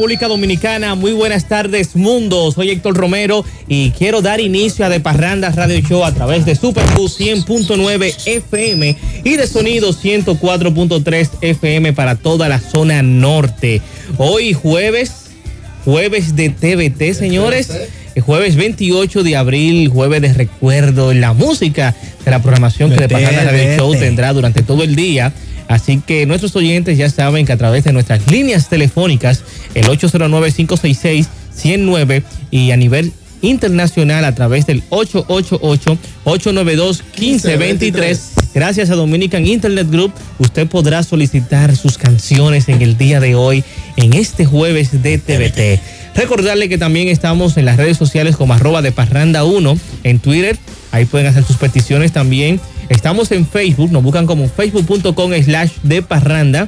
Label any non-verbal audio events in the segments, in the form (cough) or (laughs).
República Dominicana, muy buenas tardes mundo. Soy Héctor Romero y quiero dar inicio a De Parranda Radio Show a través de Superbus 100.9 FM y de Sonido 104.3 FM para toda la zona norte. Hoy jueves, jueves de TVT, señores. El jueves 28 de abril, jueves de recuerdo, la música de la programación que De Parranda Radio Show tendrá durante todo el día. Así que nuestros oyentes ya saben que a través de nuestras líneas telefónicas, el 809-566-109 y a nivel internacional a través del 888-892-1523. Gracias a Dominican Internet Group, usted podrá solicitar sus canciones en el día de hoy, en este jueves de TVT. Recordarle que también estamos en las redes sociales como arroba de parranda 1 en Twitter. Ahí pueden hacer sus peticiones también. Estamos en Facebook, nos buscan como facebook.com slash de parranda.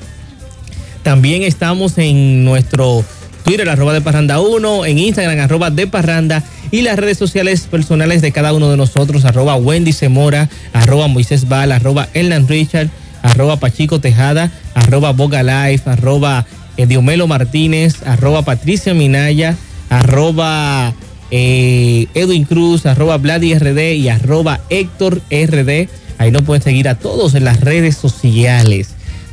También estamos en nuestro Twitter, arroba de parranda 1, en Instagram, arroba de parranda y las redes sociales personales de cada uno de nosotros, arroba Wendy Semora, arroba Moisés Val, arroba Elnan Richard, arroba Pachico Tejada, arroba Boga Life, arroba eh, Diomelo Martínez, arroba Patricia Minaya, arroba eh, Edwin Cruz, arroba Vladi RD y arroba Héctor RD. Ahí nos pueden seguir a todos en las redes sociales.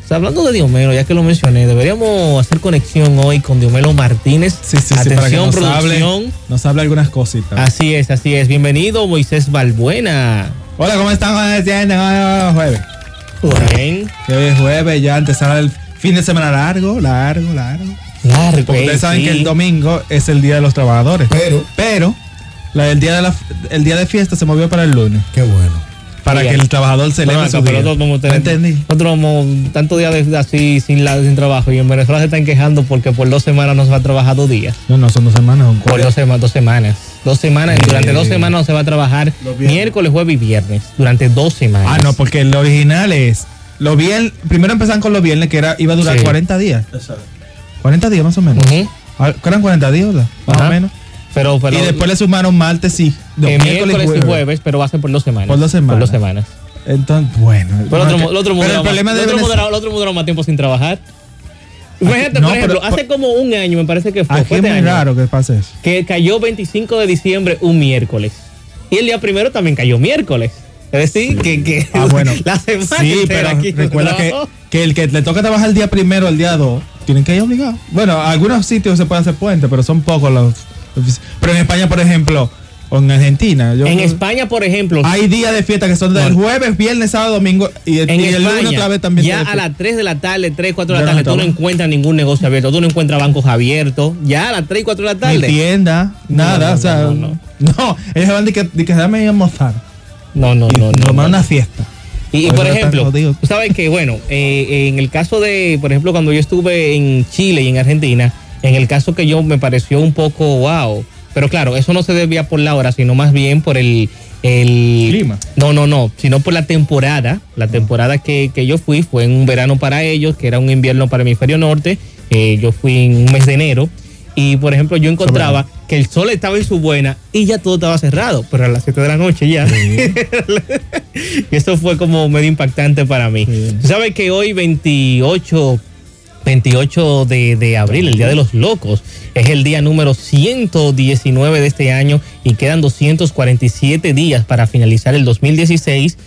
Sea, hablando de Diomelo, ya que lo mencioné, deberíamos hacer conexión hoy con Diomelo Martínez. Sí, sí, sí, para que Atención, nos producción. hable, nos hable algunas cositas. Así es, así es. Bienvenido, Moisés Balbuena. Hola, ¿cómo están? ¿Cómo jueves. Bien. Hoy es jueves, ya empezará el fin de semana largo, largo, largo. Largo. Porque ustedes eh, saben sí. que el domingo es el día de los trabajadores. Pero, Pero la, el, día de la, el día de fiesta se movió para el lunes. qué bueno. Para Sí, que el trabajador celebre Bueno, su día. nosotros vamos a ¿No tener- entendí? Nosotros vamos tantos días de- así sin, la, sin trabajo y en Venezuela se están quejando porque por dos semanas no se va a trabajar dos días. No, no, son dos semanas. son Por dos, sema- dos semanas. Dos semanas. Sí. Durante dos semanas no se va a trabajar miércoles, jueves y viernes. Durante dos semanas. Ah, no, porque el original es. Los viernes, primero empezaron con los viernes, que era, iba a durar Sí. 40 días. 40 días más o menos. Ah, Eran 40 días, ¿verdad? Más Ajá. o menos. Pero, pero y después le sumaron martes y no, eh, miércoles, y jueves, pero va a ser por dos semanas. Por dos semanas. Por dos semanas. Entonces, bueno. Pero no, otro, que- el otro pero mudará el más- problema de el otro el mudará más tiempo sin trabajar. Imagínate, no, por ejemplo, pero- hace como un año, me parece que fue, Aquí es este muy año, raro que pase eso. que cayó 25 de diciembre un miércoles. Y el día primero también cayó miércoles. Es decir, que, que Ah, bueno. (laughs) la semana Sí, pero aquí recuerda que, que el que le toca trabajar el día primero, el día dos, tienen que ir obligados. Bueno, algunos sitios se puede hacer puente, pero son pocos los, Pero en España, por ejemplo, o en Argentina, yo- En España, por ejemplo, hay días de fiesta que son del No. jueves, viernes, sábado, domingo y, el- en y el lunes España, otra vez también. ya a las 3 de la tarde, 3, 4 de la no tarde, tú no encuentras ningún negocio abierto, tú no encuentras bancos abiertos, ya a las 3 y 4 de la. Ni tarde. tienda, nada, no, o sea, no, no, no, (laughs) ellos van de que, de que dame a almorzar No, no, y no. no, tomar no. una fiesta. Y, y Por ejemplo, tú sabes que, bueno, eh, en el caso de, por ejemplo, cuando yo estuve en Chile y en Argentina, en el caso que yo me pareció un poco wow. Pero claro, eso no se debía por la hora, sino más bien por el. el Clima. No, no, no, sino por la temporada. La temporada que, que yo fui fue en un verano para ellos, que era un invierno para el hemisferio norte. Eh, yo fui en un mes de enero. Y por ejemplo, yo encontraba que el sol estaba en su buena y ya todo estaba cerrado, pero a las 7 de la noche ya. (laughs) y eso fue como medio impactante para mí. Tú sabes que hoy 28, 28 de, de abril, el Día de los Locos, es el día número 119 de este año y quedan 247 días para finalizar el 2016.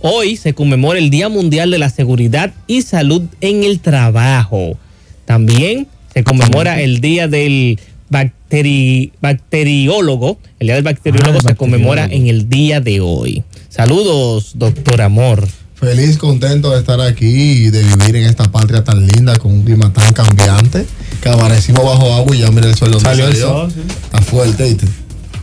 Hoy se conmemora el Día Mundial de la Seguridad y Salud en el Trabajo. También se conmemora el Día del bacteri- bacteriólogo. El Día del Bacteriólogo Ah, se conmemora en el día de hoy. Saludos, doctor Amor. Feliz, contento de estar aquí y de vivir en esta patria tan linda con un clima tan cambiante que amanecimos bajo agua y ya mira el sol donde Salió salió. el sol, sí. Está fuerte, ¿viste?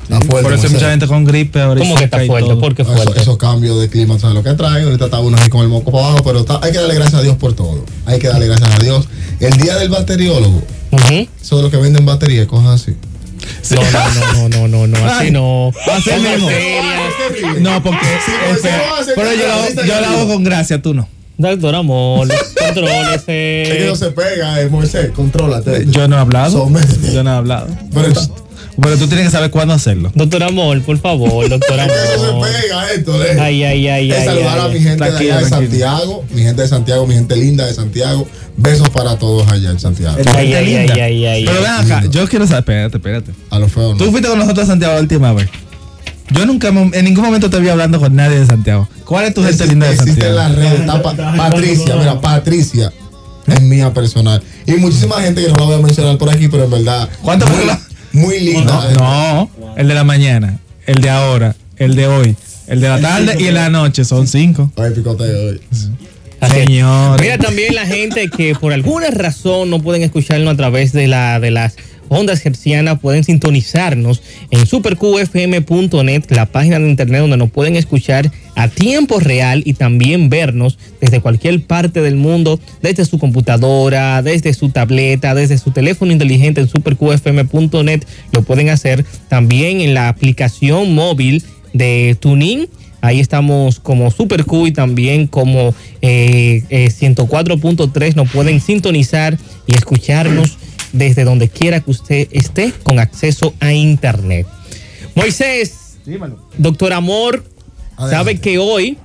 Está fuerte. Por eso hay mucha gente con gripe ahora. ¿Cómo que está fuerte? ¿Por qué Eso- fuerte? esos cambios de clima, ¿sabes lo que traen? Ahorita está uno así con el moco para abajo, pero está- hay que darle gracias a Dios por todo. Hay que darle gracias a Dios. El día del bacteriólogo, Ujú. eso de lo que venden baterías, cosas así. No, no, no, no, no, no, así no. así mismo. No, porque. Sí, es pues, pero yo lo, hago- con gracia, tú no. Doctor Amor, Es que contrólese. no se pega, eh, Moisés, contrólate. Yo no he hablado. Yo no he hablado. Pero Pero tú tienes que saber cuándo hacerlo. Doctor Amor, por favor, doctor (laughs) Amor. se pega esto, eh. Ay, ay, ay, Es ay. saludar a mi gente de Tranquilo, allá de. Santiago, mi gente de Santiago, mi gente linda de Santiago. Besos para todos allá en Santiago. Ay, ay, linda. ay, ay, ay, Pero ven acá, yo quiero saber, espérate, espérate. A los feos, Tú fuiste con nosotros a Santiago la última vez. Yo nunca, en ningún momento te vi hablando con nadie de Santiago. ¿Cuál es tu gente linda de existe en Santiago? las redes. está Pa- (laughs) Patricia, mira, Patricia es mía personal. Y muchísima gente que no la voy a mencionar por aquí, pero en verdad. ¿Cuánto muy, fue la- muy linda. No, no, el de la mañana, el de ahora, el de hoy, el de la tarde y el de la noche, son cinco. Ay, picoteo hoy. Señor. Mira también la gente que por alguna razón no pueden escucharnos a través de la de las ondas hercianas, pueden sintonizarnos en superqfm.net, la página de internet donde nos pueden escuchar a tiempo real y también vernos desde cualquier parte del mundo, desde su computadora, desde su tableta, desde su teléfono inteligente en superqfm.net, lo pueden hacer también en la aplicación móvil de Tuning. Ahí estamos como Super Q y también como eh, eh, 104.3. Nos pueden sintonizar y escucharnos desde donde quiera que usted esté con acceso a Internet. Moisés, doctor Amor, Adelante. sabe que hoy,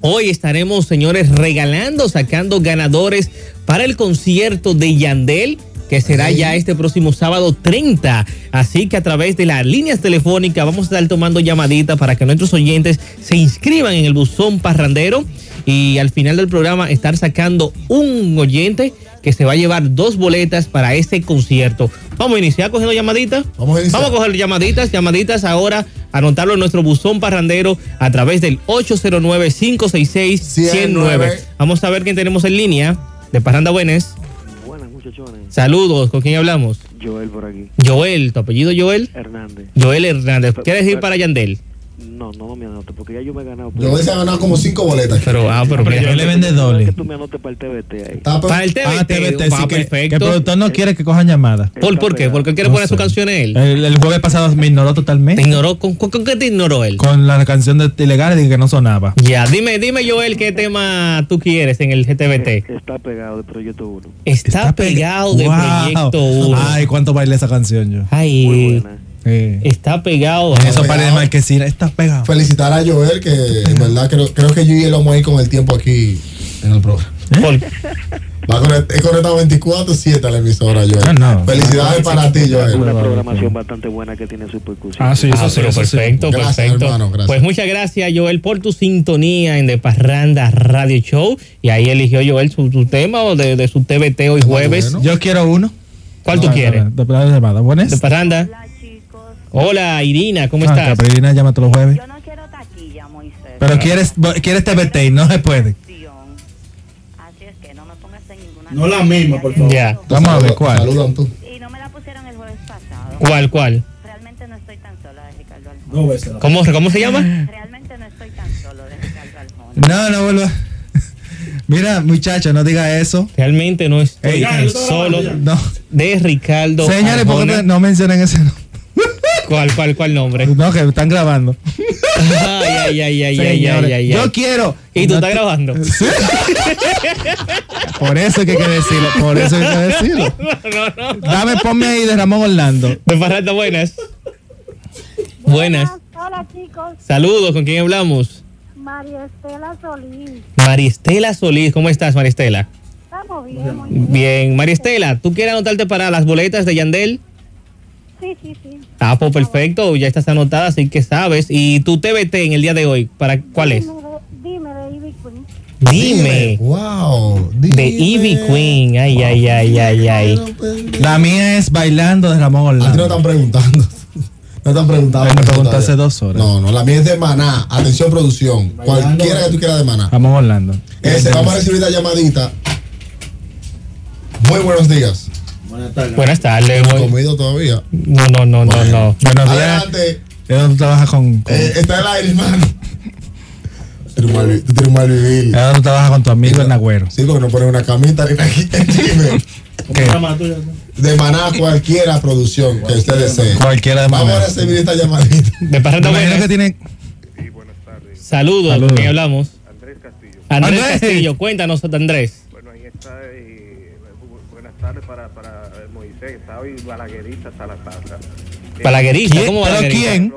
hoy estaremos, señores, regalando, sacando ganadores para el concierto de Yandel que será Sí. ya este próximo sábado 30. Así que a través de las líneas telefónicas vamos a estar tomando llamaditas para que nuestros oyentes se inscriban en el buzón parrandero y al final del programa estar sacando un oyente que se va a llevar dos boletas para ese concierto. Vamos a iniciar cogiendo llamaditas. Vamos a iniciar. Vamos a coger llamaditas, llamaditas ahora, anotarlo en nuestro buzón parrandero a través del 809-566-109. Vamos a ver quién tenemos en línea de Parranda Buenas. Buenas muchachones, Saludos, ¿con quién hablamos? Joel por aquí, Joel, ¿tu apellido Joel? Hernández. Joel Hernández. ¿Quieres ir para Yandel? No, no, no me anotes, porque ya yo me he ganado. Yo se ha ganado como cinco boletas. Pero, ah, pero, Pero yo le vende doble. que tú me anotes para el TBT ahí. Para el Ah, TVT, va, sí, que, que el perfecto. productor no quiere que cojan llamadas. ¿Por, por qué? Porque él quiere No poner sé. su canción a él. El, el jueves pasado me ignoró ¿Te totalmente ignoró? ¿Con, con- con qué te ignoró él? con la canción de ilegal y que no sonaba. Ya, dime, dime Joel, ¿qué tema tú quieres en el GTVT? Está pegado de Proyecto 1. Está, pe- pegado de Wow. Proyecto 1. Ay, cuánto bailé esa canción yo. Ay, Muy buena. Está pegado. en esos pares de marquesina, está pegado. Felicitar a Joel, que en verdad creo, creo que yo y él vamos a ir con el tiempo aquí en el programa. Por- Va a conect- es conectado 24-7 a la emisora, Joel. Ah, no. Felicidades para ti, Joel. Una programación bastante buena que tiene Supercusio. Ah, sí, Ah, eso sí, pero eso sí. perfecto, Gracias, perfecto. hermano, gracias. Pues muchas gracias, Joel, por tu sintonía en De Parranda Radio Show. Y ahí eligió Joel su, su tema o de, de su TVT hoy jueves. bueno. Yo quiero uno. ¿Cuál tú Ah, quieres? De plata de. Parranda. Hola Irina, ¿cómo Ah, estás? Caprina llama todos los jueves. Yo no quiero taquilla, Moisés. Pero quieres, quieres TBT no se puede. Así es que no me pongas en ninguna. No la misma, por favor. Ya. Vamos a ver cuál. Saludan tú. Y no me la pusieron el jueves pasado. ¿Cuál, cuál? Realmente no estoy tan sola de Ricardo veces. la- ¿Cómo, cómo se llama? Realmente no estoy tan solo de Ricardo Arjona. No, no vuelva. (laughs) Mira, muchacho, no diga eso. Realmente no estoy Ey, tan solo No. de Ricardo. Señores, ¿por qué no mencionen ese nombre? ¿Cuál, cuál, cuál nombre? No, que están grabando. Ay, ay, ay, ay, ay, ay, Señores, ay, ay. Yo quiero. ¿Y tú No estás grabando? (laughs) Por eso hay que decirlo. Por eso hay que decirlo. (laughs) no, no. Dame, ponme ahí de Ramón Orlando. De Parranda, buenas. Buenas. Hola chicos, Saludos, ¿con quién hablamos? María Estela Solís. Maristela Solís, ¿cómo estás, Maristela? Estamos bien, muy bien. Bien, Maristela, ¿tú quieres anotarte para las boletas de Yandel? Sí, sí, sí. Ah, pues perfecto, ya estás anotada, así que sabes. ¿Y tu TBT en el día de hoy? ¿Para cuál es? Dime de, dime de Ivy Queen. Dime. Wow. De Ivy Queen. Ay, ay, ay, ay, ay. La mía es bailando de Ramón A ti no Orlando. están preguntando. (laughs) No están preguntando. Me preguntó hace dos horas. No, no, la mía es de Maná. Atención, producción. Cualquiera que tú quieras de Maná. Ramón Orlando. Ese, vamos a recibir la llamadita. Muy buenos días. Buenas tardes. Buenas tardes. ¿No comido todavía? No, no, no, no, no. Buenos días. Adelante. ¿De dónde tú trabajas con.? con- Eh, está el aire, hermano. Tú tienes un mal vivir. ¿De dónde tú trabajas con tu amigo el Nagüero? Sí, porque no ponen una camita ni. ¿Cómo ¿Qué? De Maná, cualquiera producción que usted desee. Cualquiera de Vamos a Maná. recibir esta llamadita. De imagino buenas. que tiene. Saludos, Saludos. ¿con quién hablamos? Andrés Castillo. Andrés Andrés. Castillo, cuéntanos, Andrés. Bueno, ahí está. eh, para, para eh, Moisés. Está hoy Balaguerita Salazar. Balaguerista, ¿Quién? ¿cómo ¿Pero quién?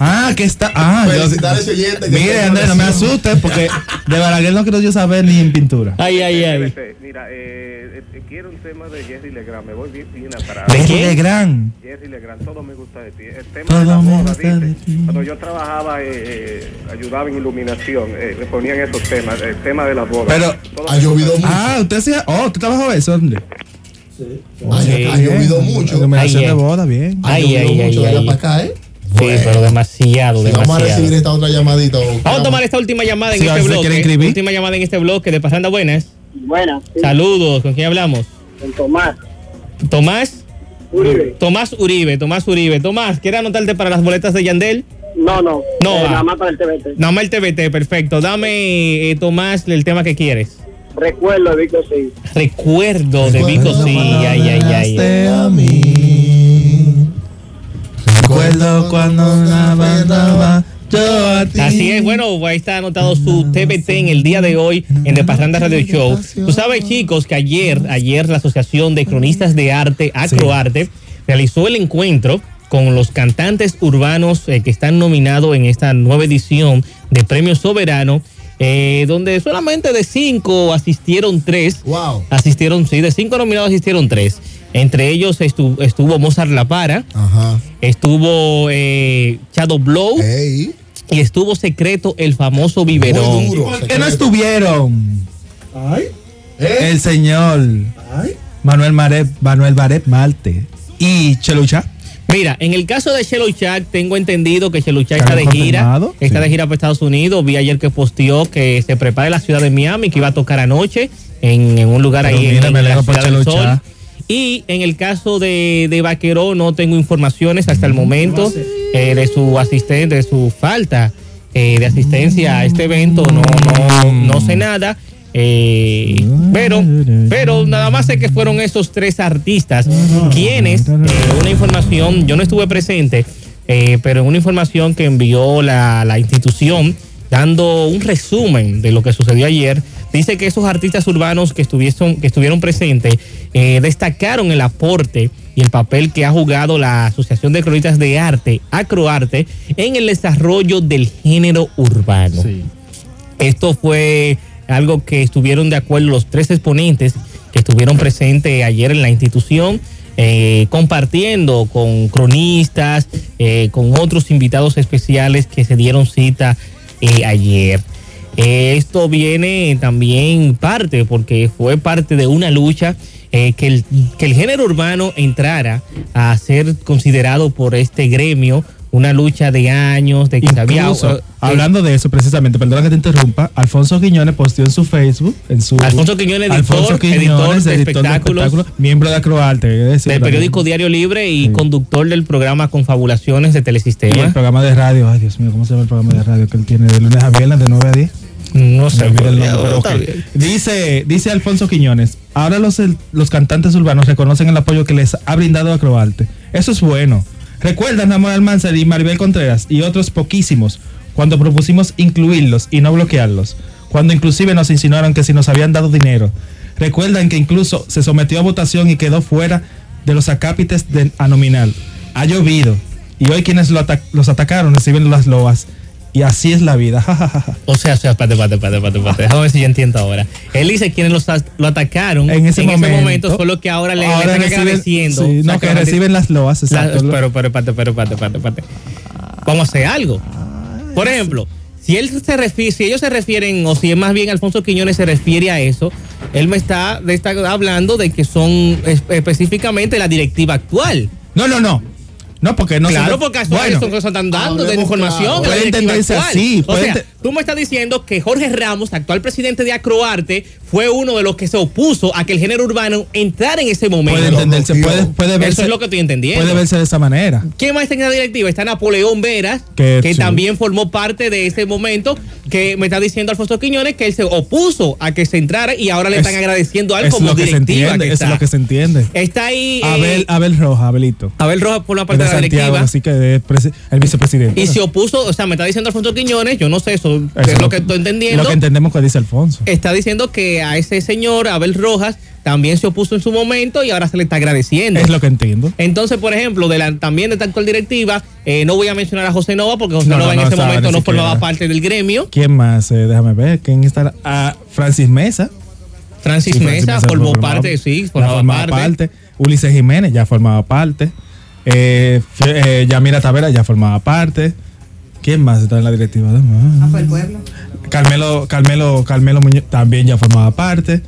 Ah, que está. Ah, yo. Oyente que Mire, Andrés, no me asustes porque de Balaguer no quiero yo saber ni en pintura. Ay, ay, ay. Mira, eh, eh, quiero un tema de Jerry Legrand. Me voy bien bien atrás. De gran. Jerry Legrand, todo me gusta de ti. El tema Todo de la me boda, gusta de ¿viste? ti. Cuando yo trabajaba, eh, eh, ayudaba en iluminación, eh, me ponían esos temas, el tema de la boda. Pero- Todo Ha llovido mucho. Ah, usted hacía. Oh, usted trabajó eso, Andrés. Ha, Sí. ha llovido mucho. Ay, de ay. boda, bien. Ha Ay, llovido ay, mucho ay, ay. para acá, ¿eh? Sí, pero demasiado, Sí, vamos a recibir demasiado. esta otra llamadita. Vamos a tomar esta última llamada en Sí, este ¿se quiere bloque. Última llamada en este bloque de Pasando Buenas. Buenas, sí, Saludos, ¿con quién hablamos? con Tomás. Tomás. Uribe. Tomás Uribe, Tomás Uribe. Tomás, ¿quieres anotarte para las boletas de Yandel? No, no. No, eh, nada más para el TVT. Nada más el TBT, perfecto. Dame, eh, Tomás, el tema que quieres. Recuerdo, Vico, sí. Recuerdo de Vico, sí, ay, ay, ay. A mí. Recuerdo cuando una banda va yo a ti. Así es, bueno, ahí está anotado su TBT en el día de hoy en The Parranda Radio Show. Tú sabes, chicos, que ayer, ayer la Asociación de Cronistas de Arte, Acroarte, realizó el encuentro con los cantantes urbanos eh, que están nominados en esta nueva edición de Premio Soberano, eh, donde solamente de cinco asistieron tres. Wow. Asistieron, sí, de cinco nominados asistieron tres. Entre ellos estu- estuvo Mozart La Para, Ajá. estuvo eh, Shadow Blow y estuvo secreto el famoso biberón. duro. ¿Por qué no estuvieron Ay, ¿Eh? el señor ay. Manuel Marep, Manuel Barep Malte y Chelucha? Mira, en el caso de Shelo Chak, tengo entendido que Shelo Chak ¿Está de gira. Está Sí. de gira para Estados Unidos. Vi ayer que posteó que se prepara en la ciudad de Miami, que iba a tocar anoche en, en un lugar Pero ahí en, mira, me en la ciudad del Sol. Y en el caso de, de Vaqueró, no tengo informaciones hasta el momento eh, de su asistente, de su falta eh, de asistencia a este evento. No, no, no sé nada. Eh, pero, pero nada más sé que fueron esos tres artistas quienes, eh, una información, yo no estuve presente, eh, pero en una información que envió la, la institución dando un resumen de lo que sucedió ayer, dice que esos artistas urbanos que estuvieron, que estuvieron presentes eh, destacaron el aporte y el papel que ha jugado la Asociación de Cronistas de Arte, Acroarte, en el desarrollo del género urbano. Esto fue algo que estuvieron de acuerdo los tres exponentes que estuvieron presentes ayer en la institución, eh, compartiendo con cronistas, eh, con otros invitados especiales que se dieron cita eh, ayer. Esto viene también parte, porque fue parte de una lucha que, el, que el género urbano entrara a ser considerado por este gremio una lucha de años, de que se había... Incluso, eh, hablando de eso precisamente, perdona que te interrumpa, Alfonso Quiñones posteó en su Facebook, en su Alfonso Quiñones, editor, Alfonso Quiñones, editor de editor espectáculos. miembro de Acroarte, del periódico Diario Libre y conductor del programa Confabulaciones de y el Telesistema. programa de radio, ay Dios mío, ¿cómo se llama el programa de radio que él tiene de lunes a viernes de 9 a 10? No sé, pero nombre, bien. Dice, dice Alfonso Quiñones, ahora los, los cantantes urbanos reconocen el apoyo que les ha brindado Acroarte. Eso es bueno. ¿Recuerdan Ramón Almanzar y Maribel Contreras y otros poquísimos cuando propusimos incluirlos y no bloquearlos? Cuando inclusive nos insinuaron que si nos habían dado dinero. Recuerdan que incluso se sometió a votación y quedó fuera de los acápites de, a nominal. Ha llovido. Y hoy quienes lo los atacaron reciben las loas. Y así es la vida. (laughs) O sea, o sea, espérate, espérate, espérate, espérate. Déjame ver si yo entiendo ahora. Él dice quienes los lo atacaron En ese momento. fue lo que ahora le, le Ahora están reciben- agradeciendo. sí, O sea, no, que reciben las loas, La- exacto. pero, pero, espérate, pero, espérate, espérate, espérate. Vamos a hacer algo. Por ejemplo, si él se refiere, si ellos se refieren, o si es más bien Alfonso Quiñones se refiere a eso, él me está, está hablando de que son es- específicamente la directiva actual. No, no, no. No, porque no claro, son- porque bueno, son están dando de información. claro. de la Puede directiva entenderse actual. así, O sea, tú me estás diciendo que Jorge Ramos, actual presidente de Acroarte, fue uno de los que se opuso a que el género urbano entrara en ese momento. puede entenderse, Lo puede, puede Eso verse, es lo que estoy entendiendo. puede verse de esa manera. ¿Quién más está en la directiva? Está Napoleón Veras, que, Que sí. también formó parte de ese momento, que me está diciendo Alfonso Quiñones que él se opuso a que se entrara y ahora le Es- están agradeciendo a él Es como lo que se directiva. entiende, que eso es lo que se entiende. Está ahí eh, Abel, Abel Roja, Abelito. Abel Rojas por la Es parte de de la Santiago, directiva. así que es el vicepresidente. Y se opuso, o sea, me está diciendo Alfonso Quiñones, yo no sé eso, Eso es lo que estoy entendiendo. Lo que entendemos que dice Alfonso. Está diciendo que a ese señor, Abel Rojas, también se opuso en su momento y ahora se le está agradeciendo. Es lo que entiendo. Entonces, por ejemplo, de la, también de esta actual directiva, eh, no voy a mencionar a José Nova porque José No, Nova no, en ese momento no formaba parte del gremio. ¿Quién más? Eh, déjame ver. ¿Quién está? Ah, Francis Mesa. Francis Sí, Mesa Mesa formó parte, sí, formaba, formaba parte. Ulises Jiménez ya formaba parte. Eh, eh, Yamira Tavera ya formaba parte. ¿Quién más está en la directiva? Ah, fue el pueblo. Carmelo, Carmelo, Carmelo Muñoz también ya formaba parte.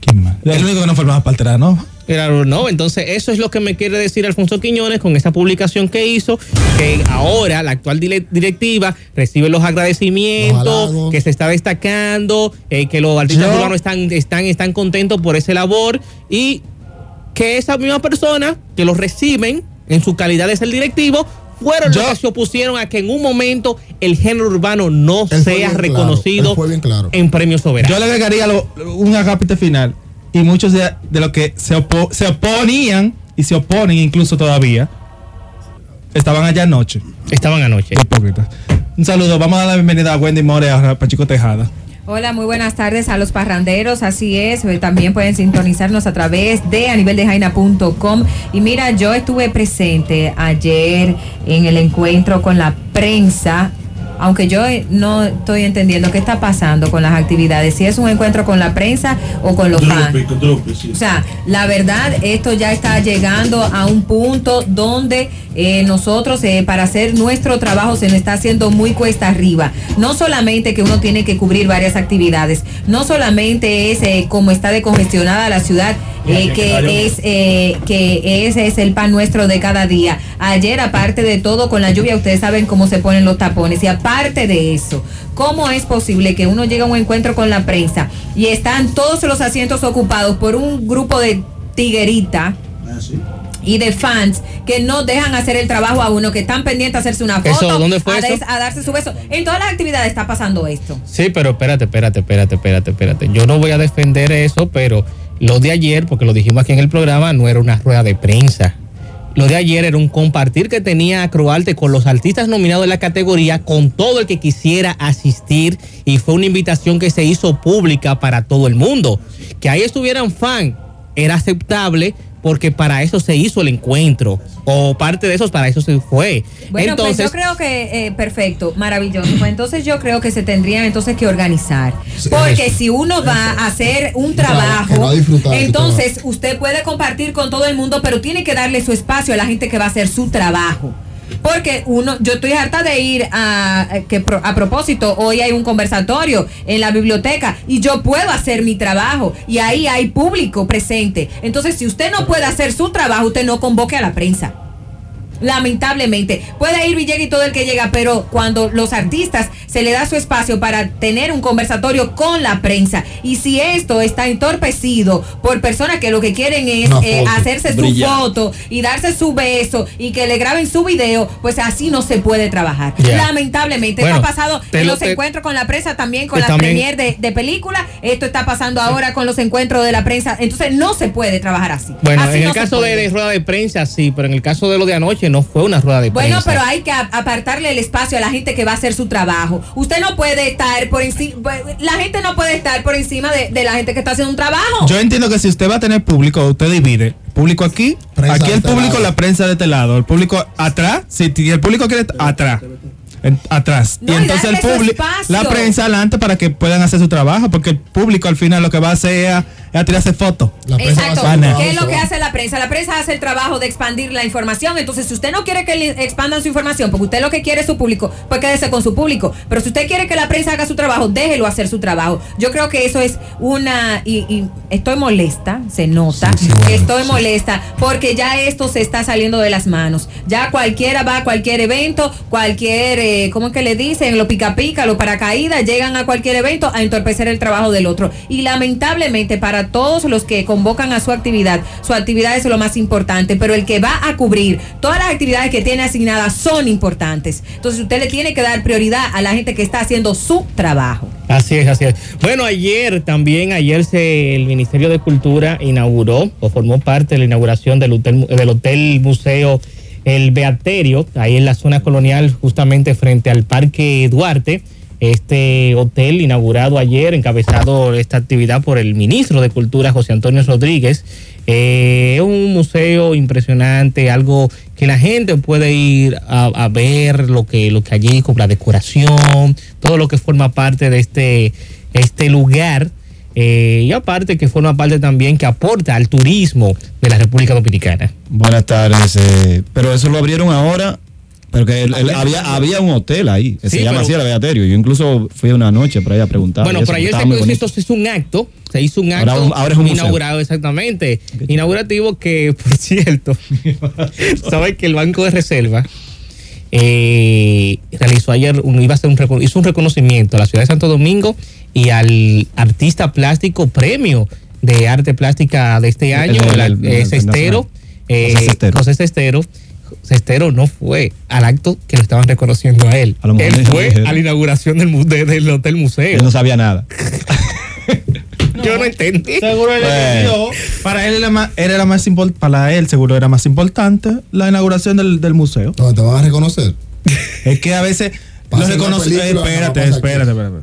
¿Quién más? El único que no formaba parte era no. Era no, entonces eso es lo que me quiere decir Alfonso Quiñones con esa publicación que hizo, que ahora la actual directiva recibe los agradecimientos, que se está destacando, eh, que los artistas Yo- urbanos están, están, están contentos por esa labor y que esa misma persona que los reciben en su calidad de ser directivo fueron Yo- los que se opusieron a que en un momento el género urbano no sea claro, reconocido claro. en premios soberanos. Yo le agregaría lo- un agapite final. Y muchos de, de los que se, opo- se oponían y se oponen incluso todavía estaban allá anoche. Estaban anoche. Hipócritas. Un saludo. Vamos a dar la bienvenida a Wendy More a Pachico Tejada. Hola, muy buenas tardes a los parranderos, así es, eh, también pueden sintonizarnos a través de a nivel de jaina.com y mira, yo estuve presente ayer en el encuentro con la prensa, aunque yo eh, no estoy entendiendo qué está pasando con las actividades, si es un encuentro con la prensa o con los fans. Sí. O sea, la verdad, esto ya está llegando a un punto donde eh, nosotros, eh, para hacer nuestro trabajo, se nos está haciendo muy cuesta arriba. No solamente que uno tiene que cubrir varias actividades, no solamente es eh, como está de congestionada la ciudad, eh, que es eh, que ese es el pan nuestro de cada día. Ayer, aparte de todo, con la lluvia, ustedes saben cómo se ponen los tapones. Y aparte de eso, ¿cómo es posible que uno llegue a un encuentro con la prensa y están todos los asientos ocupados por un grupo de tiguerita? Ah, sí. y de fans que no dejan hacer el trabajo a uno, que están pendientes a hacerse una foto, Eso, ¿dónde fue a, eso? a darse su beso. En todas las actividades está pasando esto. Sí, pero espérate, espérate, espérate, espérate, espérate. Yo no voy a defender eso, pero lo de ayer, porque lo dijimos aquí en el programa, no era una rueda de prensa. Lo de ayer era un compartir que tenía Acroarte con los artistas nominados en la categoría, con todo el que quisiera asistir, y fue una invitación que se hizo pública para todo el mundo. Que ahí estuvieran fan era aceptable porque para eso se hizo el encuentro, o parte de esos para eso se fue. Bueno, Entonces, pues yo creo que eh, perfecto, maravilloso. Pues entonces yo creo que se tendrían entonces que organizar. Porque eso. si uno va a hacer un trabajo, no entonces usted puede compartir con todo el mundo, pero tiene que darle su espacio a la gente que va a hacer su trabajo. Porque uno, yo estoy harta de ir a, que pro- a propósito, hoy hay un conversatorio en la biblioteca y yo puedo hacer mi trabajo y ahí hay público presente. Entonces, si usted no puede hacer su trabajo, usted no convoque a la prensa. Lamentablemente, puede ir Villegas y todo el que llega, pero cuando los artistas se le da su espacio para tener un conversatorio con la prensa, y si esto está entorpecido por personas que lo que quieren es eh, hacerse su foto y darse su beso y que le graben su video, pues así no se puede trabajar. Lamentablemente, Bueno, esto ha pasado en lo- los te- encuentros con la prensa también, con que las también- premier de, de película, esto está pasando ahora con los encuentros de la prensa, entonces no se puede trabajar así. Bueno, Así en el caso de, de rueda de prensa, sí, pero en el caso de lo de anoche no fue una rueda de Bueno, prensa. pero hay que apartarle el espacio a la gente que va a hacer su trabajo. Usted no puede estar por encima, la gente no puede estar por encima de, de la gente que está haciendo un trabajo. Yo entiendo que si usted va a tener público, usted divide. Público aquí, Prensa aquí el este público, lado. la prensa de este lado. El público atrás, si el público quiere atrás. en- atrás. No, y entonces el público, la prensa adelante para que puedan hacer su trabajo, porque el público al final lo que va a hacer es a, tirarse fotos. Exacto. ¿Qué es lo que hace la prensa? La prensa hace el trabajo de expandir la información. Entonces, si usted no quiere que le expandan su información, porque usted lo que quiere es su público, pues quédese con su público. Pero si usted quiere que la prensa haga su trabajo, déjelo hacer su trabajo. Yo creo que eso es una. Y, y estoy molesta, se nota. Sí, sí, bueno, estoy sí. molesta porque ya esto se está saliendo de las manos. Ya cualquiera va a cualquier evento, cualquier. eh, ¿Cómo es que le dicen? Lo pica pica, lo paracaídas, llegan a cualquier evento a entorpecer el trabajo del otro. Y lamentablemente para todos los que convocan a su actividad, su actividad es lo más importante, pero el que va a cubrir todas las actividades que tiene asignadas son importantes. Entonces usted le tiene que dar prioridad a la gente que está haciendo su trabajo. Así es, así es. Bueno, ayer también, ayer se, el Ministerio de Cultura inauguró o formó parte de la inauguración del hotel, del hotel museo El Beaterio, ahí en la zona colonial, justamente frente al Parque Duarte. Este hotel inaugurado ayer, encabezado esta actividad por el ministro de Cultura, José Antonio Rodríguez. Eh, es un museo impresionante, algo que la gente puede ir a, a ver lo que, lo que allí con la decoración, todo lo que forma parte de este, este lugar. eh, y aparte que forma parte también que aporta al turismo de la República Dominicana. Buenas tardes. eh, pero eso lo abrieron ahora. Pero que el- el- había, había un hotel ahí, que Sí, se llama así el Beaterio. Yo incluso fui una noche por ahí a preguntar. Bueno, pero ayer se, se hizo, un acto, se hizo un Ahora acto un- ahora es un inaugurado exactamente, inaugurativo que, (laughs) por cierto, (laughs) sabes que el Banco de Reserva eh, realizó ayer, un, iba a hacer un, hizo un reconocimiento a la ciudad de Santo Domingo y al artista plástico premio de arte plástica de este El- año, el- la- el- eh, el Cestero, eh, José Cestero. José Cestero. Cestero no fue al acto que lo estaban reconociendo a él. A lo mejor él fue a la inauguración del, mu- de- del hotel museo. Él no sabía nada. (laughs) Yo no entendí. Seguro él Bueno. entendió. Para él era más, era más impor- para él seguro era más importante la inauguración del, del museo. No, te van a reconocer. (laughs) Es que a veces los en la reconoce- película, eh, espérate, aquí. espérate, espérate.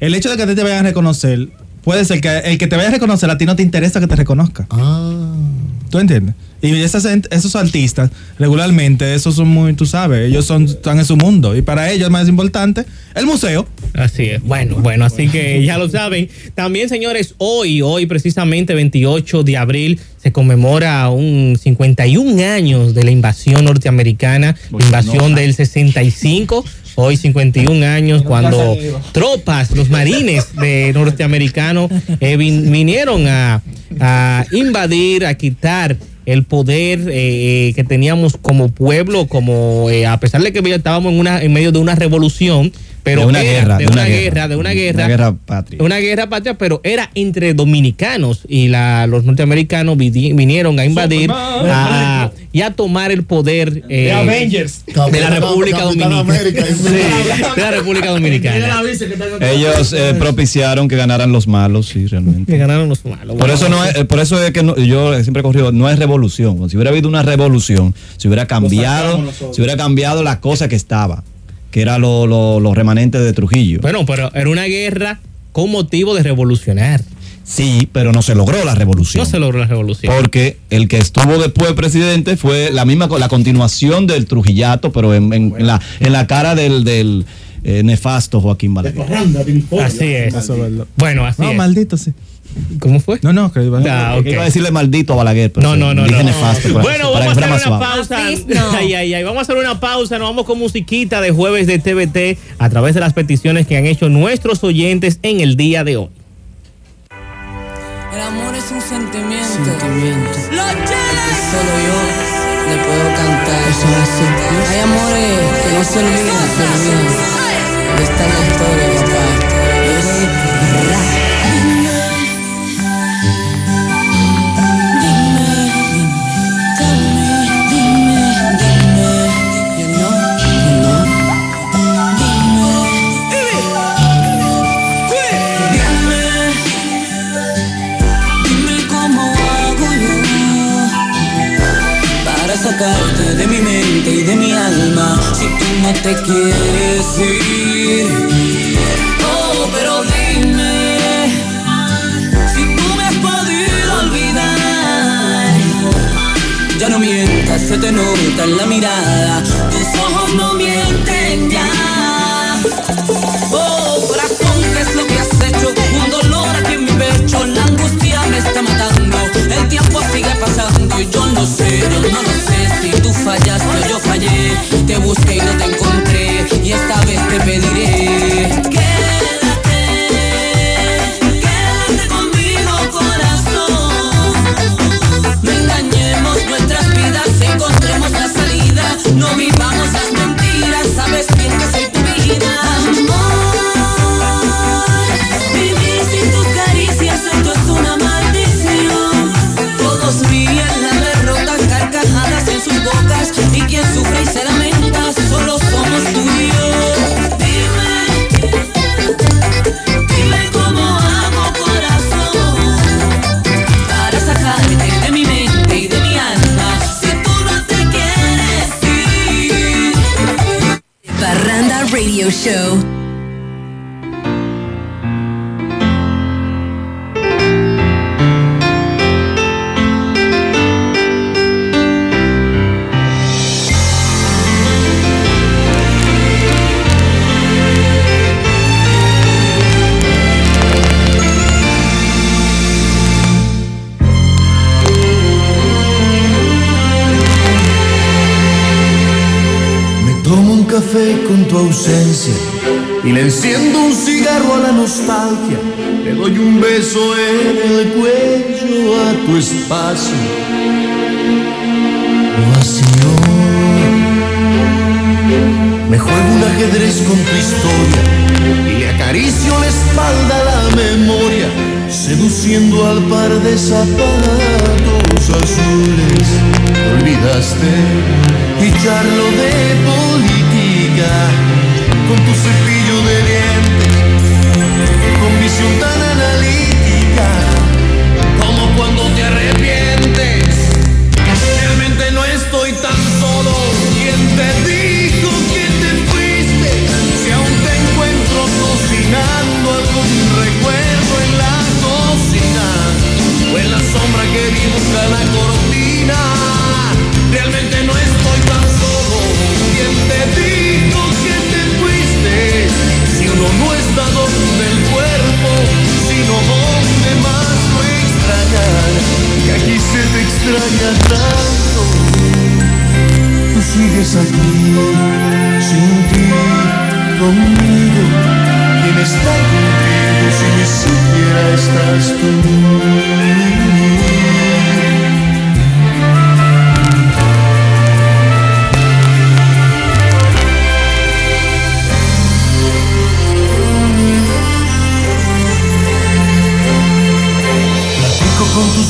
El hecho de que a ti te vayan a reconocer, puede ser que el que te vaya a reconocer a ti no te interesa que te reconozca. Ah. ¿Tú entiendes? Y esas esos artistas, regularmente, esos son muy, tú sabes, ellos son, están en su mundo. Y para ellos es más importante el museo. Así es. Bueno, bueno, así que ya lo saben. También, señores, hoy, hoy precisamente 28 de abril, se conmemora un 51 años de la invasión norteamericana, Uy, invasión del 65. Hoy 51 años cuando tropas, los marines de norteamericanos (laughs) eh, vin- vinieron a, a invadir, a quitar el poder eh, que teníamos como pueblo, como eh, a pesar de que estábamos en una en medio de una revolución, pero de una era guerra. de una guerra, de una guerra, Una guerra patria. una guerra patria, pero era entre dominicanos y la, los norteamericanos vinieron a invadir a- y a tomar el poder eh, Avengers. de la República Dominicana. Sí, de la República Dominicana. Ellos eh, propiciaron que ganaran los malos, sí, realmente. Que ganaron los malos. Por eso no es, eh, por eso es que no- yo siempre he corrido, no es revolución. Si hubiera habido una revolución, si hubiera cambiado, si hubiera cambiado la cosa que estaba, que era lo- lo- los remanentes de Trujillo. Bueno, pero era una guerra con motivo de revolucionar. Sí, pero no se logró la revolución. No se logró la revolución. Porque el que estuvo después presidente fue la misma, la continuación del Trujillato, pero en, en- en la, en la cara del, del eh, nefasto Joaquín De Balaguer. parranda, de informe. Así es. ¿Cómo fue? No, no, que iba, ah, okay. iba a decirle maldito a Balaguer. Pero no, no, no. no. Nefasto, bueno, vamos a hacer una pausa. No. (laughs) Ay, ay, ay. Vamos a hacer una pausa. Nos vamos con musiquita de jueves de TVT a través de las peticiones que han hecho nuestros oyentes en el día de hoy. El amor es un sentimiento. sentimiento. Lo que solo yo le puedo cantar. Eso es Hay amores que no se olvidan, se olvidan. Está la historia.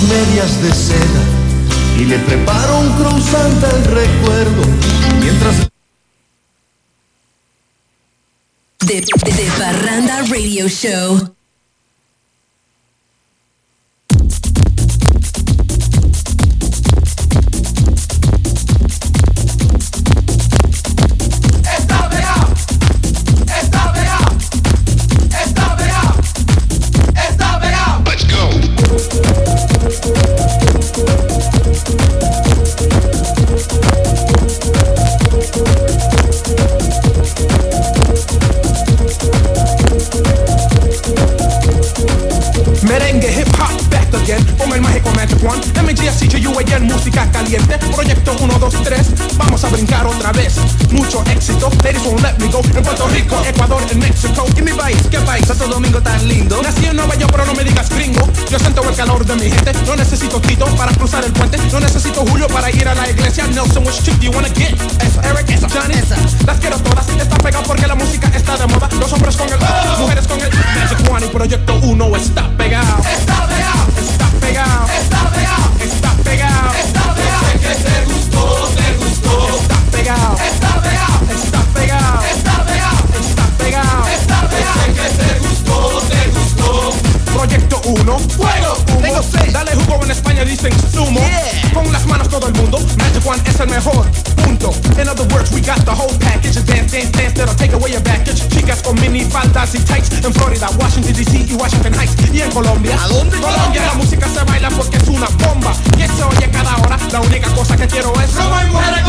medias de seda y le preparo un croissant al recuerdo mientras... De, de, de Radio Show. La iglesia. Nelson, which chick do you wanna get? Eric, Johnny. Las quiero todas. Está pegado porque la música está de moda. Los hombres con el, mujeres con el. Magic One y Proyecto 1 está pegado. Es el mejor. Punto. In other words, we got the whole package. Dance, dance, dance, that'll take away your baggage. Chicas con mini faldas y tights. En Florida, Washington DC y Washington Heights. Y en Colombia. ¿A dónde? Colombia. La música se baila porque es una bomba. Y se oye cada hora. La única cosa que quiero es. Roma y mujeres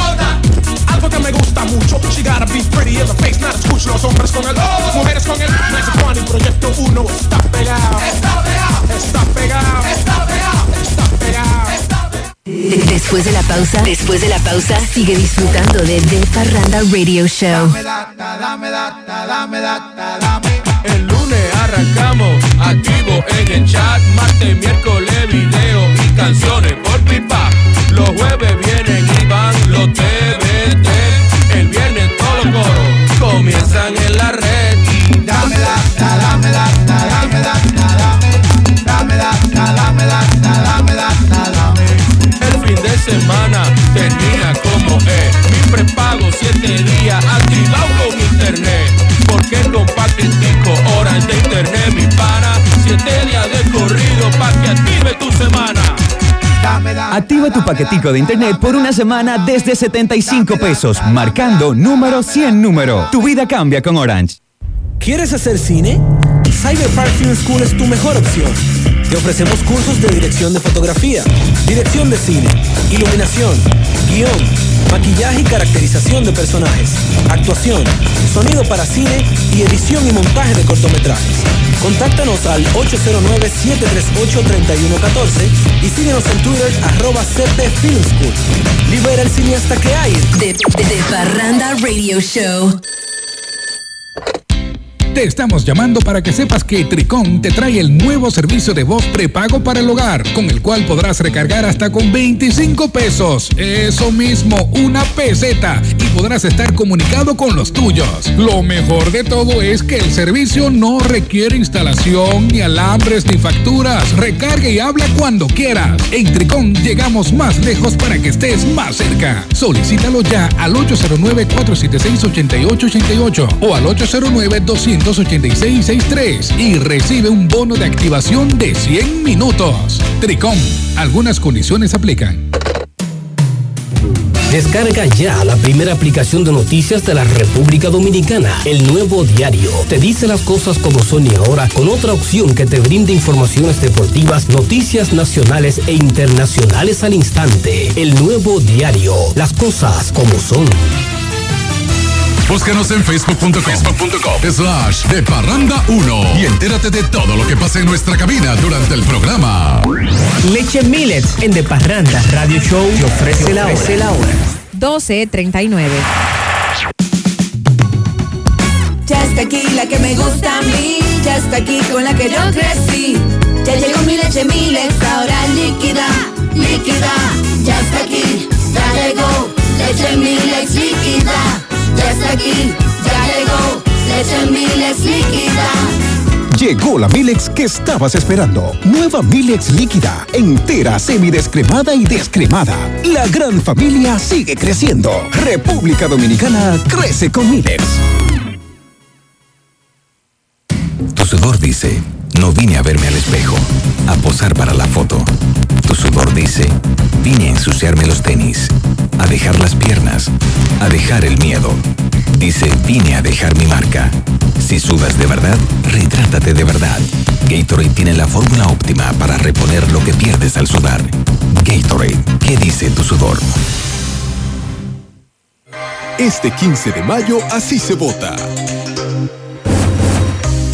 Algo que me gusta mucho. She gotta be pretty in the face, not a scooch. Los hombres con el. Mujeres con el. Y Proyecto 1 está pegado. Está pegado. Está pegado. Está pegado. Después de la pausa, después de la pausa, sigue disfrutando de The Parranda Radio Show. El lunes arrancamos activo en el chat, martes, miércoles video y canciones por pipa. Los jueves vienen y van los TBT. El viernes todos los coros comienzan en la red. Dame data, dame data, dame paquetico horas de internet, mi pana. Siete días de corrido pa' que active tu semana. Activa tu paquetico de internet por una semana desde 75 pesos, marcando número 100 número. Tu vida cambia con Orange. ¿Quieres hacer cine? Cyber Park Film School es tu mejor opción. Te ofrecemos cursos de dirección de fotografía, dirección de cine, iluminación, guion, maquillaje y caracterización de personajes, actuación, sonido para cine y edición y montaje de cortometrajes. Contáctanos al 809-738-3114 y síguenos en Twitter arroba CP Film. Libera el cineasta que hay. De Parranda Radio Show. Te estamos llamando para que sepas que Tricón te trae el nuevo servicio de voz prepago para el hogar, con el cual podrás recargar hasta con 25 pesos. Eso mismo, una peseta. Y podrás estar comunicado con los tuyos. Lo mejor de todo es que el servicio no requiere instalación, ni alambres, ni facturas. Recarga y habla cuando quieras. En Tricón llegamos más lejos para que estés más cerca. Solicítalo ya al 809-476-8888 o al 809-286-63 y recibe un bono de activación de 100 minutos. Tricom, algunas condiciones aplican. Descarga ya la primera aplicación de noticias de la República Dominicana, el nuevo diario. Te dice las cosas como son y ahora, con otra opción que te brinde informaciones deportivas, noticias nacionales e internacionales al instante. El nuevo diario, las cosas como son. Búscanos en facebook.com slash de parranda 1 y entérate de todo lo que pasa en nuestra cabina durante el programa. Leche Millets en De Parranda Radio Show te ofrece la hora. la hora. 12.39. Ya está aquí la que me gusta a mí, ya está aquí con la que yo crecí. Ya llegó mi leche Milex, ahora líquida, líquida. Ya está aquí, ya llegó, leche Milex líquida. Ya está aquí, ya llegó, leche Milex líquida. Llegó la Milex que estabas esperando. Nueva Milex líquida, entera, semidescremada y descremada. La gran familia sigue creciendo. República Dominicana crece con Milex. Tu sudor dice, no vine a verme al espejo, a posar para la foto. Dice, vine a ensuciarme los tenis, a dejar las piernas, a dejar el miedo. Dice, vine a dejar mi marca. Si sudas de verdad, retrátate de verdad. Gatorade tiene la fórmula óptima para reponer lo que pierdes al sudar. Gatorade, ¿qué dice tu sudor? Este 15 de mayo así se vota.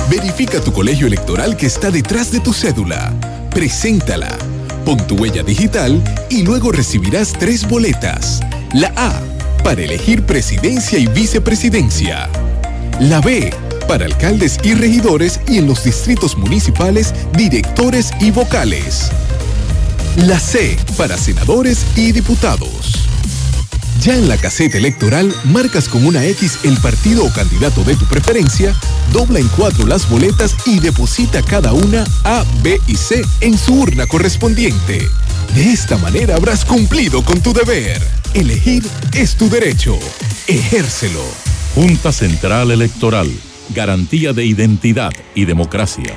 Verifica tu colegio electoral que está detrás de tu cédula. Preséntala. Pon tu huella digital y luego recibirás tres boletas. La A, para elegir presidencia y vicepresidencia. La B, para alcaldes y regidores y en los distritos municipales, directores y vocales. La C, para senadores y diputados. Ya en la caseta electoral, marcas con una X el partido o candidato de tu preferencia, dobla en cuatro las boletas y deposita cada una A, B y C en su urna correspondiente. De esta manera habrás cumplido con tu deber. Elegir es tu derecho. Ejércelo. Junta Central Electoral. Garantía de identidad y democracia.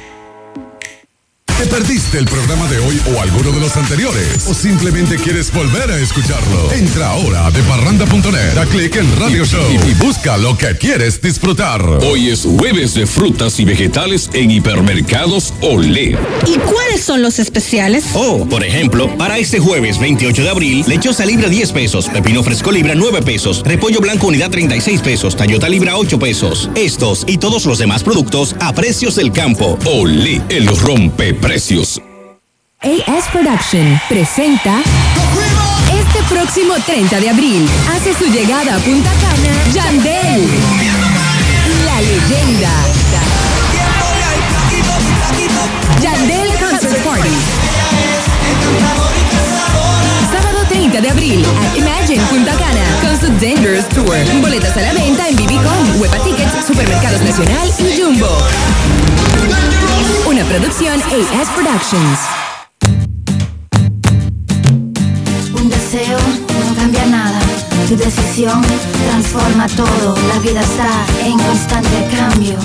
¿Te perdiste el programa de hoy o alguno de los anteriores? ¿O simplemente quieres volver a escucharlo? Entra ahora a deparranda.net, da clic en Radio Show y busca lo que quieres disfrutar. Hoy es jueves de frutas y vegetales en hipermercados Olé. ¿Y cuáles son los especiales? Oh, por ejemplo, para este jueves 28 de abril, lechosa libra 10 pesos, pepino fresco libra 9 pesos, repollo blanco unidad 36 pesos, tallota libra 8 pesos. Estos y todos los demás productos a precios del campo. Olé, el rompe AS Production presenta este próximo 30 de abril hace su llegada a Punta Cana Yandel, la leyenda. Yandel Concert Party. Sábado 30 de abril at Imagine Punta Cana con su Dangerous Tour. Boletas a la venta en BBCom, Huepa Tickets, Supermercados Nacional y Jumbo. Una producción AS Productions. Un deseo no cambia nada. Tu decisión transforma todo. La vida está en constante cambio.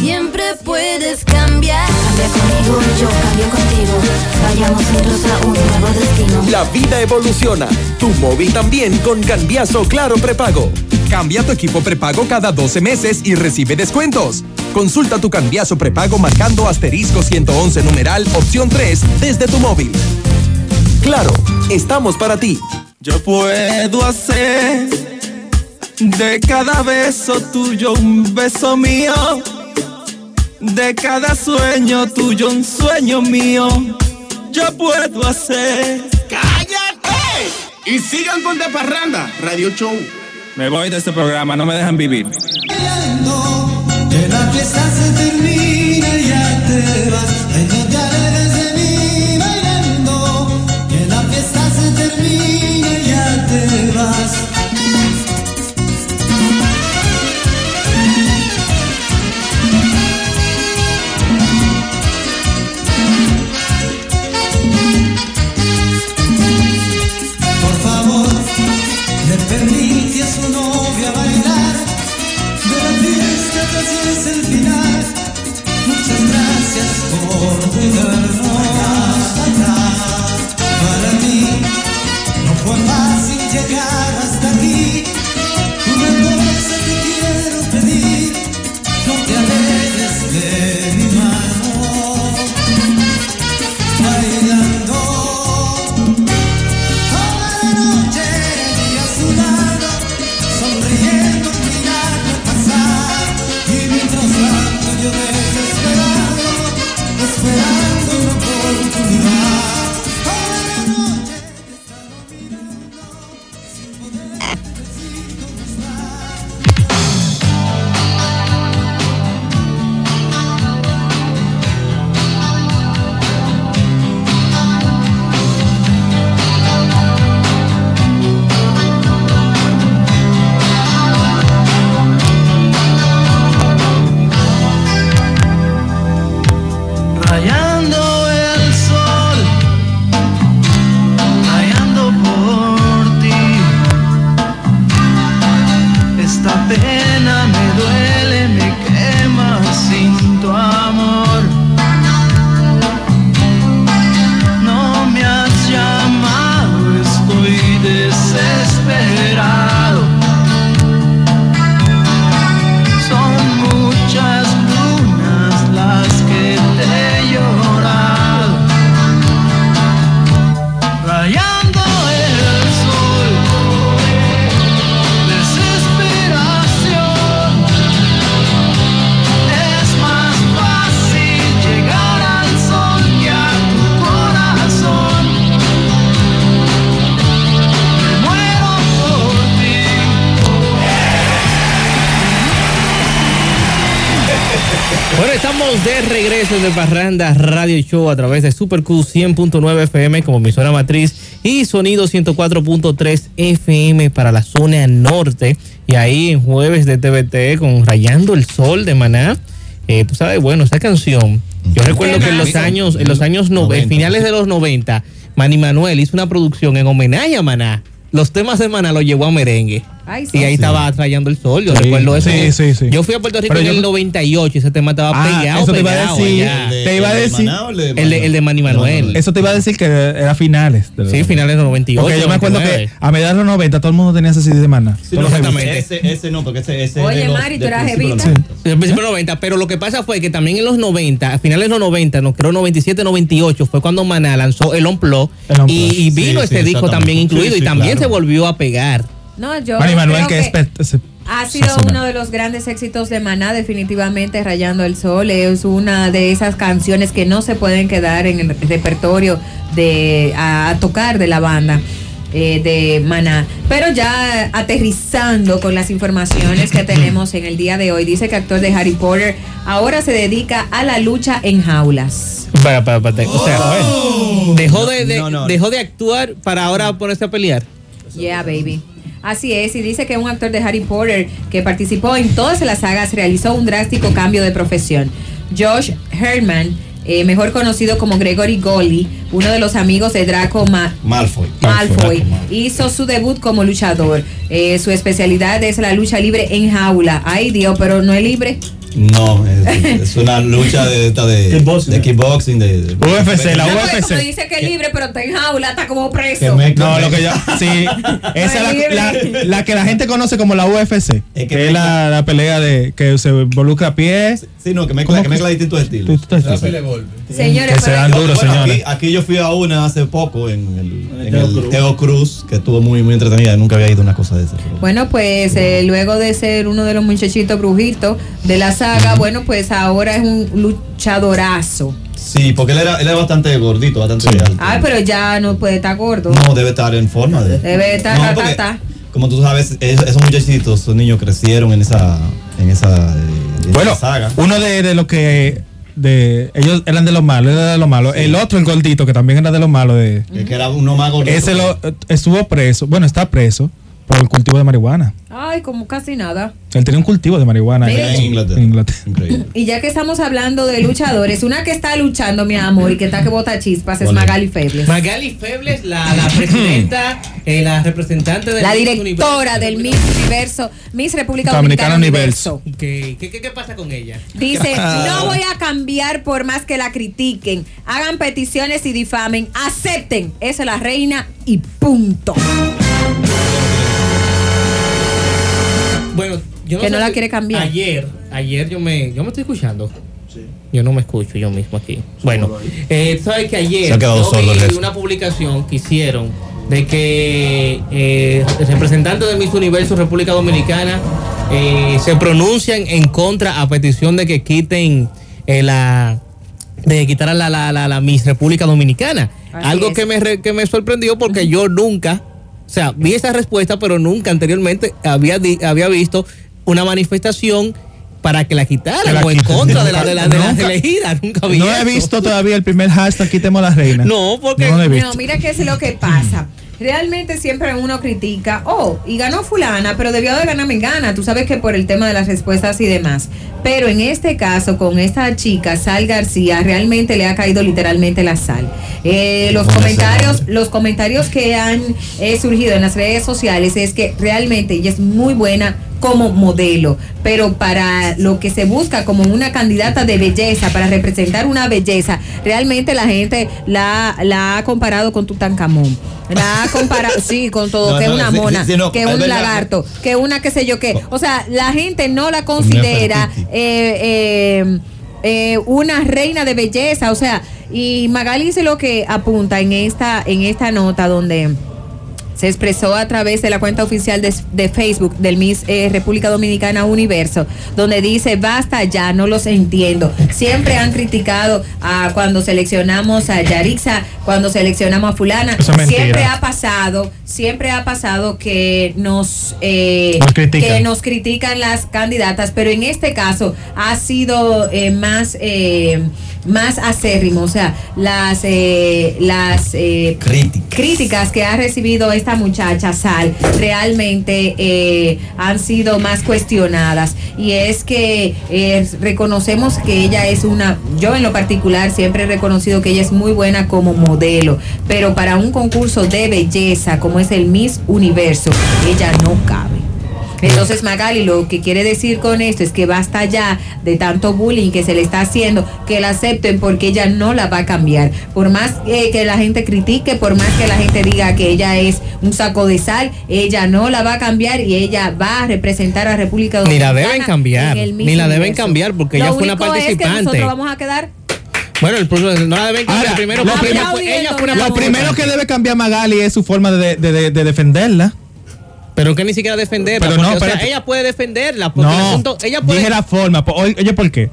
Siempre puedes cambiar. Cambia conmigo, yo cambio contigo. Vayamos juntos a un nuevo destino. La vida evoluciona. Tu móvil también con Cambiazo Claro Prepago. Cambia tu equipo prepago cada 12 meses y recibe descuentos. Consulta tu cambiazo prepago marcando asterisco 111 numeral opción 3 desde tu móvil. Claro, estamos para ti. Yo puedo hacer de cada beso tuyo un beso mío, de cada sueño tuyo un sueño mío. Yo puedo hacer. ¡Cállate! Y sigan con De Parranda, Radio Show. Me voy de este programa, no me dejan vivir. Fiesta se termina y ya te vas. De Parranda Radio Show a través de Super Q 100.9 FM como emisora matriz y sonido 104.3 FM para la zona norte. Y ahí en jueves de TVT con Rayando el Sol de Maná. Eh, tú sabes, bueno, esa canción. Yo recuerdo que en los años, en los años no, finales de los 90, Manny Manuel hizo una producción en homenaje a Maná. Los temas de Maná los llevó a merengue. Ay, sí. Y ahí estaba Rayando el Sol, yo Sí, recuerdo eso. sí, sí, sí. Yo fui a Puerto Rico Pero en yo- el 98 y ese tema estaba Ah, pegado. eso te iba a pegado decir. allá. Te iba a decir. El de, el de Manny Manuel. Eso te iba a decir que era finales. de Sí, finales de los 98. Porque yo me acuerdo 99. que a mediados de los 90 todo el mundo tenía ese CD de mana. Sí, no, Ese, ese no, porque ese, ese Oye, de Mari, ¿tú eras de jevita? 90. Sí, al principio de los 90, pero lo que pasa fue que también en los 90, a finales de los 90, no creo 97, 98, fue cuando Maná lanzó el El Unplug. y, y vino sí, disco exactamente. también incluido y también se volvió a pegar. No, yo Manny Manuel, que que es. ha sido uno de los grandes éxitos de Maná, definitivamente Rayando el Sol. Es una de esas canciones que no se pueden quedar en el repertorio de a, a tocar de la banda. eh, de Maná. Pero ya aterrizando con las informaciones que tenemos en el día de hoy, dice que actor de Harry Potter ahora se dedica a la lucha en jaulas. Espera, espérate. O sea, Oh. dejó, de, de- dejó de actuar para ahora ponerse a pelear. Yeah, baby. Así es, y dice que un actor de Harry Potter que participó en todas las sagas realizó un drástico cambio de profesión. Josh Herman, eh, mejor conocido como Gregory Golly, uno de los amigos de Draco Ma- Malfoy. Malfoy, hizo su debut como luchador. Eh, su especialidad es la lucha libre en jaula. Ay Dios, pero no es libre. No, es, es una lucha de, esta de, (laughs) de kickboxing, de, de- UFC, la UFC. como dice que es libre, pero está en jaula, está como preso. No, lo que yo. Sí. (laughs) Esa es la, la- la que la gente conoce como la UFC. que es la, la pelea de que se involucra a pie. Sí, no, que mezcla, que mezcla distintos estilos. Señores, Que se dan bueno, señores. Aquí, aquí yo fui a una hace poco en el, en el Teo Cruz, que estuvo muy, muy entretenida. Nunca había ido a una cosa de esa. pero- Bueno, pues eh, luego de ser uno de los muchachitos brujitos de la saga, bueno, pues ahora es un luchadorazo. Sí, porque él era, él era bastante gordito, bastante alto. Ay, pero ya no puede estar gordo. No, debe estar en forma de. Debe estar No, ta, ta, porque- ta. Como tú sabes, es- esos muchachitos, esos niños crecieron en esa, en esa, eh, en Bueno, esa saga. uno de, de los que. De, ellos eran de los malos, era de los malos. El otro, el gordito, que también era de los malos. De, Que, que era uno más gordito. ese lo, estuvo preso, bueno, está preso por el cultivo de marihuana. Ay, como casi nada. Él tenía un cultivo de marihuana en, Inglaterra. en Inglaterra. Increíble. Y ya que estamos hablando de luchadores, una que está luchando, mi amor, y que está que bota chispas es. Magali Febles. Magali Febles, la, la presidenta, eh, la representante de La directora del Miss Universo, Miss República Dominicana Dominicana Universo. Universo. ¿Qué, qué, qué- qué pasa con ella? Dice, (laughs) no voy a cambiar por más que la critiquen. Hagan peticiones y difamen. Acepten. Esa es la reina y punto. Bueno, yo Que sé no la si- quiere cambiar. Ayer, ayer yo me, yo me estoy escuchando. Yo no me escucho yo mismo aquí. Bueno, eh, sabes que ayer yo vi una publicación que hicieron de que eh, representantes de Miss Universo República Dominicana eh, se pronuncian en contra a petición de que quiten eh, la de quitar a la, la, la, la Miss República Dominicana. Así Algo es. que me, re- que me sorprendió porque yo nunca, o sea, vi esa respuesta, pero nunca anteriormente había, di- había visto una manifestación para que la quitaran la o en contra de la de la, de las Nunca- elegidas. Nunca vi No he visto todavía el primer hashtag quitemos la reina. No, porque No lo he visto. No, mira qué es lo que pasa. Realmente siempre uno critica, oh, y ganó fulana, pero debió de ganar Mengana. Tú sabes que por el tema de las respuestas y demás. Pero en este caso, con esta chica, Sal García, realmente le ha caído literalmente la sal. Eh, los comentarios, los comentarios que han eh, surgido en las redes sociales es que realmente ella es muy buena como modelo, pero para lo que se busca como una candidata de belleza, para representar una belleza, realmente la gente la, la ha comparado con Tutankamón. La ha comparado, (laughs) sí, con todo, No, que es no, una sí, sí, mona, sí, no, que es un lagarto, que una qué sé yo qué. O sea, la gente no la considera eh, eh, eh, una reina de belleza. O sea, y Magali dice lo que apunta en esta, en esta nota donde se expresó a través de la cuenta oficial de, de Facebook del Miss eh, República Dominicana Universo, donde dice, basta ya, no los entiendo. Siempre han criticado a cuando seleccionamos a Yarixa, cuando seleccionamos a fulana. Eso siempre ha pasado, siempre ha pasado que nos, eh, Nos que nos critican las candidatas, pero en este caso ha sido eh, más eh, más acérrimo, o sea, las eh, las eh, críticas que ha recibido esta muchacha Sal realmente eh, han sido más cuestionadas y es que reconocemos que ella es una, yo en lo particular siempre he reconocido que ella es muy buena como modelo, pero para un concurso de belleza como es el Miss Universo, ella no cabe. Entonces Magali lo que quiere decir con esto es que basta ya de tanto bullying que se le está haciendo, que la acepten porque ella no la va a cambiar. Por más eh, que la gente critique, por más que la gente diga que ella es un saco de sal, ella no la va a cambiar y ella va a representar a República Ni Dominicana. la deben cambiar, ni la deben Universo. cambiar porque Lo ella fue una único es que participante. nosotros vamos a quedar Bueno, el no la deben cambiar Ahora, primero lo primero- ella fue, ella fue una Lo participante. primero que debe cambiar Magali es su forma de, de- de- de defenderla. Pero que ni siquiera defenderla. Pero porque, no, o sea, ella puede defenderla. Porque el No, asunto, ella puede. dije la forma. Oye, ¿por qué?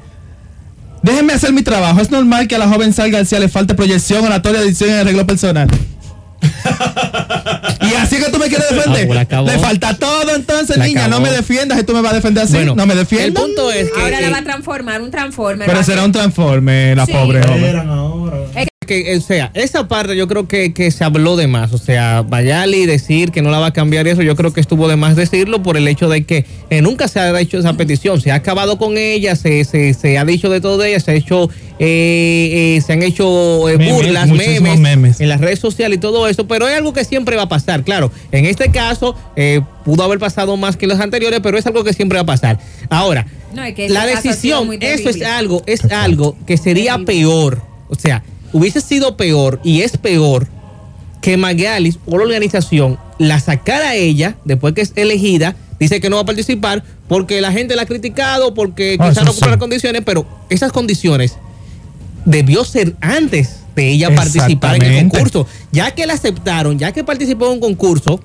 Déjenme hacer mi trabajo. Es normal que a la joven Sal García le falte proyección, oratoria, edición y arreglo personal. (laughs) y así que tú me quieres defender. Ah, pues acabó. le falta todo entonces, La niña. acabó. No me defiendas y tú me vas a defender así. Bueno, no me el defiendas. punto es que. Ahora la va a transformar, un transformer. Pero será ser- un transforme, la Sí. pobre joven. Que, o sea, esa parte yo creo que, que se habló de más. O sea, Bayali decir que no la va a cambiar y eso, yo creo que estuvo de más decirlo por el hecho de que eh, nunca se ha hecho esa petición. Se ha acabado con ella, se, se, se ha dicho de todo de ella, se ha hecho, eh, eh, se han hecho eh, Memes, burlas, memes, memes. en las redes sociales y todo eso, pero es algo que siempre va a pasar. Claro, en este caso eh, pudo haber pasado más que los anteriores, pero es algo que siempre va a pasar. Ahora, No, es que ese la decisión, eso es algo, es algo que sería peor. O sea, hubiese sido peor y es peor que Magalis o la organización la sacara a ella después que es elegida, dice que no va a participar porque la gente la ha criticado, porque Ah, quizás no cumple sí. las condiciones, pero esas condiciones debió ser antes de ella participar en el concurso. Ya que la aceptaron, ya que participó en un concurso,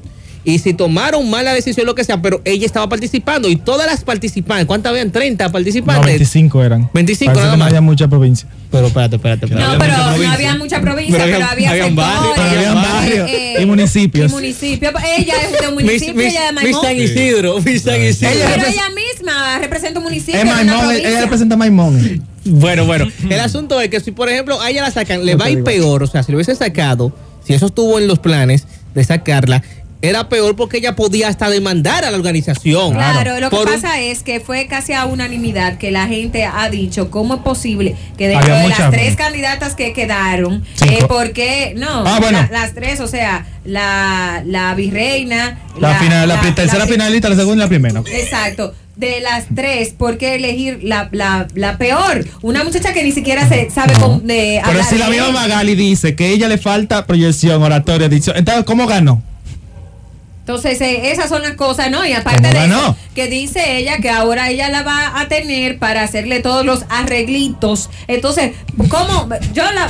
y si tomaron mala decisión, lo que sea, pero ella estaba participando y todas las participantes, ¿cuántas habían? 30 No, participantes. 25 eran. 25 Parece nada que no más. había mucha provincia. Pero espérate, espérate, espérate. No, pero no había mucha provincia, Pero pero, había- había, habían barrios, habían barrios eh, y municipios. Y municipios. Ella es de un municipio, Miss- ella de Maimón. San Isidro, San Isidro. Pero ella misma representa un municipio. Es de una Maimón, provincia. ella representa Maimón. Bueno, bueno. El asunto es que si, por ejemplo, a ella la sacan, le va a ir peor. O sea, si lo hubiese sacado, si eso estuvo en los planes de sacarla, era peor porque ella podía hasta demandar a la organización. Claro, lo que Por un- pasa es que fue casi a unanimidad que la gente ha dicho cómo es posible que dentro Había de las tres candidatas que quedaron, eh, porque no, Ah, bueno. la- las tres, o sea, la, la virreina, La, final, la, pri- tercera la- finalista, la segunda y la primera. Exacto. De las tres, ¿por qué elegir la, la, la peor? Una muchacha que ni siquiera se sabe con, de Pero hablar si la misma Magali dice que ella le falta proyección, oratoria, edición. Entonces, ¿cómo ganó? Entonces, eh, esas son las cosas, ¿no? Y aparte ¿Cómo de eso, que dice ella que ahora ella la va a tener para hacerle todos los arreglitos. Entonces, ¿cómo? Yo la...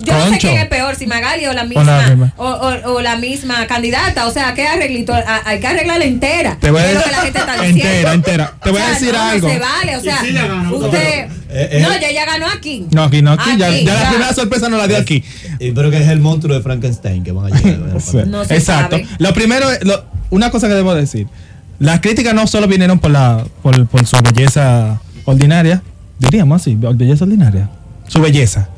Yo no sé quién es peor, si Magali o la la misma o, o- o la misma candidata. O sea, ¿qué arreglito? A- hay que arreglarla entera. Te voy a lo decir- que la gente está diciendo. entera, entera. Te voy a O sea, decir no, algo. No se vale, o sea, usted... eh, no, ya ella ganó aquí. No, aquí no, aquí. ya, ya la ya. primera sorpresa no la dio aquí. Pero que es el monstruo de Frankenstein que van a llegar. (laughs) No se Exacto. sabe. Lo primero, es- lo- una cosa que debo decir. Las críticas no solo vinieron por, la, por, por su belleza ordinaria, diríamos así, belleza ordinaria. Su belleza.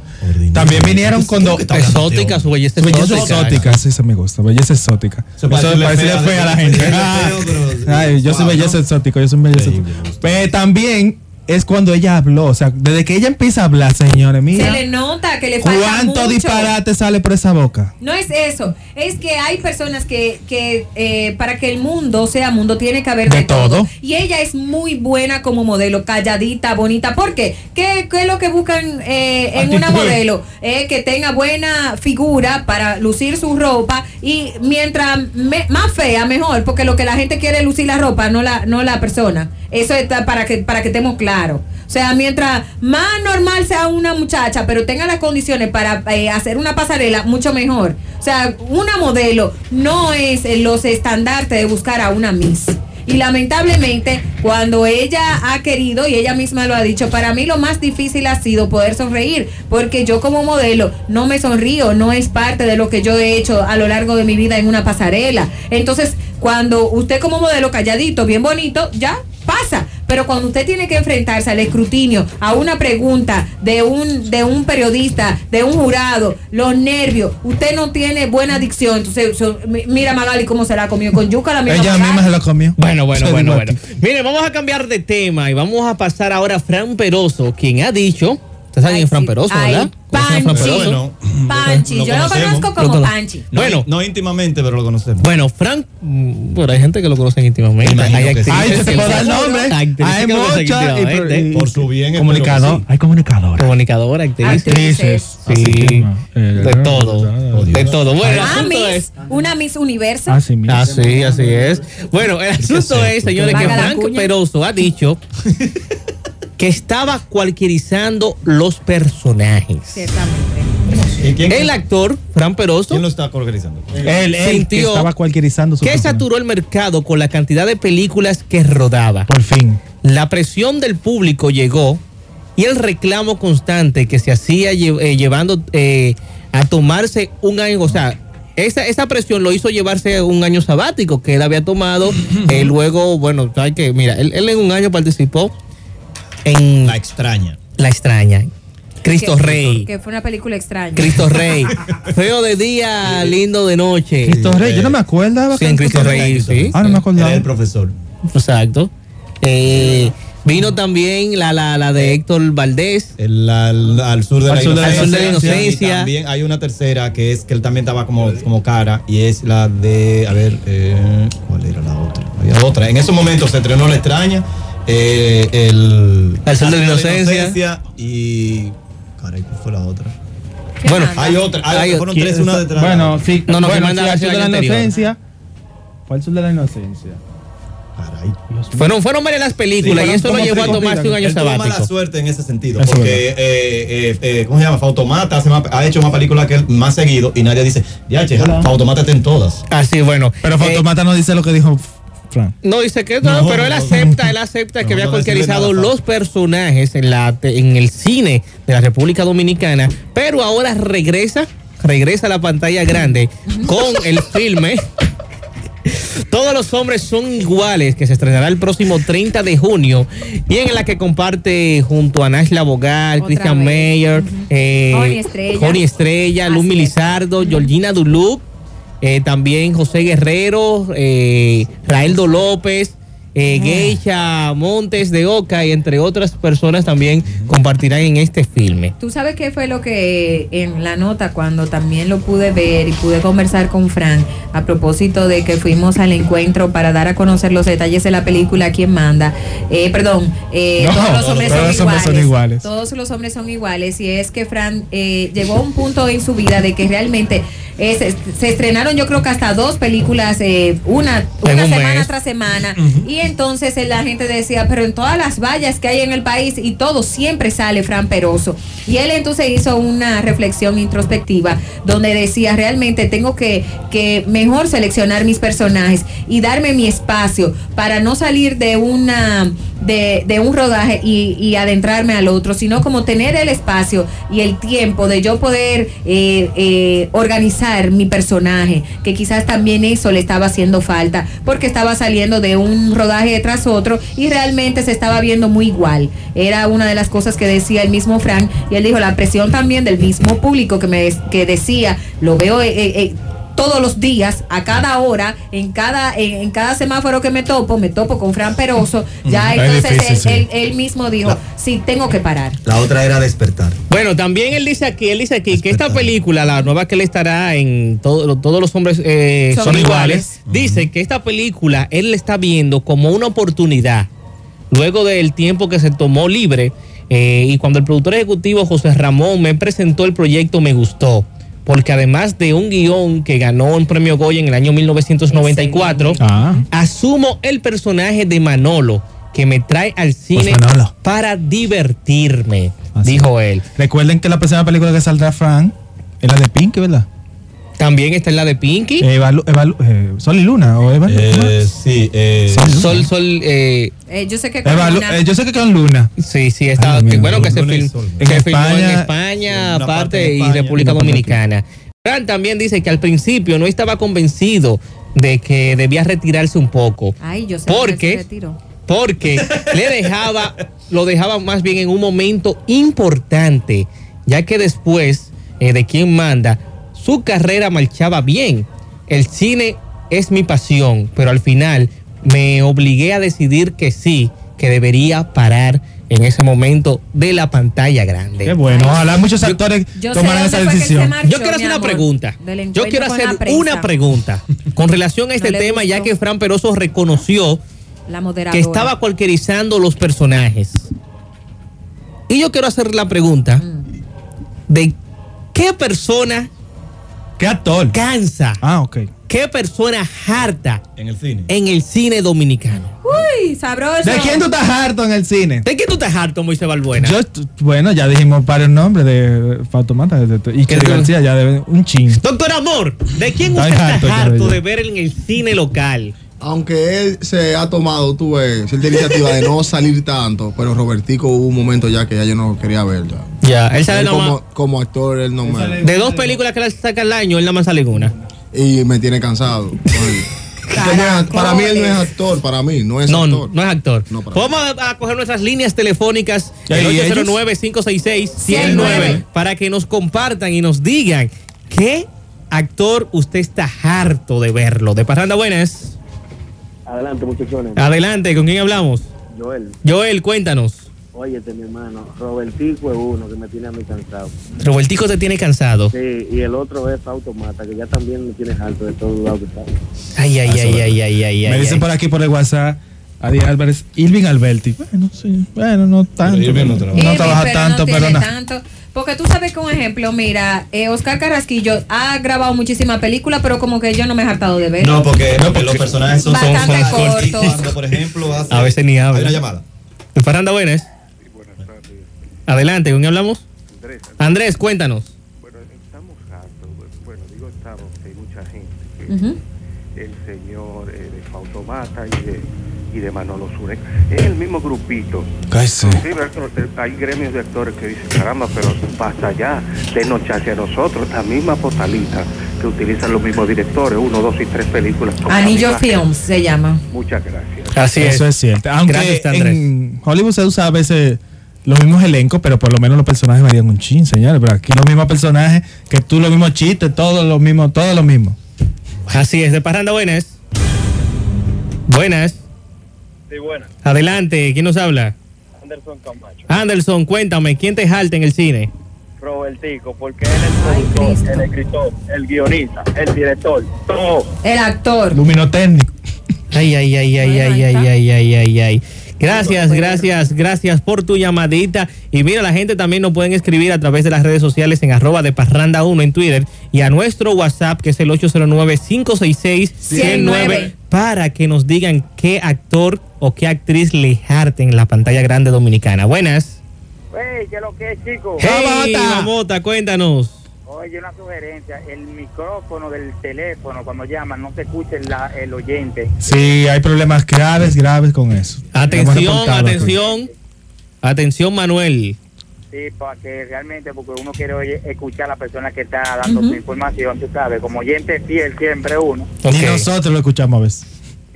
También vinieron cuando... Exótica, su belleza Su belleza exótica. exótica, sí, se me gusta. Belleza exótica. Eso Eso parece parece fea, a la gente. (laughs) Ay, yo soy belleza ¿no? exótico, yo soy belleza exótico. Pero también es cuando ella habló. O sea, desde que ella empieza a hablar, señores, Se mira. le nota que le falta ¿Cuánto mucho. disparate sale por esa boca? No es eso, es que hay personas que, que eh, para que el mundo sea mundo tiene que haber de, De todo. Y ella es muy buena como modelo, calladita, bonita. ¿Por qué? ¿Qué, qué es lo que buscan eh, en una modelo? Eh, que tenga buena figura para lucir su ropa y mientras me- más fea, mejor, porque lo que la gente quiere es lucir la ropa, no la, no la persona. Eso está para que, para que estemos claros. O sea, mientras más normal sea una muchacha, pero tenga las condiciones para eh, hacer una pasarela, mucho mejor. O sea, una modelo no es en los estandartes de buscar a una Miss. Y lamentablemente, cuando ella ha querido, y ella misma lo ha dicho, para mí lo más difícil ha sido poder sonreír, porque yo como modelo no me sonrío, no es parte de lo que yo he hecho a lo largo de mi vida en una pasarela. Entonces, cuando usted como modelo calladito, bien bonito, ya pasa. Pero cuando usted tiene que enfrentarse al escrutinio, a una pregunta de un, de un periodista, de un jurado, los nervios, usted no tiene buena dicción. Entonces, so- mi- mira Magali cómo se la comió con yuca, la misma Ella Magali. misma se la comió. Bueno, bueno, bueno, bueno. Mire, vamos a cambiar de tema y vamos a pasar ahora a Fran Peroso, quien ha dicho. Usted sabe quién es Fran Peroso, Ay, ¿verdad? ¿Conocen a Fran Panchi. Bueno, Panchi, lo yo lo conozco como Panchi. No, Bueno. no íntimamente, pero lo conocemos. Bueno, Frank, bueno, hay gente que lo conoce íntimamente. Imagino Hay sí. actrices Ay, se que puede dar nombre. Hay muchas. Por su bien, Comunicador. sí. Hay comunicadora. Comunicadora, actrices. Sí, que, eh, de todo, de todo. Bueno, Ah, una Miss Universo. Así mismo. así, así es. Bueno, el asunto es, señores, que Frank. Peroso ha dicho (laughs) que estaba cualquierizando los personajes. Ciertamente. ¿Y quién, El actor, Fran Peroso, quién lo está organizando? Él, él que Sintió estaba cualquierizando su que personaje. saturó el mercado con la cantidad de películas que rodaba. Por fin. La presión del público llegó y el reclamo constante que se hacía lle- eh, llevando eh, a tomarse un año, o sea, esa, esa presión lo hizo llevarse un año sabático que él había tomado. (clears throat) eh, luego, bueno, sabes que, mira, él, él en un año participó en La extraña. La extraña, Cristo Que- Rey, Que fue una película extraña. Cristo (laughs) Rey, feo de día, lindo de noche. Cristo Rey, yo no me acordaba. Sí, en Cristo Rey, sí. Ah, no me acordaba. Era el profesor. Exacto. Eh, vino también la, la, la de Héctor Valdés. El- al, al sur de, Al la, sur de la inocencia. inocencia. Y también hay una tercera que es que él también estaba como, como cara y es la de, a ver, eh, ¿cuál era la otra? Había otra. En esos momentos se estrenó La extraña, eh, el Al sur de la inocencia. y, caray, ¿cuál fue la otra? ¿Qué Bueno? Hay otra, hay, Hay- fueron tres una detrás. Bueno, sí. No, no, bueno, sí, la al sur de la inocencia. ¿Cuál sur de la inocencia? Caray. Fueron, fueron varias las películas Sí, y eso lo llevó a tomarse un año tuvo mala sabático. suerte en ese sentido, Eso porque, eh, eh, eh, ¿cómo se llama? Fautomata hace más- ha hecho más películas que él más seguido y nadie dice, ya, che. Fautomata está en todas. Así, bueno. Pero eh, Fautomata no dice lo que dijo No dice que no, No, pero él acepta, él acepta no, que había cualquierizado los personajes en la en el cine de la República Dominicana, pero ahora regresa, regresa a la pantalla grande con el filme (laughs) Todos los hombres son iguales, que se estrenará el próximo 30 de junio y en la que comparte junto a Nashla Bogal, Christian vez. Meyer, eh, Joni Estrella. Estrella, es. Milizardo, Georgina Duluc, eh, también José Guerrero, eh, Raeldo López, eh, Geisha Montes de Oca y entre otras personas también compartirán en este filme. Tú sabes qué fue lo que en la nota cuando también lo pude ver y pude conversar con Fran a propósito de que fuimos al encuentro para dar a conocer los detalles de la película Quién manda. Eh, perdón, eh, No, todos los hombres, todos son, los hombres iguales, son iguales. Todos los hombres son iguales y es que Fran eh, llegó a un punto en su vida de que realmente eh, se, se estrenaron yo creo que hasta dos películas, eh, una, una un semana mes. tras semana y entonces eh, la gente decía, pero en todas las vallas que hay en el país y todo siempre sale Fran Peroso. Y él entonces hizo una reflexión introspectiva donde decía, realmente tengo que, que mejor seleccionar mis personajes y darme mi espacio para no salir de una de, de un rodaje y, y adentrarme al otro, sino como tener el espacio y el tiempo de yo poder eh, eh, organizar mi personaje, que quizás también eso le estaba haciendo falta, porque estaba saliendo de un rodaje tras otro y realmente se estaba viendo muy igual. Era una de las cosas que decía el mismo Frank y él dijo la presión también del mismo público que me que decía, lo veo eh, eh, todos los días, a cada hora, en cada, en, en cada semáforo que me topo, me topo con Fran Peroso, ya Es entonces difícil, él, sí. él- él mismo dijo, sí, tengo que parar. La otra era despertar. Bueno, también él dice aquí, él dice aquí que esta película, la nueva que él estará en todo- todos los hombres eh, Son son, iguales, dice que esta película él la está viendo como una oportunidad luego del tiempo que se tomó libre eh, y cuando el productor ejecutivo José Ramón me presentó el proyecto me gustó porque además de un guion que ganó un premio Goya en el año 1994 Ah. asumo el personaje de Manolo que me trae al cine Pues Manolo. para divertirme, Así. dijo él. Recuerden que la próxima película que saldrá Frank es la de Pink, ¿verdad? También está en la de Pinky. Eva Eva Lu- eh, Sol y Luna o Eva Eh, sí, eh, Sol y Luna. Sol, Sol, eh, Eh, yo sé que Eva Lu- Corona- eh, yo sé que con Luna. Sí, sí, está. Ay, que mira, bueno, que se, Luna film- Sol. que En filmó en España, aparte, y España, República y Dominicana. Fran también dice que al principio no estaba convencido de que debía retirarse un poco. Ay, yo sé ¿Por que qué? se retiró. Porque le dejaba, (laughs) lo dejaba más bien en un momento importante, ya que después eh, de quien manda, su carrera marchaba bien. El cine es mi pasión, pero al final me obligué a decidir que sí, que debería parar en ese momento de la pantalla grande. Qué bueno. Ojalá muchos actores Yo tomaran esa decisión. marchó, Yo quiero hacer una pregunta. Yo quiero hacer una pregunta con relación a este tema, ya que Fran Peroso reconoció La que estaba cualquierizando los personajes. Y yo quiero hacer la pregunta de qué persona ¿Qué actor? cansa, Ah, ok. qué persona harta en el cine. en el cine dominicano. Uy, sabroso. ¿De quién tú estás harto en el cine? ¿De qué tú estás harto, Moisés Balbuena? Yo, bueno, ya dijimos varios nombres de Fautomata de- de- y ¿Qué Cheri tú- García, ya debe un chin. Doctor Amor, ¿de quién usted harto, está harto yo. de ver en el cine local? Aunque él se ha tomado, tú ves, cierta iniciativa de no (laughs) salir tanto, pero Robertico hubo un momento ya que ya yo no quería ver ya. Ya, él sabe Él más- como, como actor, él no me... De dos películas que le saca al año, él nada más sale una. Y me tiene cansado. (laughs) No para mí él no es actor, para mí, no es No, actor. no es actor. No, Vamos a, a coger nuestras líneas telefónicas, ¿Y el ellos? 809-566-109, para que nos compartan y nos digan qué actor usted está harto de verlo. De Parranda Buenas. Adelante, muchachones. Adelante, ¿con quién hablamos? Joel, Joel, cuéntanos. óyete, mi hermano. Robertico es uno que me tiene a mí cansado. Robertico te tiene cansado. Sí, y el otro es Automata, que ya también me tiene alto de todo lado que está. Ay, ay, ay, ay, ay, ay, Me ay, dicen ay. por aquí por el WhatsApp, Adi Álvarez, Irving Alberti. Bueno, sí, bueno, no tanto. Irving no trabaja. no Irving, trabaja pero tanto, no pero tiene nada. Porque tú sabes que un ejemplo, mira, eh, Oscar Carrasquillo ha grabado muchísimas películas, pero como que yo no me he hartado de ver. No, porque, porque los personajes son, Bastante son cortos. Cuando, por ejemplo, hace- A veces ni habla. Hay una llamada. De Parranda Buenas. Adelante, ¿con quién hablamos? Andrés. Andrés, cuéntanos. Bueno, estamos hartos. Bueno, digo estamos, que hay mucha gente. Que Ujú. El señor eh, de Fautomata y de, y de Manolo Surek. Es el mismo grupito. Cállese. Sí, pero hay gremios de actores que dicen, caramba, pero basta ya, denos chance a nosotros. La misma postalita que utilizan los mismos directores, uno, dos y tres películas. Anillo Films se llama. Muchas gracias. Así Eso es cierto. Aunque Gracias, Andrés. en Hollywood se usa a veces los mismos elencos, pero por lo menos los personajes varían un chin, señores. Pero aquí los mismos personajes, que tú los mismos chistes, todos los mismos, todos los mismos. Así es, de Parranda Buenas. Buenas. Sí. Adelante, ¿quién nos habla? Anderson Camacho. Anderson, cuéntame, ¿quién te jalta en el cine? Robertico, porque él es el productor, el escritor, el guionista, el director, todo. El actor. Luminotécnico. Ay, ay, ay, ay, ay, ay, ay, ay, ay, ay. Gracias, gracias, gracias por tu llamadita. Y mira, la gente también nos pueden escribir a través de las redes sociales en arroba de parranda 1 en Twitter y a nuestro WhatsApp que es el 809-566-109 para que nos digan qué actor o qué actriz le harta en la pantalla grande dominicana. Buenas. Hey, ¿qué es lo que es, chico? Hey, Mamota, cuéntanos. Oye, una sugerencia, el micrófono del teléfono cuando llaman no se escucha el, la- el oyente. Sí, hay problemas graves, graves con eso. Atención, aquí. atención. Atención, Manuel. Sí, para que realmente, porque uno quiere oye- escuchar a la persona que está dando su información, tú sabes, como oyente fiel siempre uno. Ni nosotros lo escuchamos a veces.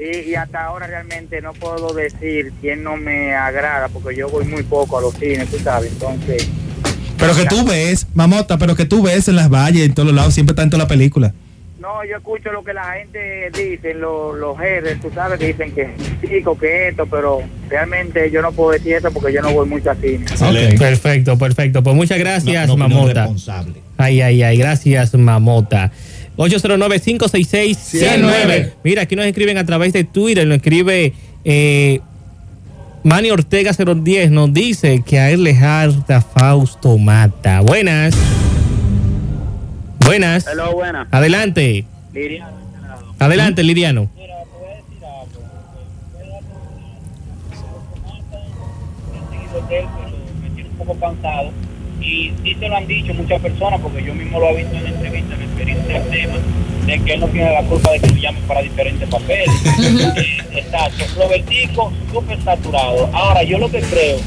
Sí, y hasta ahora realmente no puedo decir quién no me agrada, porque yo voy muy poco a los cines, tú sabes, entonces... Pero que tú ves, mamota, pero que tú ves en las valles, en todos los lados, siempre está en toda la película. No, yo escucho lo que la gente dice, los, los jefes, tú sabes, que dicen que chico, que esto, pero realmente yo no puedo decir eso porque yo no voy mucho a cine. Perfecto, perfecto. Pues muchas gracias, Mamota. responsable. Ay, ay, ay, gracias, Mamota. 809-566-109. Mira, aquí nos escriben a través de Twitter, nos escribe eh, Manny Ortega 010, nos dice que a él le harta Fausto Mata. Buenas. Buenas. Hello, buenas. Adelante. Liriano. Adelante, Liriano. de me. Y sí se lo han dicho muchas personas, porque yo mismo lo he visto en entrevistas referente al tema, de que él no tiene la culpa de que lo llamen para diferentes papeles. (laughs) Eh, exacto. Robertico, súper saturado. Ahora, yo lo que creo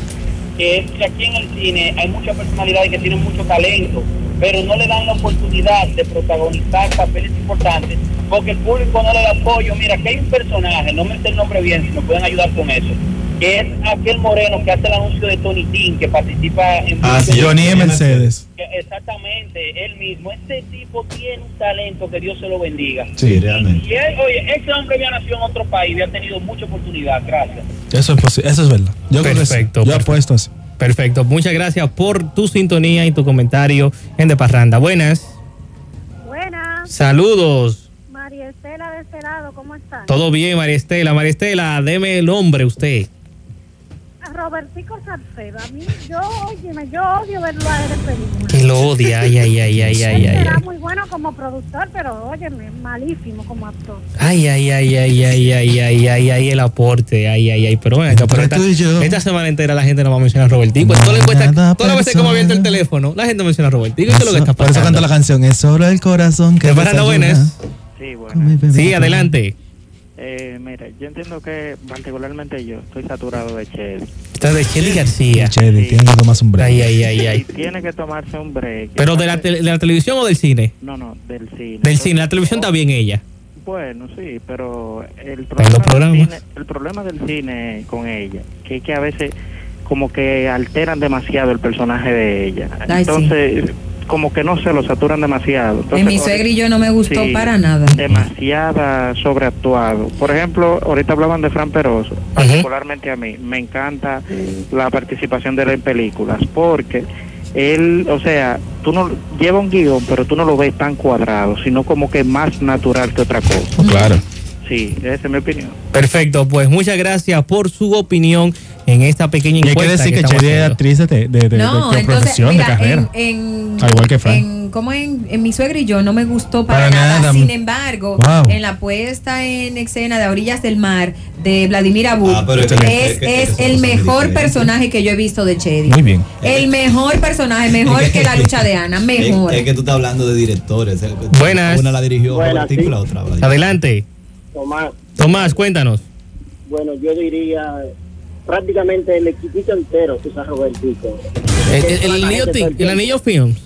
que es que aquí en el cine hay muchas personalidades que tienen mucho talento, pero no le dan la oportunidad de protagonizar papeles importantes porque el público no le da apoyo. Mira, que hay un personaje, no me sé el nombre bien, si me pueden ayudar con eso, que es aquel moreno que hace el anuncio de Tony Team, que participa en... Ah, sí, Johnny M. Mercedes. Exactamente, él mismo. Este tipo tiene un talento que Dios se lo bendiga. Sí, realmente. Y él, oye, ese hombre había nacido en otro país, había tenido mucha oportunidad. Gracias. Eso es, eso es verdad. Yo creo que sí. Perfecto, Yo apuesto así. Perfecto. Muchas gracias por tu sintonía y tu comentario en De Parranda. Buenas. Buenas, Saludos. María Estela de este lado, ¿cómo están? Todo bien, María Estela. María Estela, deme el nombre usted. Robertico Salcedo, a mí, yo, óyeme, yo odio verlo a él en películas. Que lo odia. Ay, ay, ay, ay, ay, ay. será ay. muy bueno como productor, pero óyeme, malísimo como actor. Ay, ay, ay, ay, ay, ay, ay, ay, ay, el aporte, ay, ay, ay, pero bueno, pero esta, esta semana entera la gente no va a mencionar a Robertico. Toda la encuesta- todas las veces hemos abierto el teléfono, la gente menciona a Robertico. ¿Qué es lo que está Por eso pasando? canta la canción. Es solo el corazón que Parranda, desayuna. buenas. Sí, bebé. Sí, adelante. Eh, mira, yo entiendo que particularmente yo estoy saturado de Chevy. Está de Chely García. Chedi, tiene que tomarse un break. Ay, ay, ay, Y tiene que tomarse un break. ¿Pero de la, tele- de la televisión o del cine? No, no, del cine. Del cine. La televisión está bien ella. Bueno, sí, pero el problema, del programas. cine, el problema del cine con ella, que es que a veces como que alteran demasiado el personaje de ella. Ay, Entonces, como que no se lo saturan demasiado. Entonces, En mi suegra y yo no me gustó Sí, para nada. Demasiada sobreactuado. Por ejemplo, ahorita hablaban de Fran Peroso. Particularmente a mí, me encanta la participación de él en películas porque él, o sea, tú no lleva un guion, pero tú no lo ves tan cuadrado, sino como que más natural que otra cosa. Claro. Sí, esa es mi opinión. Perfecto, pues muchas gracias por su opinión en esta pequeña Y hay que encuesta. decir que Chedi es actriz de, de, de, No, de entonces, profesión, mira, de carrera. en, en, Al igual que Fran. en- como en, en mi suegra y yo no me gustó para, Para nada. nada. Sin embargo, Wow. en la puesta en escena de Orillas del Mar de Vladimir Abud Ah, es, es que- es que- es es que el mejor diferentes. personaje que yo he visto de Chedi. Muy bien. El mejor personaje, mejor que la lucha de Ana, mejor. Es, es que tú estás hablando de directores. eh, Buenas. Una la dirigió Buenas, sí. la otra. Vladimir. Adelante. Tomás, Tomás, cuéntanos. bueno, yo diría prácticamente el equipito entero que usa Robertico. El, el- el anillo, el anillo Films.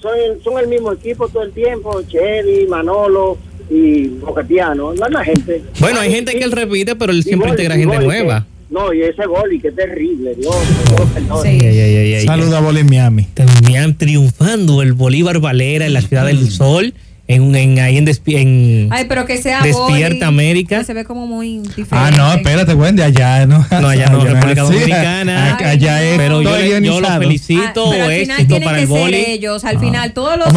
Son, son el mismo equipo todo el tiempo, Chevy, Manolo y Bocatiano, no hay más gente. Bueno, hay gente que él repite, pero él siempre integra gente nueva. que- no, y ese gol, y que terrible, Dios. Dios perdone. Ay, ay, ay, ay, Saludos a Boli en Miami. Terminan triunfando el Bolívar Valera en la Ciudad del Sol, en, en ahí en, despi- en Ay, pero que sea Despierta América. que Se ve como muy diferente. Ah, no, espérate, Wendy, allá no. No, allá no, (laughs) es República. Dominicana. Allá es Pero yo, le- yo lo guionizado. felicito, Ah, pero al final éxito tienen para que el ser ellos. Al final, todos los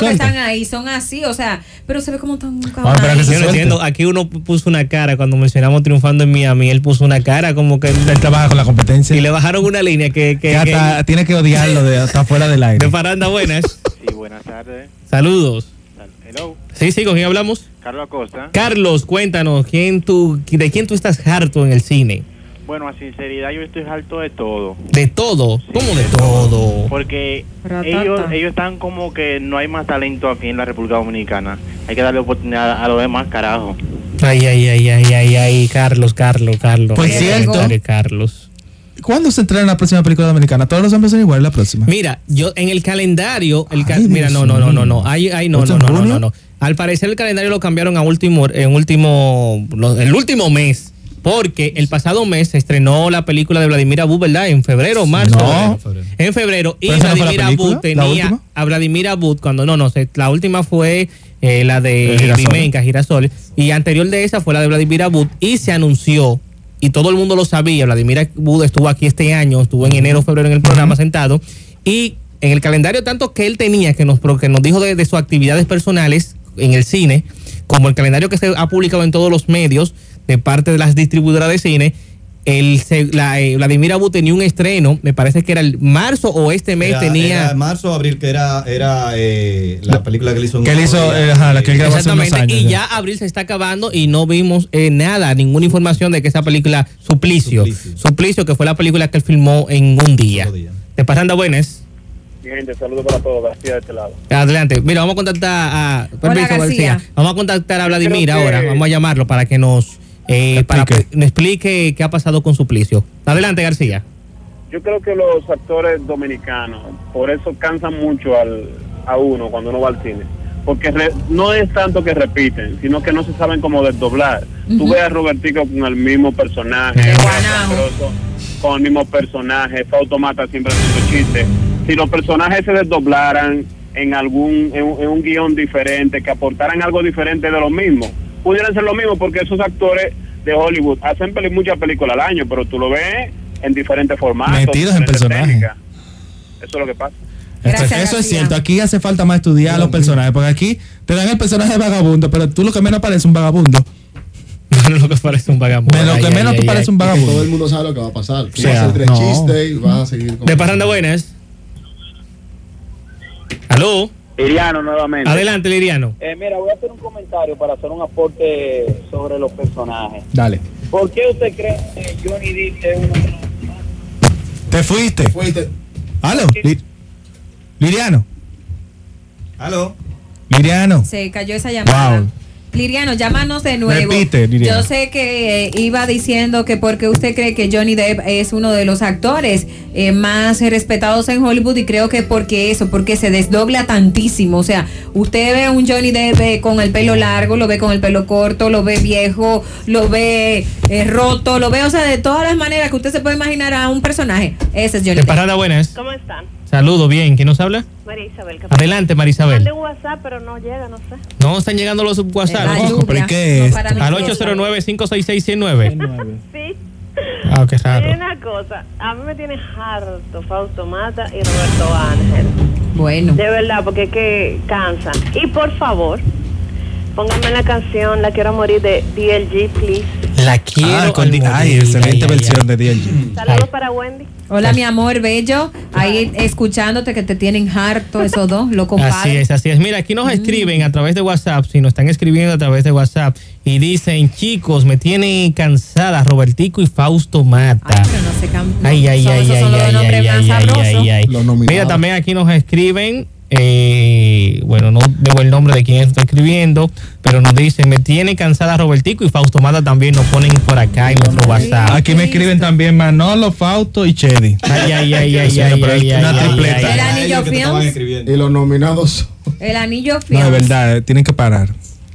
que están ahí son así, o sea, pero se ve como tan Vamos a esperar que se Yo no suelte. entiendo, aquí uno puso una cara cuando mencionamos triunfando en Miami, él puso una cara como que Él trabaja con la competencia. y le bajaron una línea que, que, que hasta que- tiene que odiarlo de hasta fuera del aire. de paranda buenas. Sí, buenas tardes. Saludos. Hello, Sí, sí, ¿con quién hablamos? Carlos Acosta. Carlos, cuéntanos, ¿quién tú, ¿de quién tú estás harto en el cine? Bueno, a sinceridad, yo estoy harto de todo. ¿De todo? ¿Cómo de todo? Porque Ratata. ellos, ellos están como que no hay más talento aquí en la República Dominicana. Hay que darle oportunidad a los demás, carajo. Ay, ay, ay, ay, ay, ay, Carlos, Carlos, Carlos. Por Ay, cierto. Carlos. ¿Cuándo se entrena la próxima película dominicana? Todos los hombres son iguales la próxima. Mira, yo en el calendario, el ca- Ay, mira, no, no, no, no, no, ay, ay, no, ¿Esto no, no, no, no, no. Al parecer el calendario lo cambiaron a último, en último, el último mes, porque el pasado mes se estrenó la película de Vladimir Abud, ¿verdad? En febrero, marzo. No. En febrero. Y ¿Pero esa no Vladimir ¿La tenía a Vladimir Abud cuando no, no, se- la última fue eh, la de. Vimenca, Girasoles, y anterior de esa fue la de Vladimir Abud y se anunció y todo el mundo lo sabía. Vladimir Abud estuvo aquí este año, estuvo en enero, febrero en el programa sentado y en el calendario tanto que él tenía que nos que nos dijo de, de sus actividades personales en el cine, como el calendario que se ha publicado en todos los medios de parte de las distribuidoras de cine, el, se- la, eh, Vladimir Abu tenía un estreno, me parece que era el marzo o este mes Era- tenía... era marzo o abril, que era, era eh, la película que él hizo en Que él hizo, eh, ajá, la que él grabó hace unos Exactamente, años. y ya abril se está acabando y no vimos eh, nada, ninguna información de que esa película, Suplicio, Suplicio, que fue la película que él filmó en un día. ¿Te pasando buenas? Mi gente, saludos para todos, García de este lado. Adelante, mira, vamos a contactar a permiso, García. Vamos a contactar a Vladimir que- ahora, vamos a llamarlo para que nos eh, para que nos explique qué ha pasado con Suplicio. Adelante, García. Yo creo que los actores dominicanos, por eso cansan mucho al, a uno cuando uno va al cine. Porque re- no es tanto que repiten, sino que no se saben cómo desdoblar. Tú Ujú. ves a Robertico con el mismo personaje, con el mismo personaje, Fausto Mata siempre haciendo chistes. Si los personajes se desdoblaran en algún en, un- en un guion diferente, que aportaran algo diferente de lo mismo, pudieran ser lo mismo porque esos actores de Hollywood hacen peli- muchas películas al año, pero tú lo ves en diferentes formatos. Metidos en personajes. Eso es lo que pasa. Eso es cierto, aquí hace falta más estudiar a los personajes, porque aquí te dan el personaje de vagabundo, pero tú lo que menos parece un vagabundo. (laughs) lo que parece un vagabundo. De lo que Ay, menos ay, tú ay, pareces ay. un vagabundo. Todo el mundo sabe lo que va a pasar. Tú O sea, vas a hacer tres no. chistes y vas a seguir con De Parranda Buenas. Aló. Liriano nuevamente. Adelante, Liriano. Eh, mira, voy a hacer un comentario para hacer un aporte sobre los personajes. Dale. ¿Por qué usted cree que Johnny Depp es uno de los Te fuiste. ¿Aló? Li- Liriano. ¿Aló? Liriano. Se cayó esa llamada. Wow. Liriano, llámanos de nuevo. Repite, Liriano. Yo sé que eh, iba diciendo que porque usted cree que Johnny Depp es uno de los actores eh, más respetados en Hollywood y creo que porque eso, porque se desdobla tantísimo. O sea, usted ve a un Johnny Depp eh, con el pelo largo, lo ve con el pelo corto, lo ve viejo, lo ve eh, roto, lo ve, o sea, de todas las maneras que usted se puede imaginar a un personaje. Ese es Johnny De Depp. Parranda Buenas. ¿Cómo están? Saludos, bien. ¿Quién nos habla? María Isabel. Adelante, Marisabel. Mandé WhatsApp, pero no llega, no sé. No están llegando los WhatsApp. Ojo. ¿pero ¿y qué es? No Al mi fiesta. 809-566-109. (laughs) Sí. Ah, qué Hay raro. una cosa, a mí me tiene harto Fausto Mata y Roberto Ángel. Bueno. De verdad, porque es que cansan. Y por favor, pónganme la canción La Quiero Morir de DLG, please. La quiero. Ah, con ay, excelente Ay, ay, versión de DLG. Saludos para Wendy. Hola, mi amor bello. Ahí escuchándote que te tienen harto esos dos, lo Así es, así es. Mira, aquí nos escriben a través de WhatsApp, si nos están escribiendo a través de WhatsApp, y dicen, chicos, me tienen cansada Robertico y Fausto Mata. No se Ay, ay, son- ay, ay, ay, ay, ay, ay, ay, ay. Mira, también aquí nos escriben, eh, bueno, no veo el nombre de quien está escribiendo, pero nos dicen, me tiene cansada Robertico y Fausto Mata también nos ponen por acá en nuestro WhatsApp. Aquí me escriben también Manolo, Fausto y Chedi. Ay, ay, ay, ay, ay, ay, una ay, ay, tripleta. ay, El anillo films. Y los nominados El anillo No, films. de verdad, eh, tienen que parar.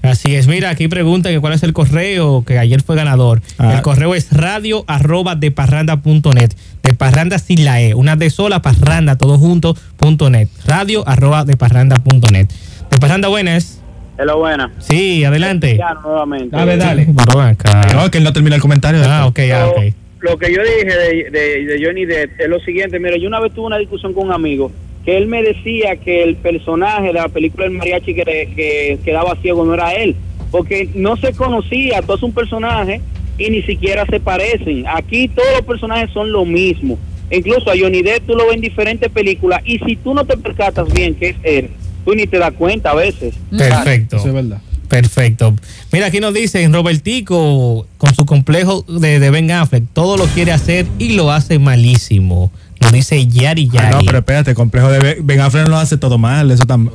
Así es, mira, aquí pregunta que cuál es el correo que ayer fue ganador. Ah. El correo es radio arroba de parranda.net. De parranda sin la E, una de sola, parranda, todo junto, punto net. Radio arroba de parranda.net. De parranda buenas. Hello, buena. Sí, adelante. Ya, nuevamente. Dale, dale. No, que él no termina el comentario. Ah, ok, ah, ok. Lo que yo dije de, de, de Johnny Depp es lo siguiente. Mira, yo una vez tuve una discusión con un amigo que él me decía que el personaje de la película El Mariachi que, que quedaba ciego no era él, porque no se conocía, todo es un personaje y ni siquiera se parecen. Aquí todos los personajes son lo mismo. Incluso a Johnny Depp tú lo ves en diferentes películas y si tú no te percatas bien que es él, tú ni te das cuenta a veces. Perfecto. Eso es verdad. Perfecto. Mira, aquí nos dicen, Robertico, con su complejo de, de Ben Affleck, todo lo quiere hacer y lo hace malísimo. Nos dice Yari Ah, Yari. no, pero espérate, el complejo de Ben- Affleck no lo hace todo mal. Eso tam-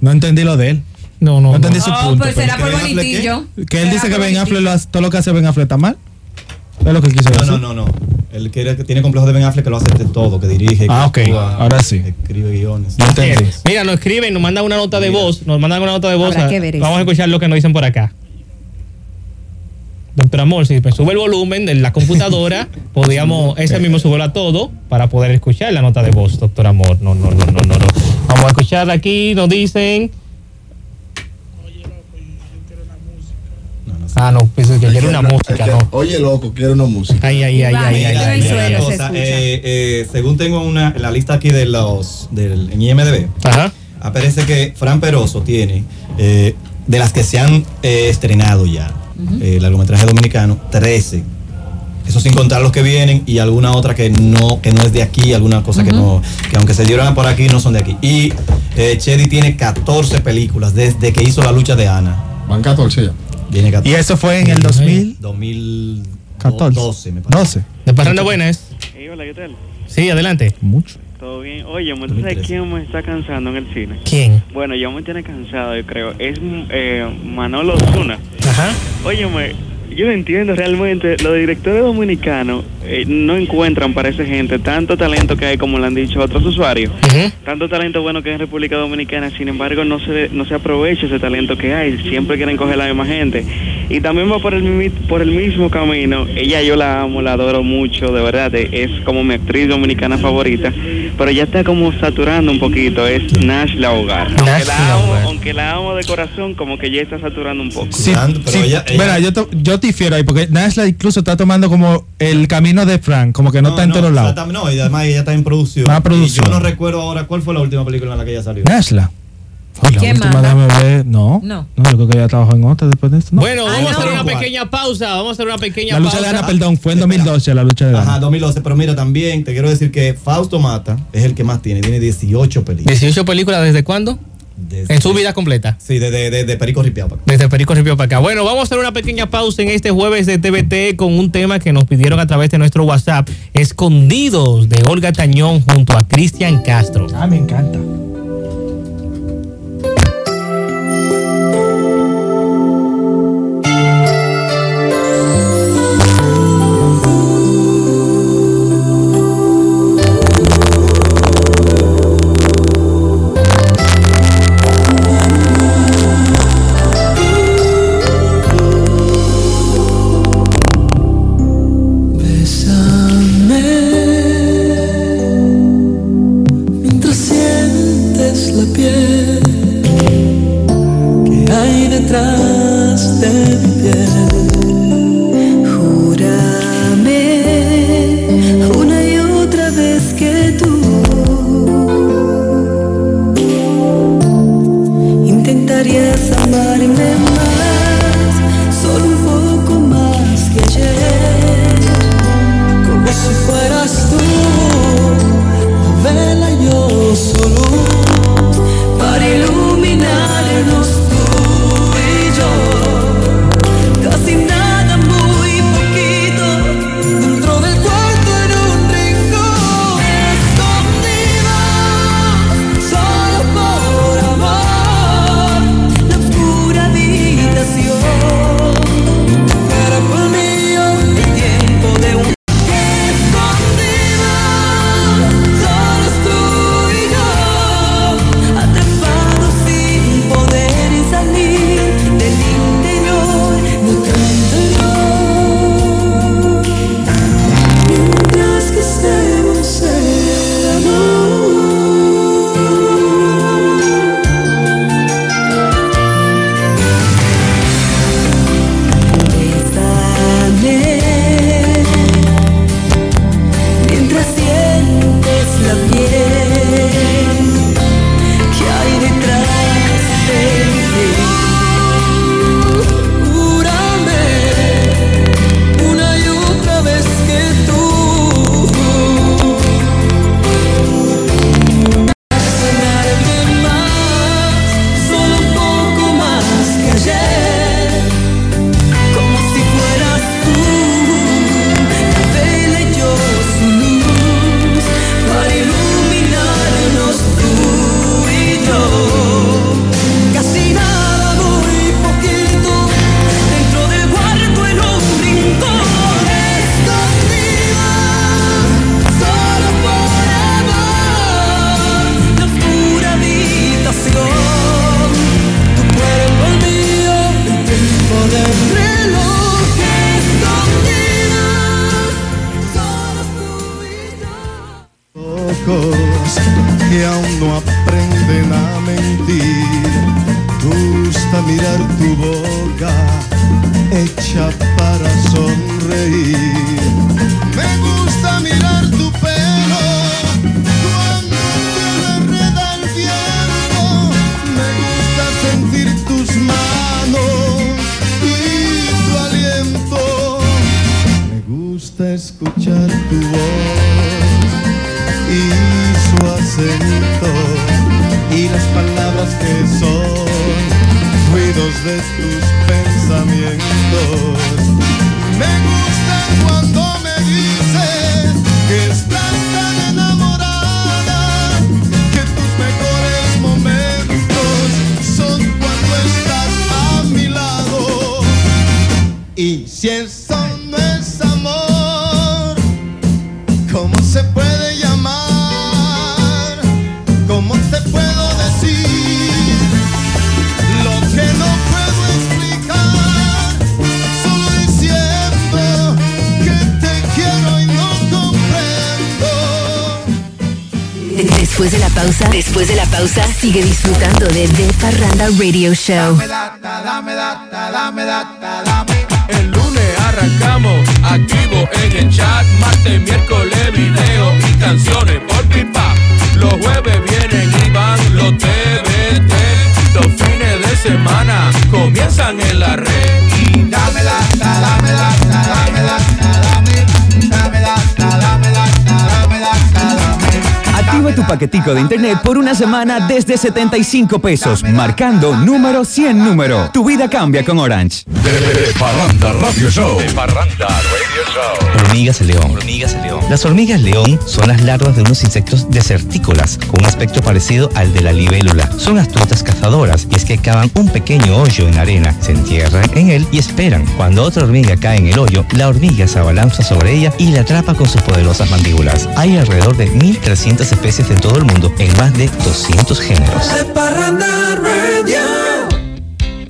no entendí lo de él. No, no. No entendí su Oh, punto. pues será por bonitillo. Que él dice que Ben. Affleck lo hace- todo lo que hace Ben Affleck está mal. Es lo que quiso No, decir. no, no, no. Él quiere, que tiene complejo de Ben Affleck que lo hace de todo, que dirige, Ah, que ok. actúa, Ahora sí. escribe guiones. Entendí. Mira, nos escriben, nos mandan una nota de voz, nos mandan una nota de voz. Habrá a- que ver Vamos a escuchar lo que nos dicen por acá. Doctor Amor, si me sube el volumen de la computadora, (laughs) podríamos ese mismo subirlo a todo para poder escuchar la nota de voz, doctor Amor. No, no, no, no, no. no. Vamos a escuchar aquí, nos dicen. Ah, no, pensé que quiere una música, no. Oye, loco, quiero una música. Ay, ay, ay, ay, ay, según tengo una, la lista aquí de los del en IMDB, Ajá. aparece que Fran Peroso tiene eh, de las que se han eh, estrenado ya, eh, el largometraje dominicano, 13. Eso sin contar los que vienen y alguna otra que no, que no es de aquí, alguna cosa que no, que aunque se dieron por aquí no son de aquí. Y eh, Chedi tiene 14 películas desde que hizo la lucha de Ana. Van 14 ya. Tiene 14. Y eso fue en el 2000. 2014. 12, me parece. 12. De Parranda Buenas. Hey, hola, ¿qué tal? Sí, adelante. Mucho. ¿Todo bien? Oye, ¿tú sabes quién me está cansando en el cine? ¿Quién? Bueno, yo me tiene cansado, yo creo. Es eh, Manolo Zuna. Ajá. Óyeme, yo no entiendo realmente. Los directores dominicanos eh, no encuentran para esa gente tanto talento que hay, como lo han dicho otros usuarios. Tanto talento bueno que hay en República Dominicana, sin embargo, no se, no se aprovecha ese talento que hay. Siempre quieren coger la misma gente. Y también va por el, por el mismo camino. Ella yo la amo, la adoro mucho, de verdad. eh, Es como mi actriz dominicana favorita. Pero ya está como saturando un poquito. Es Nash la hogar. Aunque Nash la, la amo, Hogar. aunque la amo de corazón, como que ya está saturando un poco. Sí, sí, Mira, yo, to- yo difiero ahí, porque Nashla incluso está tomando como el camino de Frank, como que no, está en todos lados. No, y además ella está en producción. Más producción. Y yo no recuerdo ahora cuál fue la última película en la que ella salió. Nashla. ¿Quién última, más? déjame ver. No. No. No, yo creo que ella trabajó en otra después de esto. No. Bueno, Ah, vamos a no. hacer una pequeña pausa. Vamos a hacer una pequeña la lucha pausa. de Ana, perdón, fue en 2012 la lucha de Ana. Ajá, 2012. Pero mira, también te quiero decir que Fausto Mata es el que más tiene. Tiene 18 películas. 18 películas, ¿desde cuándo? En su vida completa. Sí, de, de, de, Perico Ripiao para acá. Desde Perico Ripio para acá. Bueno, vamos a hacer una pequeña pausa en este jueves de TVT con un tema que nos pidieron a través de nuestro WhatsApp, Escondidos, de Olga Tañón junto a Cristian Castro. Ah, me encanta. Radio Show. El lunes arrancamos activo en el chat, martes, miércoles video y canciones por pipa. Los jueves vienen y van los TBT. Los fines de semana comienzan en la red. Paquetico de internet por una semana desde 75 pesos, marcando número 100 número. Tu vida cambia con Orange. De Parranda Radio Show. De Parranda Radio Show. Hormigas león. Hormigas león. Las hormigas león son las larvas de unos insectos desertícolas con un aspecto parecido al de la libélula. Son astutas cazadoras y es que cavan un pequeño hoyo en arena, se entierran en él y esperan. Cuando otra hormiga cae en el hoyo, la hormiga se abalanza sobre ella y la atrapa con sus poderosas mandíbulas. Hay alrededor de 1.300 especies en todo el mundo en más de 200 géneros.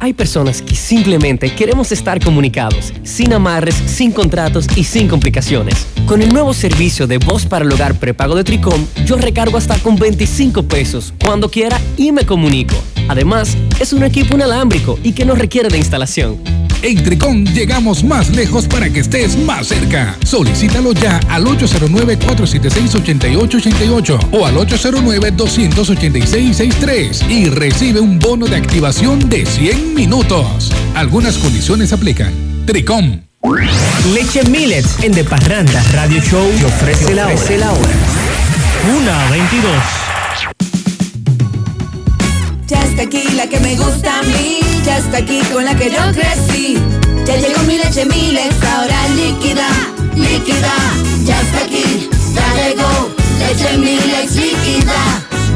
Hay personas que simplemente queremos estar comunicados, sin amarres, sin contratos y sin complicaciones. Con el nuevo servicio de voz para el hogar prepago de Tricom, yo recargo hasta con 25 pesos cuando quiera y me comunico. Además, es un equipo inalámbrico y que no requiere de instalación. En Tricón llegamos más lejos para que estés más cerca. Solicítalo ya al 809-476-8888 o al 809-286-63 y recibe un bono de activación de 100 minutos. Algunas condiciones aplican. Tricom. Leche Millets en De Parranda Radio Show te ofrece, la, hora. la hora. Una 22. Ya está aquí la que me gusta a mí, ya está aquí con la que yo crecí. Ya llegó mi leche Milex, ahora líquida, líquida. Ya está aquí, ya llegó leche Milex líquida.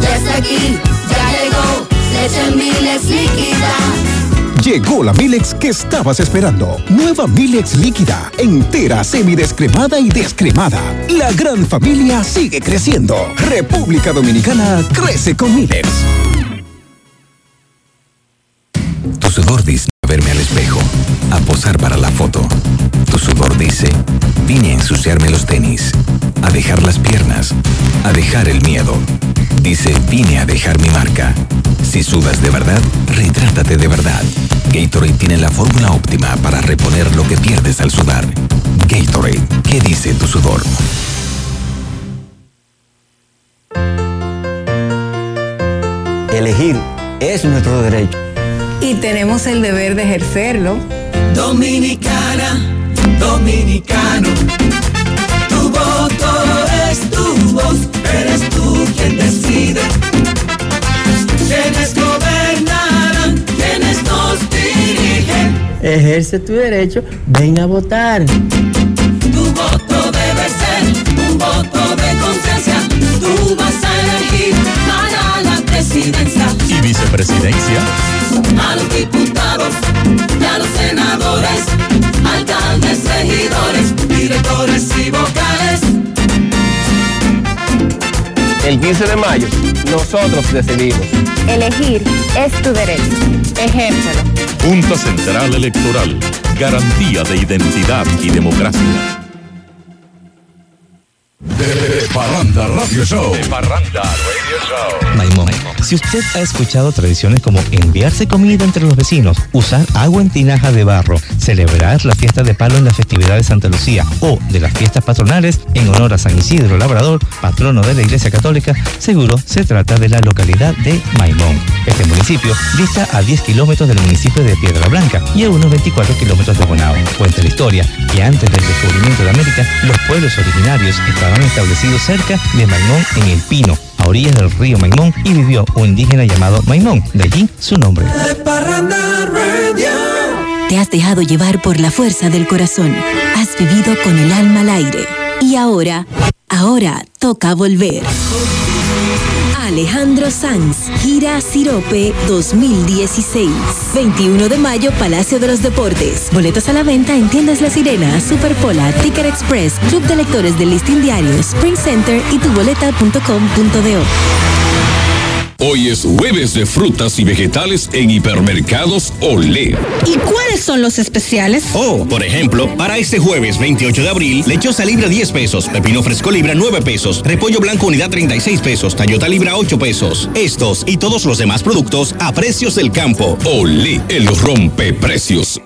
Ya está aquí, ya llegó leche Milex líquida. Llegó la Milex que estabas esperando. Nueva Milex líquida, entera, semidescremada y descremada. La gran familia sigue creciendo. República Dominicana crece con Milex. Tu sudor dice a verme al espejo, a posar para la foto. Tu sudor dice, vine a ensuciarme los tenis, a dejar las piernas, a dejar el miedo. Dice, vine a dejar mi marca. Si sudas de verdad, retrátate de verdad. Gatorade tiene la fórmula óptima para reponer lo que pierdes al sudar. Gatorade, ¿qué dice tu sudor? Elegir es nuestro derecho. Y tenemos el deber de ejercerlo. Dominicana, dominicano. Tu voto es tu voz, eres tú quien decide. Quienes gobernarán, Ejerce tu derecho, ven a votar. Tu voto debe ser un voto de conciencia. Tú vas a elegir para la presidencia. ¿Y vicepresidencia? A los diputados y a los senadores, alcaldes, regidores, directores y vocales. El 15 de mayo, nosotros decidimos. Elegir es tu derecho. Ejércelo. Junta Central Electoral. Garantía de identidad y democracia. De Parranda Radio Show. De Parranda Radio Show. My moments. Si usted ha escuchado tradiciones como enviarse comida entre los vecinos, usar agua en tinaja de barro, celebrar la fiesta de palo en la festividad de Santa Lucía o de las fiestas patronales en honor a San Isidro Labrador, patrono de la Iglesia Católica, seguro se trata de la localidad de Maimón. Este municipio dista a 10 kilómetros del municipio de Piedra Blanca y a unos 24 kilómetros de Bonao. Cuenta la historia que antes del descubrimiento de América, los pueblos originarios estaban establecidos cerca de Maimón en El Pino, a orillas del río Maimón, y vivió un indígena llamado Maimón, de allí su nombre. Te has dejado llevar por la fuerza del corazón. Has vivido con el alma al aire. Y ahora, ahora toca volver. Alejandro Sanz, gira Sirope 2016. 21 de mayo, Palacio de los Deportes. Boletos a la venta en tiendas La Sirena, Superpola, Ticket Express, Club de Lectores del Listín Diario, Spring Center y tuboleta.com.do. Hoy es jueves de frutas y vegetales en hipermercados Olé. ¿Y cuáles son los especiales? Oh, por ejemplo, para este jueves 28 de abril, lechosa libra 10 pesos, pepino fresco libra 9 pesos, repollo blanco unidad 36 pesos, tallota libra 8 pesos. Estos y todos los demás productos a precios del campo. Olé, el rompe precios.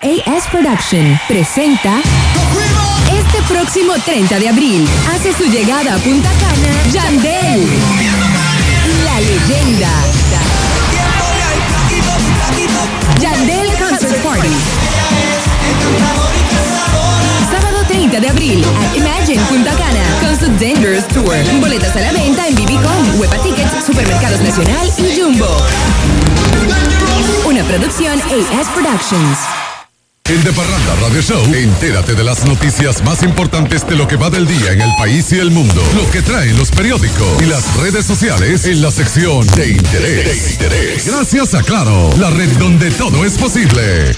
AS Production presenta este próximo 30 de abril hace su llegada a Punta Cana Yandel, leyenda. Yandel Concert Party. Sábado 30 de abril at Imagine Punta Cana con su Dangerous Tour. Boletas a la venta en BBCom, Huepa Tickets, Supermercados Nacional y Jumbo. Una producción AS Productions. En De Parranda Radio Show, entérate de las noticias más importantes de lo que va del día en el país y el mundo. Lo que traen los periódicos y las redes sociales en la sección de interés. De interés. Gracias a Claro, la red donde todo es posible.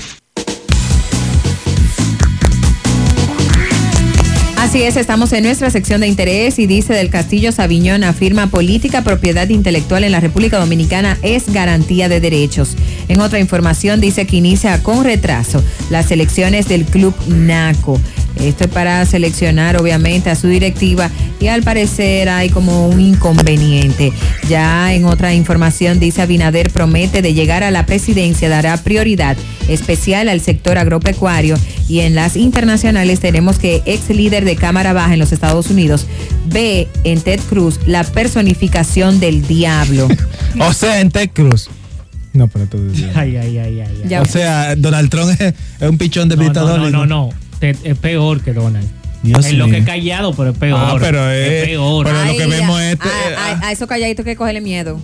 Así es, estamos en nuestra sección de interés y dice del Castillo Sabiñón afirma política propiedad intelectual en la República Dominicana es garantía de derechos. En otra información dice que inicia con retraso las elecciones del Club NACO. Esto es para seleccionar obviamente a su directiva y al parecer hay como un inconveniente. Ya en otra información dice Abinader promete de llegar a la presidencia dará prioridad especial al sector agropecuario y en las internacionales tenemos que ex líder de Cámara Baja en los Estados Unidos ve en Ted Cruz la personificación del diablo. (laughs) O sea, en Ted Cruz. No, pero tú (laughs) Ay, ay, ay, ay. ay. O sea, Donald Trump es, es un pichón de No, dictador. no, no, no, no. Te- Es peor que Donald. Dios es lo que es callado, pero es peor. Ah, pero es- peor. pero lo que Ay, vemos a, es este- a- a- a esos calladitos que cogerle miedo.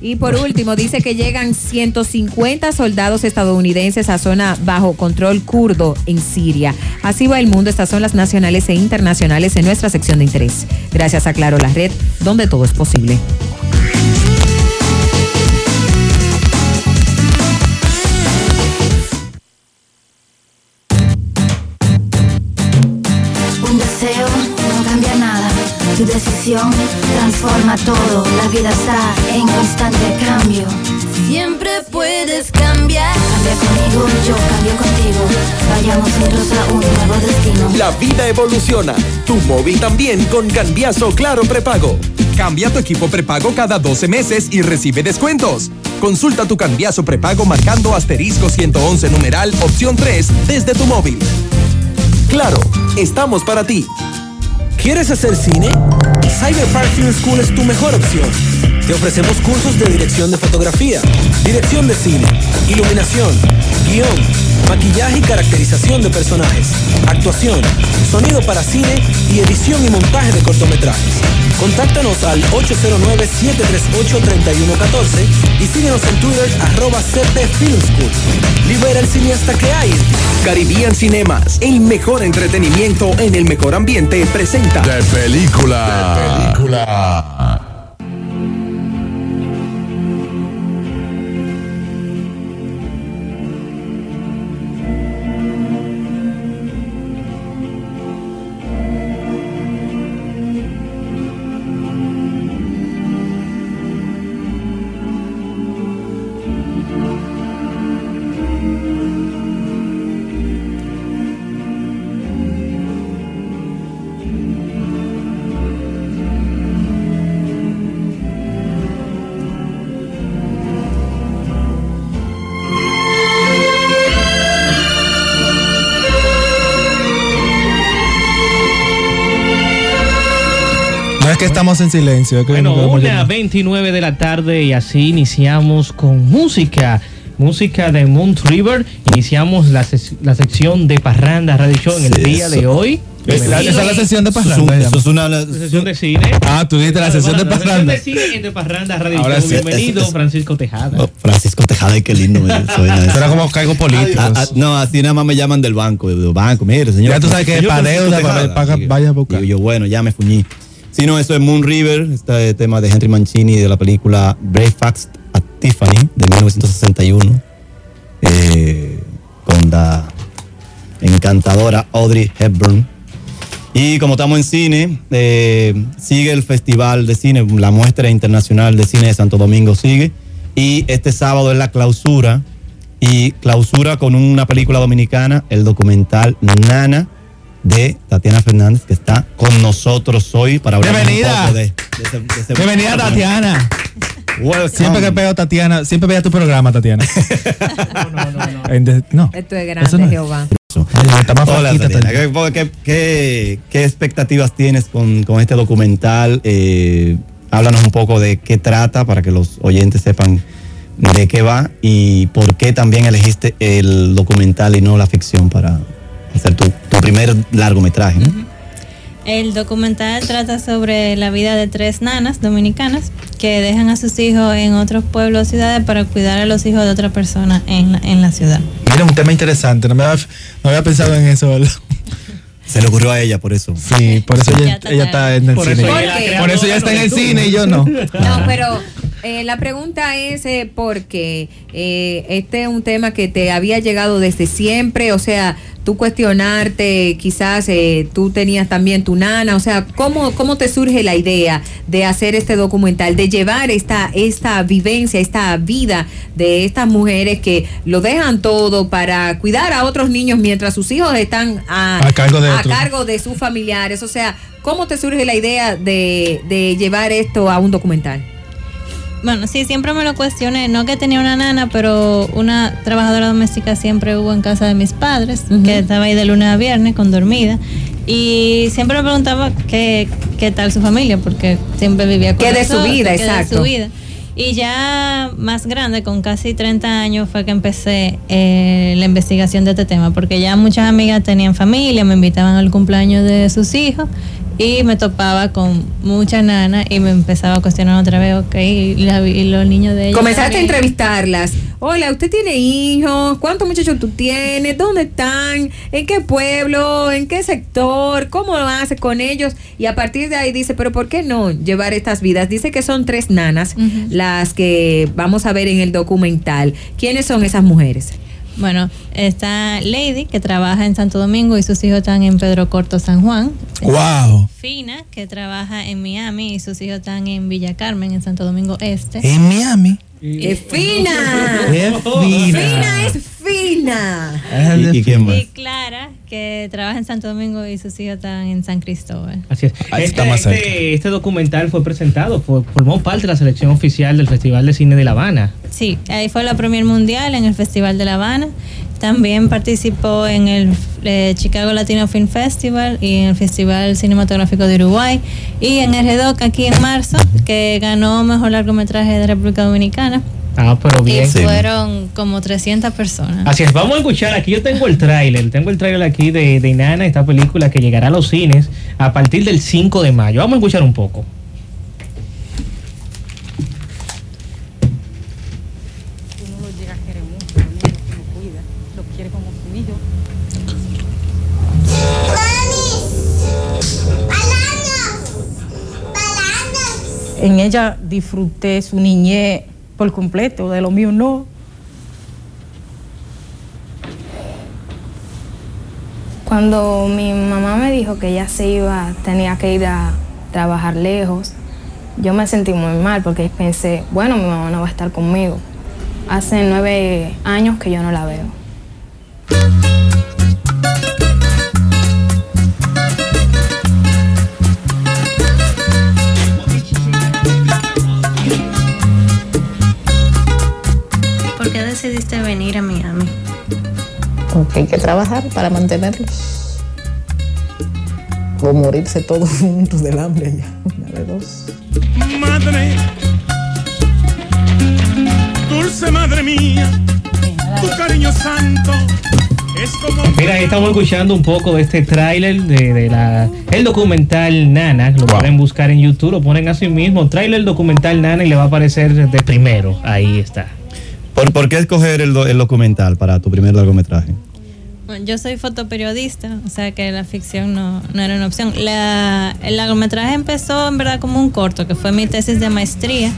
Y por último, dice que llegan 150 soldados estadounidenses a zona bajo control kurdo en Siria. Así va el mundo. Estas son las nacionales e internacionales en nuestra sección de interés. Gracias a Claro, la red, donde todo es posible. Tu decisión transforma todo. La vida está en constante cambio. Siempre puedes cambiar. Cambia conmigo, yo cambio contigo. Vayamos juntos a un nuevo destino. La vida evoluciona. Tu móvil también con Cambiazo Claro Prepago. Cambia tu equipo prepago cada 12 meses y recibe descuentos. Consulta tu cambiazo prepago marcando asterisco 111 numeral opción 3 desde tu móvil. Claro, estamos para ti. ¿Quieres hacer cine? Cyber School es tu mejor opción. Te ofrecemos cursos de dirección de fotografía, dirección de cine, iluminación, guion, maquillaje y caracterización de personajes, actuación, sonido para cine y edición y montaje de cortometrajes. Contáctanos al 809-738-3114 y síguenos en Twitter arroba Film School. Libera el cineasta que hay. en ti. Caribbean Cinemas, el mejor entretenimiento en el mejor ambiente, presenta. De película. película. Que estamos en silencio. Es que Bueno, una llamar. 29 de la tarde y así iniciamos con música. Música de Moon River. Iniciamos la, ses- la sección de Parranda Radio Show en el Sí, día de eso. hoy. Es la- esa es la sesión de es parranda. eso es una- La sesión de cine. Ah, tú dijiste la sesión de parranda. La sesión de cine de Parranda Radio Ahora Show. sí, Bienvenido, es- es- Francisco Tejada. Oh, Francisco Tejada, ay, qué lindo me (laughs) suena eso. Pero como cargo político. Ah, ah, no, así nada más me llaman del banco. Del banco, mire, señor. Ya tú sabes que señor para deuda, para- vaya a buscar. digo yo, bueno, ya me fuñí. Si no, eso es Moon River, este tema de Henry Mancini de la película Breakfast at Tiffany de 1961, eh, con la encantadora Audrey Hepburn. Y como estamos en cine, eh, sigue el Festival de Cine, la muestra internacional de cine de Santo Domingo sigue. Y este sábado es la clausura. Y clausura con una película dominicana, el documental Nana de Tatiana Fernández, que está con nosotros hoy para hablar Bienvenida. un poco de, de ese- de ese- Bienvenida, Tatiana. Welcome. Siempre que veo Tatiana, siempre veía tu programa, Tatiana. (laughs) (laughs) En de- no. Esto es Eso grande, no es. Jehová. Ay, está más Hola, Tatiana. ¿Qué, qué- qué- qué expectativas tienes con, con este documental? Eh, háblanos un poco de qué trata para que los oyentes sepan de qué va y por qué también elegiste el documental y no la ficción para hacer tu, tu primer largometraje. ¿no? El documental trata sobre la vida de tres nanas dominicanas que dejan a sus hijos en otros pueblos o ciudades para cuidar a los hijos de otra persona en la, en la ciudad. Mira, un tema interesante. No, me había, no había pensado en eso, ¿verdad? Se le ocurrió a ella por eso. Sí, por eso ella, está ella está en el Por cine. eso ella Por eso ella está en el cine y yo no. No, pero eh, la pregunta es eh, porque eh, este es un tema que te había llegado desde siempre, o sea, tú cuestionarte, quizás eh, tú tenías también tu nana, o sea, ¿cómo, ¿cómo te surge la idea de hacer este documental, de llevar esta, esta vivencia, esta vida de estas mujeres que lo dejan todo para cuidar a otros niños mientras sus hijos están a, A cargo de a cargo de sus familiares? O sea, ¿cómo te surge la idea de, de llevar esto a un documental? Bueno, sí, siempre me lo cuestioné. No que tenía una nana, pero una trabajadora doméstica siempre hubo en casa de mis padres, que estaba ahí de lunes a viernes con dormida. Y siempre me preguntaba qué, qué tal su familia, porque siempre vivía con ¿Qué de su vida? qué de su vida. Y ya más grande, con casi 30 años, fue que empecé eh, la investigación de este tema, porque ya muchas amigas tenían familia, me invitaban al cumpleaños de sus hijos y me topaba con muchas nanas y me empezaba a cuestionar otra vez, ok, y, la- y los niños de ellos. Comenzaste a entrevistarlas. Hola, ¿usted tiene hijos? ¿Cuántos muchachos tú tienes? ¿Dónde están? ¿En qué pueblo? ¿En qué sector? ¿Cómo lo hace con ellos? Y a partir de ahí dice, pero ¿por qué no llevar estas vidas? Dice que son tres nanas las que vamos a ver en el documental. ¿Quiénes son esas mujeres? Bueno, está Lady, que trabaja en Santo Domingo y sus hijos están en Pedro Corto, San Juan. ¡Wow! Fina, que trabaja en Miami y sus hijos están en Villa Carmen, en Santo Domingo Este. En Miami. ¡Es fina! ¡Es fina! ¡Fina es fina! ¿Y, y quién más? Y Clara, que trabaja en Santo Domingo y sus hijos están en San Cristóbal. Así es. Ahí Este, está más cerca. este- este documental fue presentado, fue- formó parte de la selección oficial del Festival de Cine de La Habana. Sí, ahí fue la premier mundial en el Festival de La Habana. También participó en el eh, Chicago Latino Film Festival y en el Festival Cinematográfico de Uruguay. Y en el REDOC aquí en marzo, que ganó mejor largometraje de República Dominicana. Ah, pero Y bien. fueron como 300 personas. Así es, vamos a escuchar, aquí yo tengo el tráiler, tengo el tráiler aquí de, de Inana, esta película que llegará a los cines a partir del 5 de mayo. Vamos a escuchar un poco. uno lo llega a querer mucho, lo mira, lo cuida, lo quiere como su hijo. En ella disfruté su niñez por completo, de lo mío no. Cuando mi mamá me dijo que ella se iba, tenía que ir a trabajar lejos, yo me sentí muy mal porque pensé, bueno, mi mamá no va a estar conmigo. Hace nueve años que yo no la veo. Decidiste venir a Miami? Porque hay que trabajar para mantenerlos. O morirse todos juntos del hambre ya. Una de dos. Madre, dulce madre mía, tu cariño santo es como. Mira, ahí estamos escuchando un poco de este tráiler de, de la el documental Nana, lo pueden buscar en YouTube, lo ponen así mismo, tráiler documental Nana y le va a aparecer de primero, ahí está. ¿Por, por qué escoger el, el documental para tu primer largometraje? Yo soy fotoperiodista, o sea que la ficción no, no era una opción. La- el largometraje empezó en verdad como un corto, que fue mi tesis de maestría.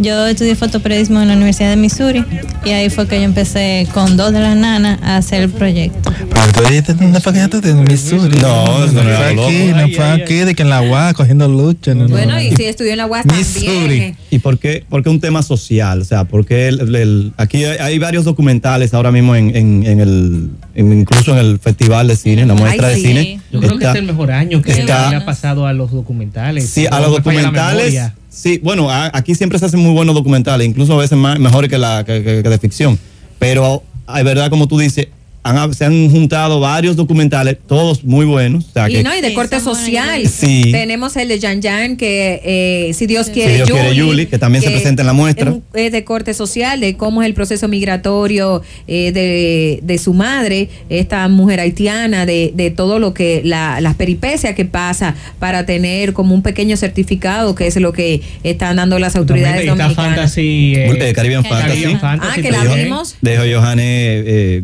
Yo estudié fotoperiodismo en la Universidad de Missouri y ahí fue que yo empecé con dos de las nanas a hacer el proyecto. Pero tú dices, ¿dónde fue que de Missouri? No, no fue aquí, no fue aquí, de que en la UAS cogiendo lucha. no, no. Bueno, y si estudió en la UAS también. ¿Y por qué, por qué un tema social? O sea, porque el, el- aquí hay, hay varios documentales ahora mismo en, en- en el, en- incluso en el Festival de Cine, en la muestra Ay, de sí. cine. Yo creo que es el mejor año que está- le ha pasado a los documentales. Sí, a no los documentales. Sí, bueno, a- aquí siempre se hacen muy buenos documentales, incluso a veces más, mejores que, la, que, que- que de ficción. Pero es verdad, como tú dices, han- se han juntado varios documentales, todos muy buenos. O sea, Y que- no, y de corte social. Sí. Tenemos el de Jan Jan, que eh, si Dios quiere, Si Dios quiere, Yuli, que también se presenta en la muestra. Es, de corte social, de cómo es el proceso migratorio eh, de, de su madre, esta mujer haitiana, de, de todo lo que, la, las peripecias que pasa para tener como un pequeño certificado, que es lo que están dando las autoridades dominicanas. Fantasy. eh, Eh, Caribbean Fantasy. Ah, que la vimos. De Jo- Johanne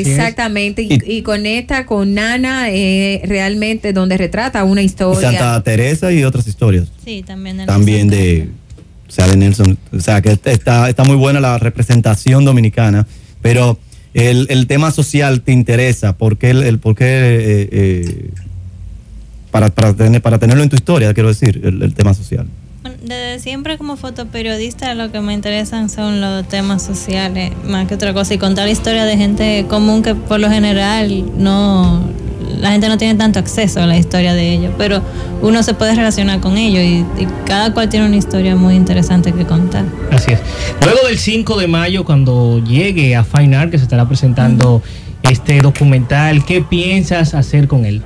Exactamente, y, y con esta, con Nana, eh, realmente donde retrata una Y historia. Santa Teresa y otras historias. Sí, también de También de, o sea, de Nelson. O sea, que está, está muy buena la representación dominicana, pero el, el tema social te interesa. ¿Por qué? El, el- por qué, eh, eh, para, para, tener, para tenerlo en tu historia, quiero decir, el, el tema social. Desde siempre como fotoperiodista lo que me interesan son los temas sociales más que otra cosa y contar la historia de gente común que por lo general no la gente no tiene tanto acceso a la historia de ellos, pero uno se puede relacionar con ellos y, y cada cual tiene una historia muy interesante que contar. Así es. Luego del 5 de mayo, cuando llegue a Fine Art, que se estará presentando este documental, ¿qué piensas hacer con él?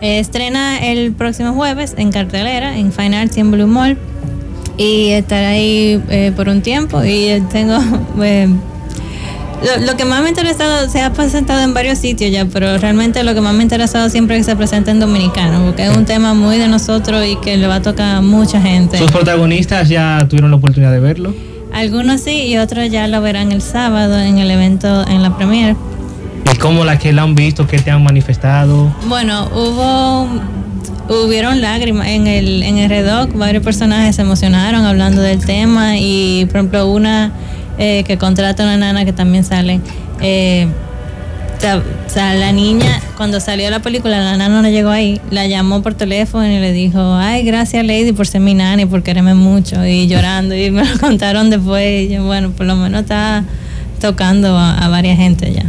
Eh, estrena el próximo jueves en cartelera, en Fine Arts y en Blue Mall. Y estará ahí eh, por un tiempo. Y tengo. (laughs) eh, lo, lo que más me ha interesado, se ha presentado en varios sitios ya, pero realmente lo que más me ha interesado siempre es que se presente en dominicano, porque es un tema muy de nosotros y que le va a tocar a mucha gente. ¿Sus protagonistas ya tuvieron la oportunidad de verlo? Algunos sí y otros ya lo verán el sábado en el evento, en la premier. ¿Y cómo las que la han visto, qué te han manifestado? Bueno, hubo hubieron lágrimas en el en el redoc, varios personajes se emocionaron hablando del tema y por ejemplo una eh, que contrata a una nana que también sale eh, o sea, la niña cuando salió la película la nana no llegó ahí. La llamó por teléfono y le dijo ay gracias Lady por ser mi nana y por quererme mucho y llorando y me lo (laughs) contaron después. Y yo bueno por lo menos está tocando a, a varias gente ya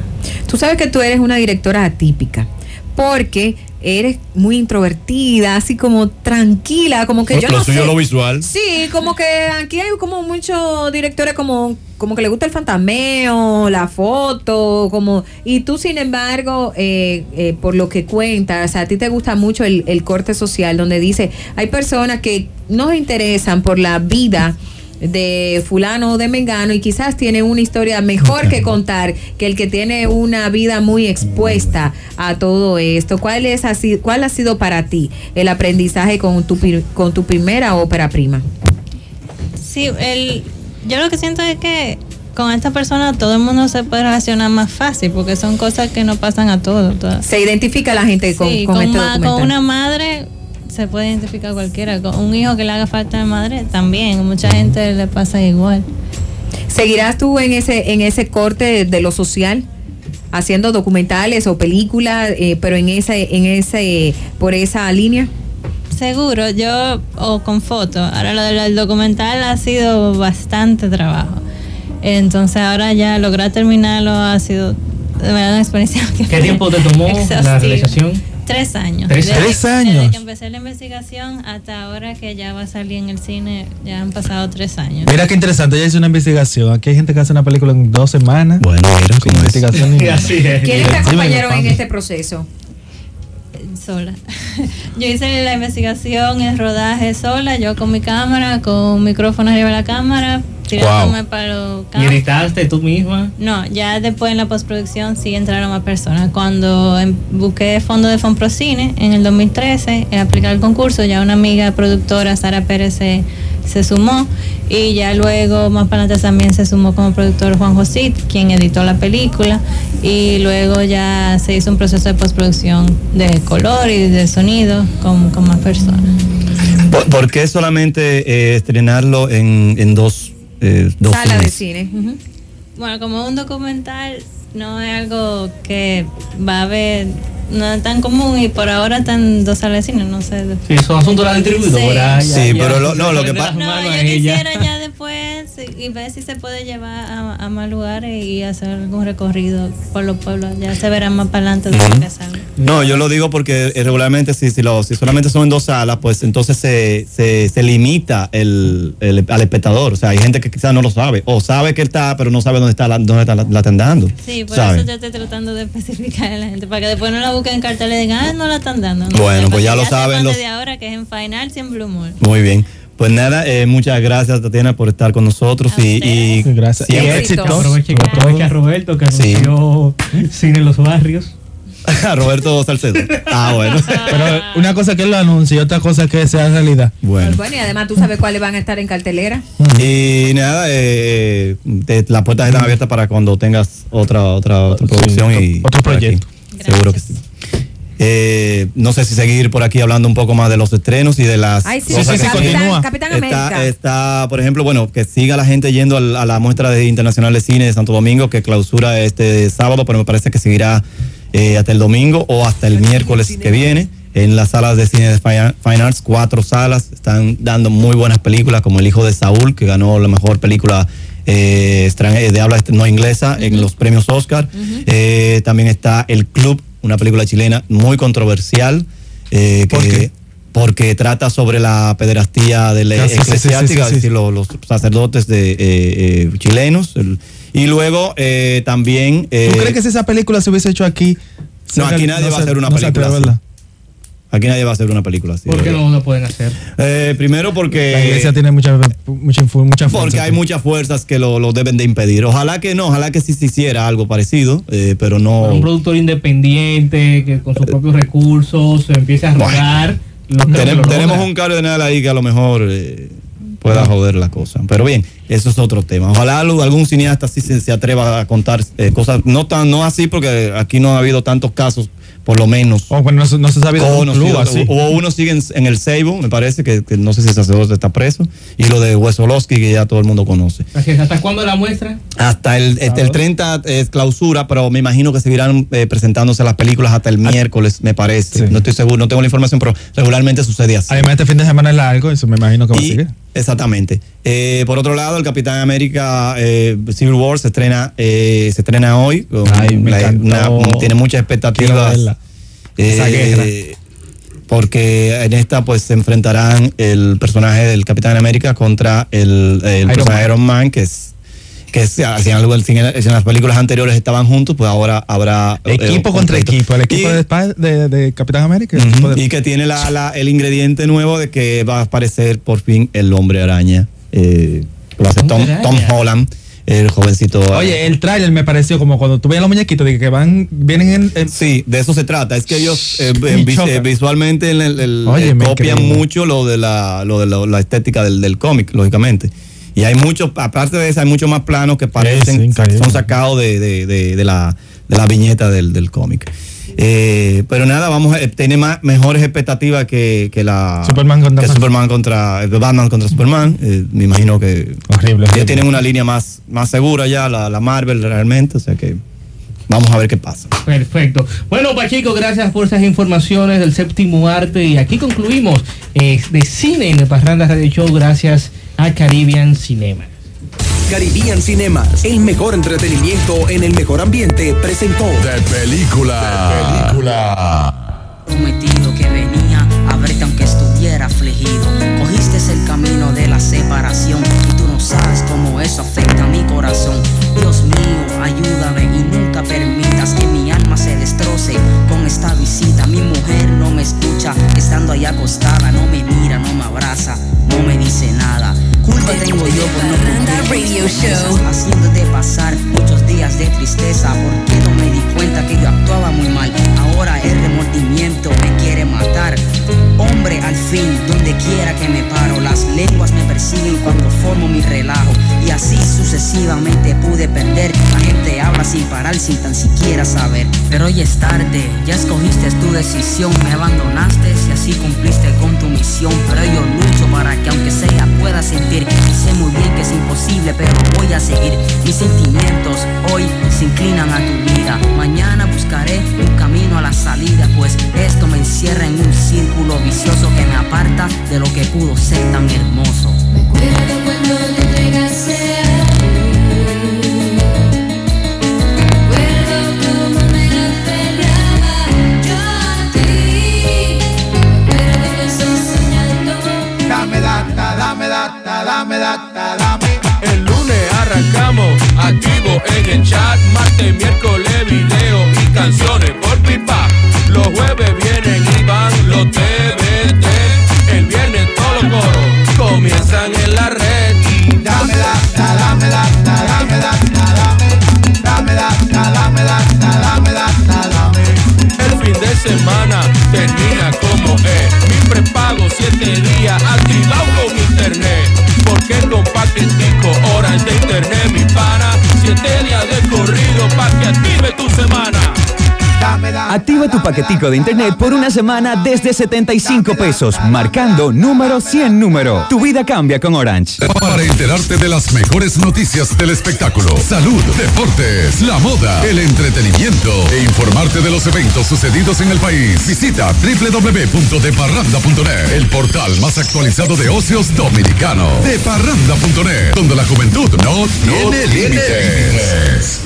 Tú sabes que tú eres una directora atípica, porque eres muy introvertida, así como tranquila, como que Lo- yo lo no suyo sé. lo visual. Sí, como que aquí hay como muchos directores como como que le gusta el fantasmeo, la foto, como y tú sin embargo eh, eh, por lo que cuentas, a ti te gusta mucho el, el corte social donde dice hay personas que nos interesan por la vida de fulano o de mengano y quizás tiene una historia mejor que contar que el que tiene una vida muy expuesta a todo esto. ¿Cuál es así, cuál ha sido para ti el aprendizaje con tu con tu primera ópera prima? Sí, el, yo lo que siento es que con esta persona todo el mundo se puede relacionar más fácil porque son cosas que no pasan a todos. Se identifica la gente con, Sí, con con, este ma- con una madre se puede identificar cualquiera. Con un hijo que le haga falta de madre también. Mucha gente le pasa igual. ¿Seguirás tú en ese, en ese corte de lo social? Haciendo documentales o películas, eh, pero en ese, en ese, por esa línea. Seguro, yo, o con fotos. Ahora lo del documental ha sido bastante trabajo. Entonces ahora ya lograr terminarlo ha sido verdad una experiencia. (laughs) que ¿Qué tiempo te tomó la realización? Tres años. Tres- Desde- tres años. Desde que empecé la investigación hasta ahora que ya va a salir en el cine, ya han pasado tres años. Mira qué interesante, ella hizo una investigación. Aquí hay gente que hace una película en dos semanas. Bueno, mira investigación. ni (laughs) nada. ¿Quiénes te acompañaron en este proceso? Sola. (laughs) yo hice la investigación, el rodaje sola, yo con mi cámara, con un micrófono arriba de la cámara, tirándome para los ¿Y editaste tú misma? No, ya después en la postproducción sí entraron más personas. Cuando em- busqué fondo de Fonprocine en el 2013, en aplicar el concurso, ya una amiga productora, Sara Pérez, se, se sumó. Y ya luego, más para adelante también se sumó como productor Juan Josit, quien editó la película. Y luego ya se hizo un proceso de postproducción de color y de sonido con, con más personas. ¿Por, por qué solamente eh, estrenarlo en, en dos, eh, dos Sala de cine. Bueno, como un documental no es algo que va a haber, no es tan común y por ahora están dos salas de cine, no sé. Sí, eso es asunto de la distribuidora. Sí, ya- ya pero lo- no, lo que prende pa- las No, yo quisiera ya después sí, y ver si se puede llevar a, a más lugares y hacer algún recorrido por los pueblos. Ya se verá más para adelante de lo que salga. No, yo lo digo porque eh, regularmente si, si, lo- si solamente son en dos salas, pues entonces se, se, se limita el, el- al espectador. O sea, hay gente que quizás no lo sabe. O sabe que está, pero no sabe dónde está la, dónde está la, la están dando. Sí, por ¿sabe? eso yo estoy tratando de especificar a la gente, para que después no la busquen en cartel y digan, ah, no la están dando. No, Bueno, pues ya lo saben los- Desde ahora que es en Final en Blue Mall. Muy bien. Pues nada, eh, muchas gracias Tatiana por estar con nosotros y, y gracias. Y éxitos. Aproveche, que aproveche a Roberto que Sí. anunció cine en los barrios. (laughs) a Roberto Salcedo. Ah, bueno. Pero una cosa que él lo anuncia y otra cosa que sea realidad. Bueno. Bueno, y además tú sabes cuáles van a estar en cartelera. Y nada, eh, te- las puertas están abiertas para cuando tengas otra otra, otra producción y otro proyecto. Seguro que sí. Eh, no sé si seguir por aquí hablando un poco más de los estrenos y de las Ay, sí, cosas sí, que- Capitán, Capitán América. Está, está, por ejemplo, bueno, que siga la gente yendo a la muestra de internacional de cine de Santo Domingo que clausura este sábado, pero me parece que seguirá eh, hasta el domingo o hasta el miércoles que viene. En las salas de cine de Fine Arts, cuatro salas, están dando muy buenas películas, como El Hijo de Saúl, que ganó la mejor película eh, de habla no inglesa en los premios Oscar. Eh, también está El Club, una película chilena muy controversial. eh, que- Porque trata sobre la pederastía de la Ah, sí, sí, sí, eclesiástica, sí, es decir, lo- los, sacerdotes de, eh, eh, chilenos. El- y luego eh, también... eh, ¿Tú crees que si esa película se hubiese hecho aquí? no, aquí nadie va a hacer una no película. Aquí nadie va a hacer una película así. ¿Por qué no lo pueden hacer? Eh, primero porque... La iglesia tiene mucha, mucha, mucha fuerza. Porque hay muchas fuerzas que lo, lo deben de impedir. Ojalá que no, ojalá que sí se hiciera algo parecido, eh, pero no... Un productor independiente que con sus propios recursos se empiece a rodar. no creo que Tenemos, un cardenal ahí que a lo mejor eh, pueda joder la cosa. Pero bien, eso es otro tema. Ojalá algún cineasta sí se, se atreva a contar eh, cosas, no tan, no así, porque aquí no ha habido tantos casos, por lo menos. Oh, bueno, no, se- no se sabe de un club así. Hubo uno sigue en, en el Seibo, me parece, que, que no sé si el sacerdote está preso, y lo de Wesolowski, que ya todo el mundo conoce. ¿Hasta cuándo la muestra? Hasta el, este, el 30 es clausura, pero me imagino que seguirán eh, presentándose las películas hasta el miércoles, me parece. No estoy seguro, no tengo la información, pero regularmente sucede así. Además, este fin de semana es largo, eso me imagino que va a seguir. Exactamente. Eh, por otro lado, el Capitán América eh, Civil War se estrena, eh, se estrena hoy. Ay, una- tiene muchas expectativas. verla. Eh, Esa guerra. Porque en esta pues se enfrentarán el personaje del Capitán América contra el, el Iron personaje Man. Iron Man, que es que es, hacían algo en en las películas anteriores estaban juntos, pues ahora habrá eh, Equipo contra equipo. El equipo Y- de, Sp- de, de Capitán América. de- Y que tiene la, la- el ingrediente nuevo de que va a aparecer por fin el hombre araña. Eh, lo hace Tom, Tom. Holland, el jovencito. Oye, el tráiler me pareció como cuando tú veías los muñequitos de que van, vienen en, en- Sí, de eso se trata. Es que ellos eh, eh, visualmente el- el- el- Oye, eh, me copian increíble. mucho lo de la, lo de la, la estética del, del cómic, lógicamente. Y hay muchos, aparte de eso, hay muchos más planos que parecen, increíble. son sacados de, de- de- de la, de la viñeta del, del cómic. Eh, pero nada, vamos, a- tiene más, mejores expectativas que, que la Superman contra que. Superman contra eh, Batman contra Superman. Eh, me imagino que Horrible, horrible. tienen una línea más, más segura ya, la, la Marvel realmente, o sea que vamos a ver qué pasa. Perfecto. Bueno, Pachico, gracias por esas informaciones del séptimo arte. Y aquí concluimos eh, de cine en el Parranda Radio Show gracias a Caribbean Cinema. Caribbean Cinemas, el mejor entretenimiento en el mejor ambiente, presentó. De película. película. prometido que venía a verte aunque estuviera afligido. Cogiste el camino de la separación y tú no sabes cómo eso afecta a mi corazón. Dios mío, ayúdame y nunca permitas que mi alma se destroce con esta visita. Mi mujer no me nada, no me mira, no me abraza, no me dice nada. Culpa tengo yo por no cumplir haciéndote pasar muchos días de tristeza porque no me di cuenta que yo actuaba muy mal. Ahora el remordimiento me quiere matar. Hombre, al fin, donde quiera que me paro, las lenguas me persiguen cuando formo mi relajo. Y así sucesivamente pude perder. La gente habla sin parar, sin tan siquiera saber. Pero hoy es tarde, ya escogiste tu decisión, me abandonaste y así cumpliste con tu misión. Pero yo lucho para que aunque sea pueda sentir. Y sé muy bien que es imposible, pero voy a seguir. Mis sentimientos hoy se inclinan a tu vida. Mañana buscaré un camino a la salida, pues esto me encierra en un círculo vicioso que me aparta de lo que pudo ser tan hermoso. Dame data, dame. El lunes arrancamos, activo en el chat. Martes, miércoles, video y canciones por pipa. Los jueves vienen y van los TBT. El viernes todos los coros comienzan en la red. Dame data, dame data, dame data, dame. Dame data, dame data, dame data, dame. El fin de semana termina como es. Mi prepago siete días activado de internet, mi pana. Siete días de corrido para que active tu semana. Activa tu paquetico de internet por una semana desde 75 pesos, marcando número 100 número. Tu vida cambia con Orange. Para enterarte de las mejores noticias del espectáculo, salud, deportes, la moda, el entretenimiento e informarte de los eventos sucedidos en el país, visita www.deparranda.net, el portal más actualizado de ocios dominicano. Deparranda.net, donde la juventud no, tiene límites.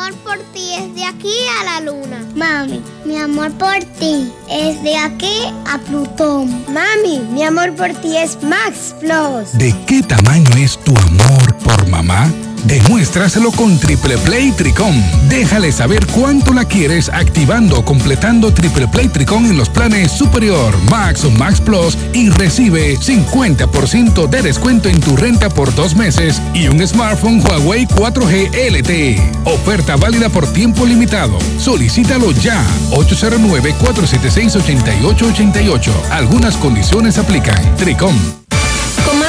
Mi amor por ti es de aquí a la luna. Mami, mi amor por ti es de aquí a Plutón. Mami, mi amor por ti es Max Plus. ¿De qué tamaño es tu amor por mamá? Demuéstraselo con Triple Play Tricom. Déjale saber cuánto la quieres activando o completando Triple Play Tricom en los planes Superior, Max o Max Plus y recibe 50% de descuento en tu renta por dos meses y un smartphone Huawei 4G LTE. Oferta válida por tiempo limitado. Solicítalo ya. 809-476-8888. Algunas condiciones aplican. Tricom.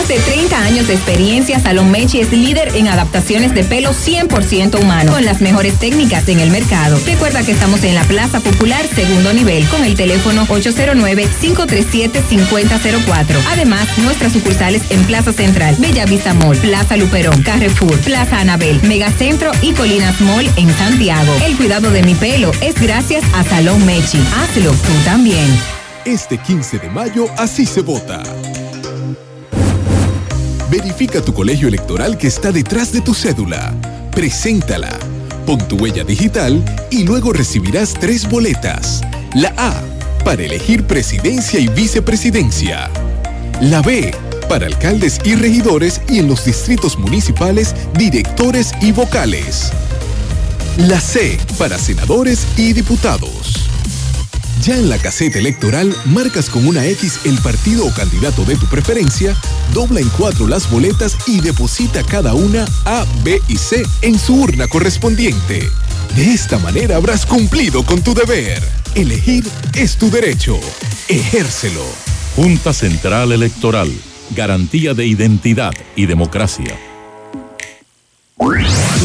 Más de 30 años de experiencia, Salón Mechi es líder en adaptaciones de pelo 100% humano, con las mejores técnicas en el mercado. Recuerda que estamos en la Plaza Popular, segundo nivel, con el teléfono 809-537-5004. Además, nuestras sucursales en Plaza Central, Bella Vista Mall, Plaza Luperón, Carrefour, Plaza Anabel, Megacentro y Colinas Mall en Santiago. El cuidado de mi pelo es gracias a Salón Mechi. Hazlo tú también. Este 15 de mayo así se vota. Verifica tu colegio electoral que está detrás de tu cédula. Preséntala. Pon tu huella digital y luego recibirás tres boletas. La A, para elegir presidencia y vicepresidencia. La B, para alcaldes y regidores y en los distritos municipales, directores y vocales. La C, para senadores y diputados. Ya en la caseta electoral, marcas con una X el partido o candidato de tu preferencia, dobla en cuatro las boletas y deposita cada una A, B y C en su urna correspondiente. De esta manera habrás cumplido con tu deber. Elegir es tu derecho. Ejércelo. Junta Central Electoral. Garantía de identidad y democracia.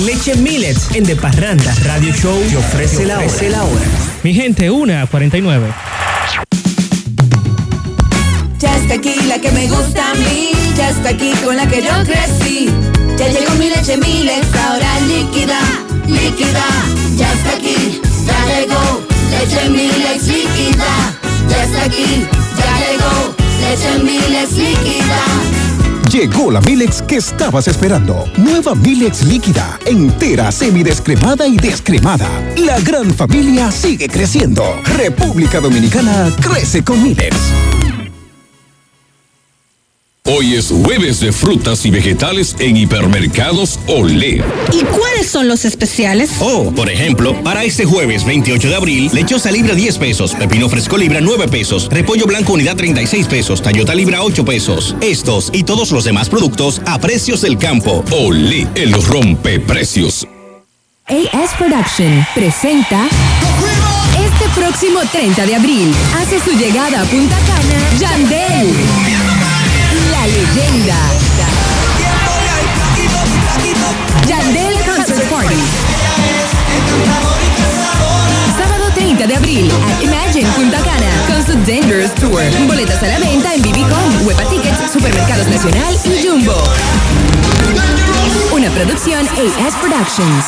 Leche Millets en De Parranda Radio Show te ofrece, la, hora. Mi gente, una a 49. Ya está aquí la que me gusta a mí, ya está aquí con la que yo crecí. Ya llegó mi leche Milex, ahora líquida, líquida. Ya está aquí, ya llegó leche Milex líquida. Ya está aquí, ya llegó leche Milex líquida. Llegó la Milex que estabas esperando. Nueva Milex líquida, entera, semidescremada y descremada. La gran familia sigue creciendo. República Dominicana crece con Milex. Hoy es jueves de frutas y vegetales en hipermercados Olé. ¿Y cuáles son los especiales? Oh, por ejemplo, para este jueves 28 de abril, lechosa libra 10 pesos, pepino fresco libra 9 pesos, repollo blanco unidad 36 pesos, tallota libra 8 pesos. Estos y todos los demás productos a precios del campo. Olé, el rompe precios. AS Production presenta este próximo 30 de abril hace su llegada a Punta Cana Yandel, leyenda. Yandel Concert Party. Sábado 30 de abril at Imagine Punta Cana con su Dangerous Tour. Boletas a la venta en BBCom, Huepa Tickets, Supermercados Nacional y Jumbo. Una producción AS Productions.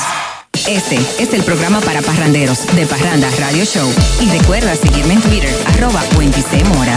Este es el programa para parranderos de Parranda Radio Show. Y recuerda seguirme en Twitter, arroba Wendy. Mora.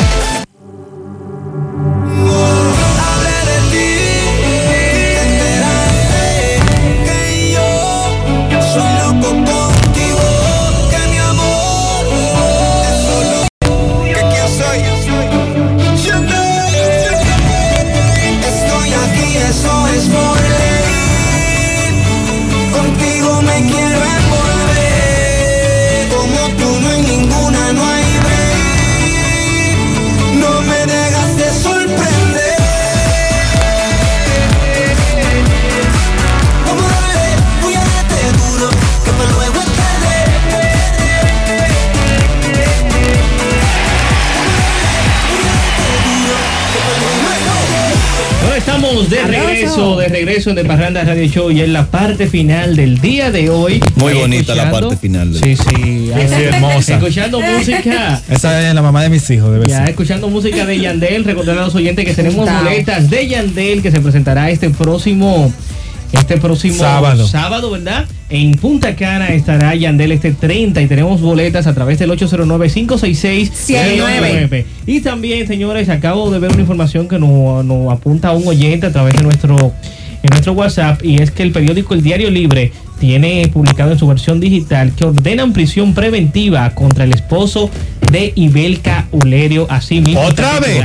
Estamos de regreso, de regreso en De Parranda Radio Show y en la parte final del día de hoy. Muy bonita la parte final. Sí, sí. Sí, sí, hermosa. Escuchando música. Esa es la mamá de mis hijos, debe Ya ser. escuchando música de Yandel, recordar a los oyentes que tenemos boletas de Yandel que se presentará este próximo este próximo Sábado. sábado, ¿verdad? En Punta Cana estará Yandel este 30 y tenemos boletas a través del 809-566-109. Y también, señores, acabo de ver una información que nos, nos apunta a un oyente a través de nuestro en nuestro WhatsApp y es que el periódico El Diario Libre tiene publicado en su versión digital que ordenan prisión preventiva contra el esposo de Ibelca Ulerio, así mismo. ¿Otra vez?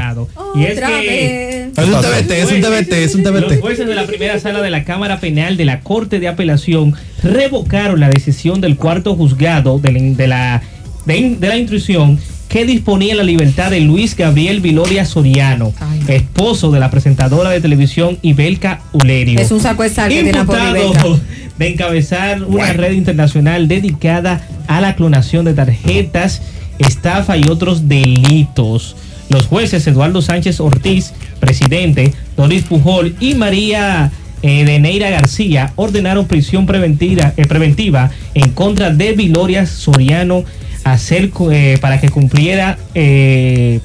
Y es Otra que vez. Es un TBT, es un TBT, es un TBT. Los jueces de la primera sala de la Cámara Penal de la Corte de Apelación revocaron la decisión del cuarto juzgado de la, de la, de- de la intrusión que disponía la libertad de Luis Gabriel Viloria Soriano, esposo de la presentadora de televisión Ibelca Ulerio. Es un saco de sal que Imputado de encabezar una red internacional dedicada a la clonación de tarjetas, estafa y otros delitos. Los jueces Eduardo Sánchez Ortiz, presidente, Doris Pujol y María eh, de Neira García ordenaron prisión preventiva, eh, preventiva en contra de Viloria Soriano hacer, eh, para que cumpliera eh,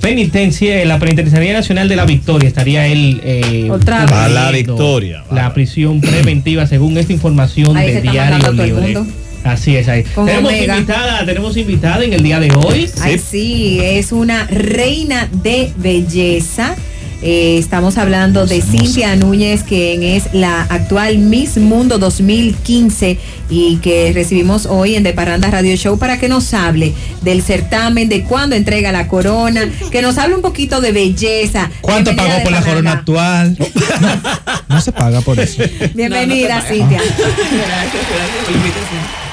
penitencia en la Penitenciaría Nacional de la Victoria. Estaría él eh, Otra vez. A la Victoria, La prisión preventiva, según esta información Ahí se de está Diario Libre. Así es ahí. Con Tenemos Omega. invitada, tenemos invitada en el día de hoy. Ay, sí, es una reina de belleza. Eh, estamos hablando de Cintia Núñez, quien es la actual Miss Mundo 2015 y que recibimos hoy en De Parranda Radio Show para que nos hable del certamen, de cuándo entrega la corona, que nos hable un poquito de belleza. ¿Cuánto Bienvenida pagó por la corona actual? (laughs) No, no se paga por eso. Bienvenida, Cintia. (laughs)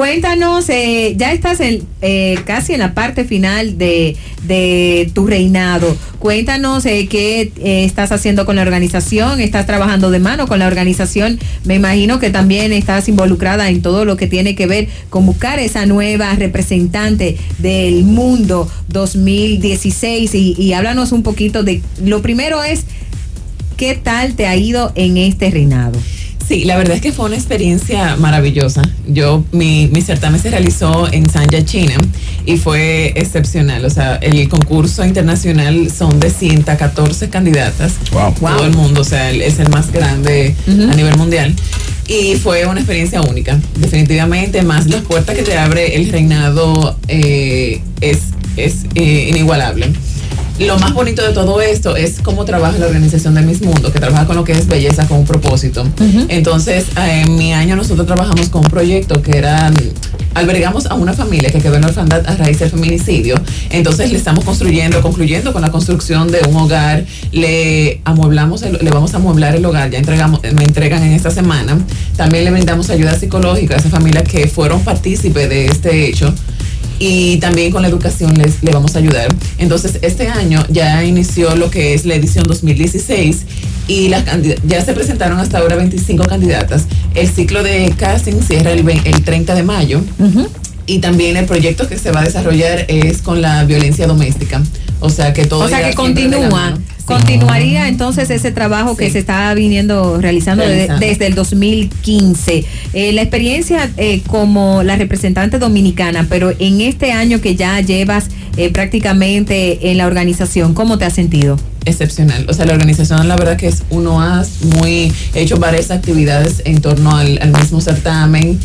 Cuéntanos, eh, ya estás en, eh, casi en la parte final de, de tu reinado. Cuéntanos eh, qué estás haciendo con la organización. ¿Estás trabajando de mano con la organización? Me imagino que también estás involucrada en todo lo que tiene que ver con buscar esa nueva representante del mundo 2016. Y, y háblanos un poquito de, lo primero es, ¿qué tal te ha ido en este reinado? Sí, la verdad es que fue una experiencia maravillosa. Yo, mi, mi certamen se realizó en Sanya, China, y fue excepcional. O sea, el concurso internacional son de 114 candidatas. Todo el mundo, o sea, es el más grande a nivel mundial. Y fue una experiencia única, definitivamente, más las puertas que te abre el reinado eh, es, es eh, inigualable. Lo más bonito de todo esto es cómo trabaja la organización de Miss Mundo, que trabaja con lo que es belleza con un propósito. Entonces, eh, en mi año nosotros trabajamos con un proyecto que era albergamos a una familia que quedó en orfandad a raíz del feminicidio. Entonces le estamos construyendo, concluyendo con la construcción de un hogar, le amueblamos, el- le vamos a amueblar el hogar, ya entregamos, me entregan en esta semana. También le brindamos ayuda psicológica a esas familias que fueron partícipes de este hecho y también con la educación les, le vamos a ayudar. Entonces, este año ya inició lo que es la edición 2016 y las ya se presentaron hasta ahora 25 candidatas. El ciclo de casting cierra el, el 30 de mayo. Y también el proyecto que se va a desarrollar es con la violencia doméstica. O sea que todo O sea que continúa. Continuaría entonces ese trabajo que se está viniendo realizando de- Realizando. desde el 2015. Eh, la experiencia eh, como la representante dominicana, pero en este año que ya llevas eh, prácticamente en la organización, ¿cómo te has sentido? excepcional. O sea, la organización la verdad que es uno ha muy he hecho varias actividades en torno al, al mismo certamen.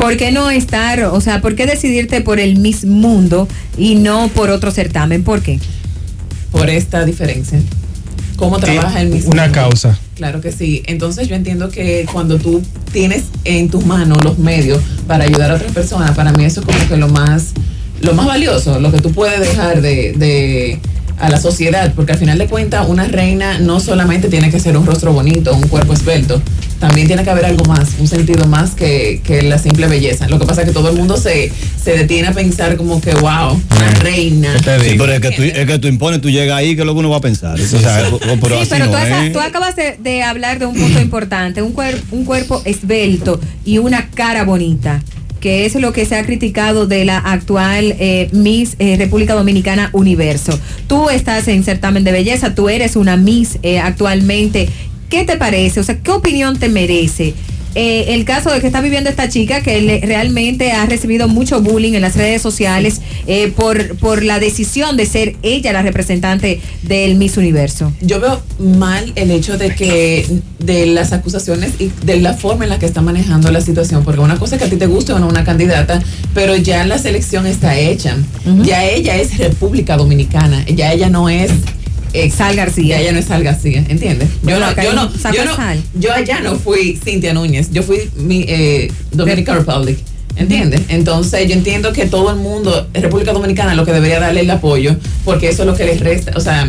¿Por qué no estar, o sea, por qué decidirte por el Miss Mundo y no por otro certamen? ¿Por qué? Por esta diferencia. ¿Cómo trabaja el mismo? Una causa. Claro que sí. Entonces yo entiendo que cuando tú tienes en tus manos los medios para ayudar a otras personas, para mí eso es como que lo más, lo más valioso, lo que tú puedes dejar de, de a la sociedad, porque al final de cuentas una reina no solamente tiene que ser un rostro bonito, un cuerpo esbelto, también tiene que haber algo más, un sentido más que, que la simple belleza. Lo que pasa es que todo el mundo se, se detiene a pensar como que, wow, una reina. Sí, pero es que, tú, es que tú impones, tú llegas ahí, que es lo que uno va a pensar. O sea, o- o- pero Sí, pero no tú, has- es. tú acabas de, de hablar de un punto importante, un, cuer- un cuerpo esbelto y una cara bonita que es lo que se ha criticado de la actual eh, Miss eh, República Dominicana Universo. Tú estás en certamen de belleza, tú eres una Miss eh, actualmente. ¿Qué te parece? O sea, ¿qué opinión te merece? Eh, el caso de que está viviendo esta chica que le- realmente ha recibido mucho bullying en las redes sociales eh, por, por la decisión de ser ella la representante del Miss Universo. Yo veo mal el hecho de que de las acusaciones y de la forma en la que está manejando la situación, porque una cosa es que a ti te guste o no una candidata, pero ya la selección está hecha. Ya ella es República Dominicana, ya ella no es eh, Sal García. Ella no es Sal García, ¿entiendes? Yo Bueno, no, yo no, yo de no, sal. yo allá no fui Cintia Núñez, yo fui mi eh, Dominican Republic. ¿Entiendes? Entonces yo entiendo que todo el mundo, República Dominicana, lo que debería darle el apoyo, porque eso es lo que les resta, o sea,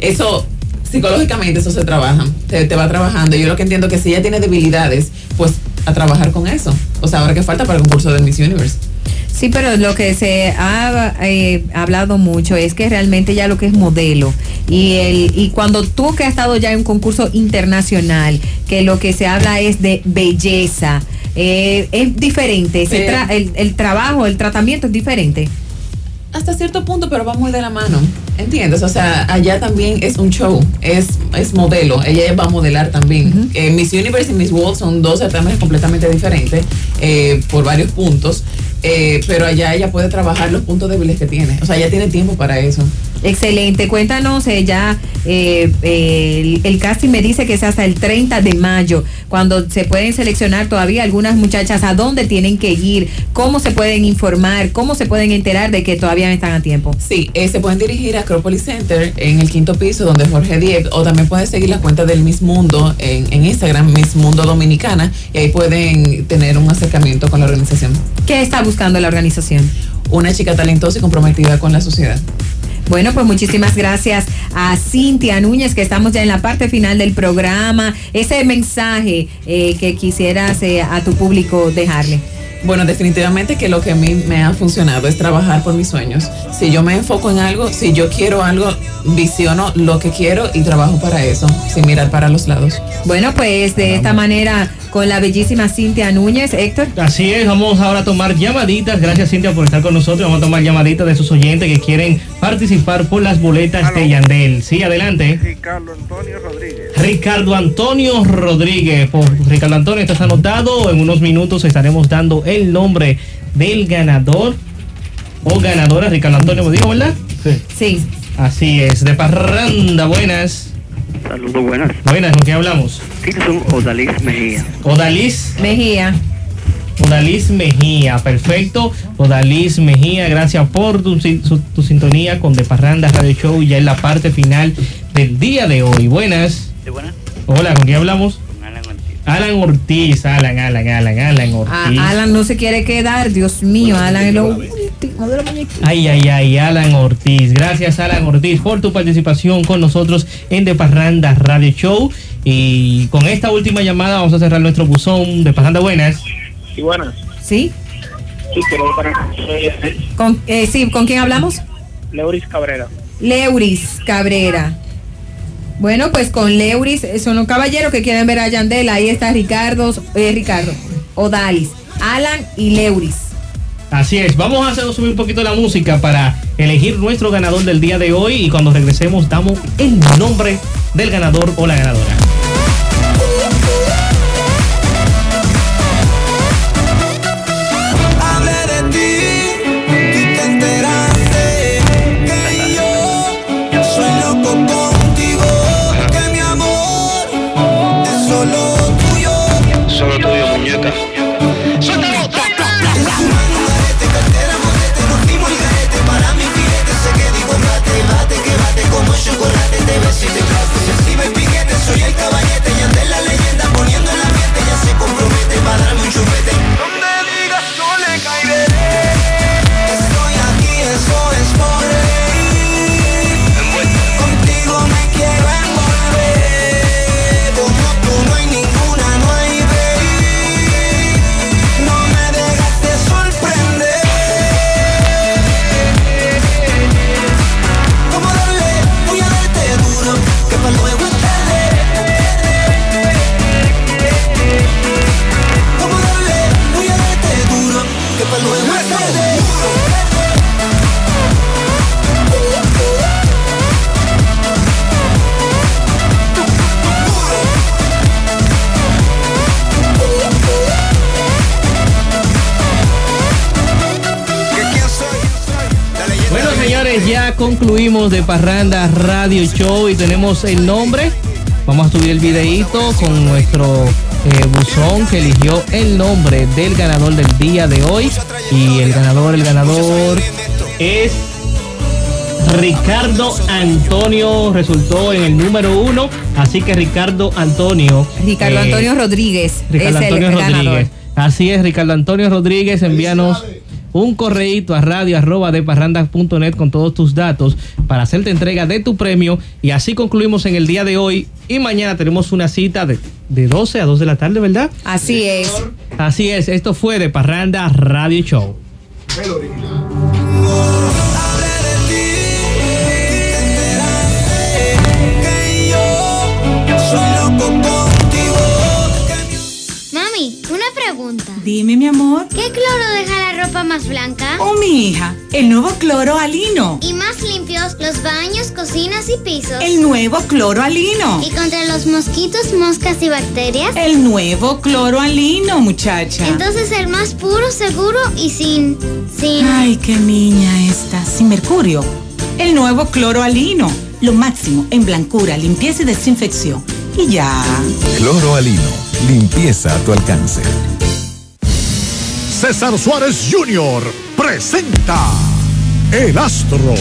eso psicológicamente eso se trabaja, te, te va trabajando. Yo lo que entiendo que si ella tiene debilidades, pues a trabajar con eso. O sea, ahora que falta para el concurso del Miss Universe. Sí, pero lo que se ha eh, hablado mucho es que realmente ya lo que es modelo y el y cuando tú que has estado ya en un concurso internacional, que lo que se habla es de belleza, eh, es diferente, se Sí. tra- el, el trabajo, el tratamiento es diferente. hasta cierto punto, pero va muy de la mano. ¿Entiendes? O sea, allá también es un show, es, es modelo, ella va a modelar también. Eh, Miss Universe y Miss World son dos certámenes completamente diferentes eh, por varios puntos, eh, pero allá ella puede trabajar los puntos débiles que tiene. O sea, ella tiene tiempo para eso. Excelente, cuéntanos eh, ya, eh, eh, el, el casting me dice que es hasta el 30 de mayo, cuando se pueden seleccionar todavía algunas muchachas a dónde tienen que ir, cómo se pueden informar, cómo se pueden enterar de que todavía están a tiempo. Sí, eh, se pueden dirigir a Acropolis Center en el quinto piso donde Jorge Diep o también pueden seguir la cuenta del Miss Mundo en, en Instagram, Miss Mundo Dominicana, y ahí pueden tener un acercamiento con la organización. ¿Qué está buscando la organización? Una chica talentosa y comprometida con la sociedad. Bueno, pues muchísimas gracias a Cintia Núñez, que estamos ya en la parte final del programa. Ese mensaje eh, que quisieras eh, a tu público dejarle. Bueno, definitivamente que lo que a mí me ha funcionado es trabajar por mis sueños. Si yo me enfoco en algo, si yo quiero algo, visiono lo que quiero y trabajo para eso, sin mirar para los lados. Bueno, pues de esta manera, con la bellísima Cintia Núñez, Héctor. Así es, vamos ahora a tomar llamaditas. Gracias Cintia por estar con nosotros. Vamos a tomar llamaditas de sus oyentes que quieren participar por las boletas de Yandel. Sí, adelante. Ricardo Antonio Rodríguez. Ricardo Antonio Rodríguez. Por Ricardo Antonio, estás anotado. En unos minutos estaremos dando el nombre del ganador o ganadora. Ricardo Antonio, me dijo, ¿verdad? Sí. Sí. Así es, de Parranda, buenas. Saludos, buenas. Buenas, ¿con qué hablamos? Tilson Odalis Mejía. Odalis. Mejía. Odalis Mejía, perfecto. Odalis Mejía, gracias por tu, su- tu sintonía con De Parranda Radio Show ya en la parte final del día de hoy. Buenas. Sí, buenas. Hola, ¿con quién hablamos? Alan Ortiz. Alan Alan, Alan, Alan, Ah, Ortiz. Alan no se quiere quedar, Dios mío, Alan es lo último de la. Ay, ay, ay, Alan Ortiz. Gracias, Alan Ortiz, por tu participación con nosotros en De Parranda Radio Show. Y con esta última llamada vamos a cerrar nuestro buzón de Parranda Buenas. Sí, buenas. ¿Sí? Sí, quiero para ¿Con, eh, sí, ¿con quién hablamos? Leuris Cabrera. Leuris Cabrera. Bueno, pues con Leuris son los caballeros que quieren ver a Yandel. Ahí está Ricardo, eh, Ricardo, Odalis, Alan y Leuris. Así es, vamos a hacer subir un poquito la música para elegir nuestro ganador del día de hoy y cuando regresemos damos el nombre del ganador o la ganadora. Señores, ya concluimos de Parranda Radio Show y tenemos el nombre. Vamos a subir el videíto con nuestro eh, buzón que eligió el nombre del ganador del día de hoy. Y el ganador, el ganador es Ricardo Antonio. Resultó en el número uno. Así que Ricardo Antonio. Ricardo eh, Antonio Rodríguez Ricardo es Antonio el Rodríguez. ganador. Así es, Ricardo Antonio Rodríguez, envíanos un correíto a radio arroba de parrandas.net con todos tus datos para hacerte entrega de tu premio y así concluimos en el día de hoy y mañana tenemos una cita de, de 12 a 2 de la tarde, ¿verdad? Así es. Así es, esto fue de Parranda Radio Show. Que Dime, mi amor. ¿Qué cloro deja la ropa más blanca? Oh, mi hija, el nuevo cloro alino. Y más limpios los baños, cocinas y pisos. El nuevo cloro alino. Y contra los mosquitos, moscas y bacterias. El nuevo cloro alino, muchacha. Entonces el más puro, seguro y sin. sin. Ay, qué niña esta. Sin mercurio. El nuevo cloro alino. Lo máximo en blancura, limpieza y desinfección. Y ya. Cloro Alino. Limpieza a tu alcance. César Suárez Jr. presenta El Astro.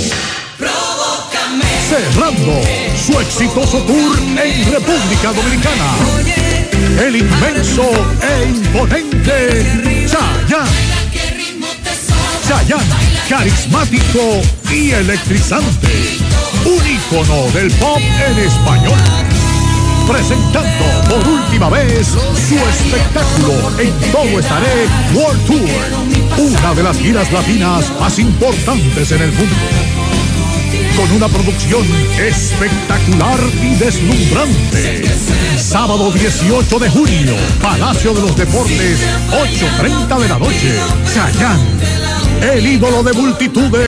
Cerrando su exitoso tour en República Dominicana. El inmenso e imponente Chayanne. Chayanne, carismático y electrizante. Un ícono del pop en español. Presentando por última vez su espectáculo En Todo Estaré World Tour. Una de las giras latinas más importantes en el mundo. Con una producción espectacular y deslumbrante. Sábado 18 de junio, Palacio de los Deportes, 8.30 de la noche. Chayanne, el ídolo de multitudes.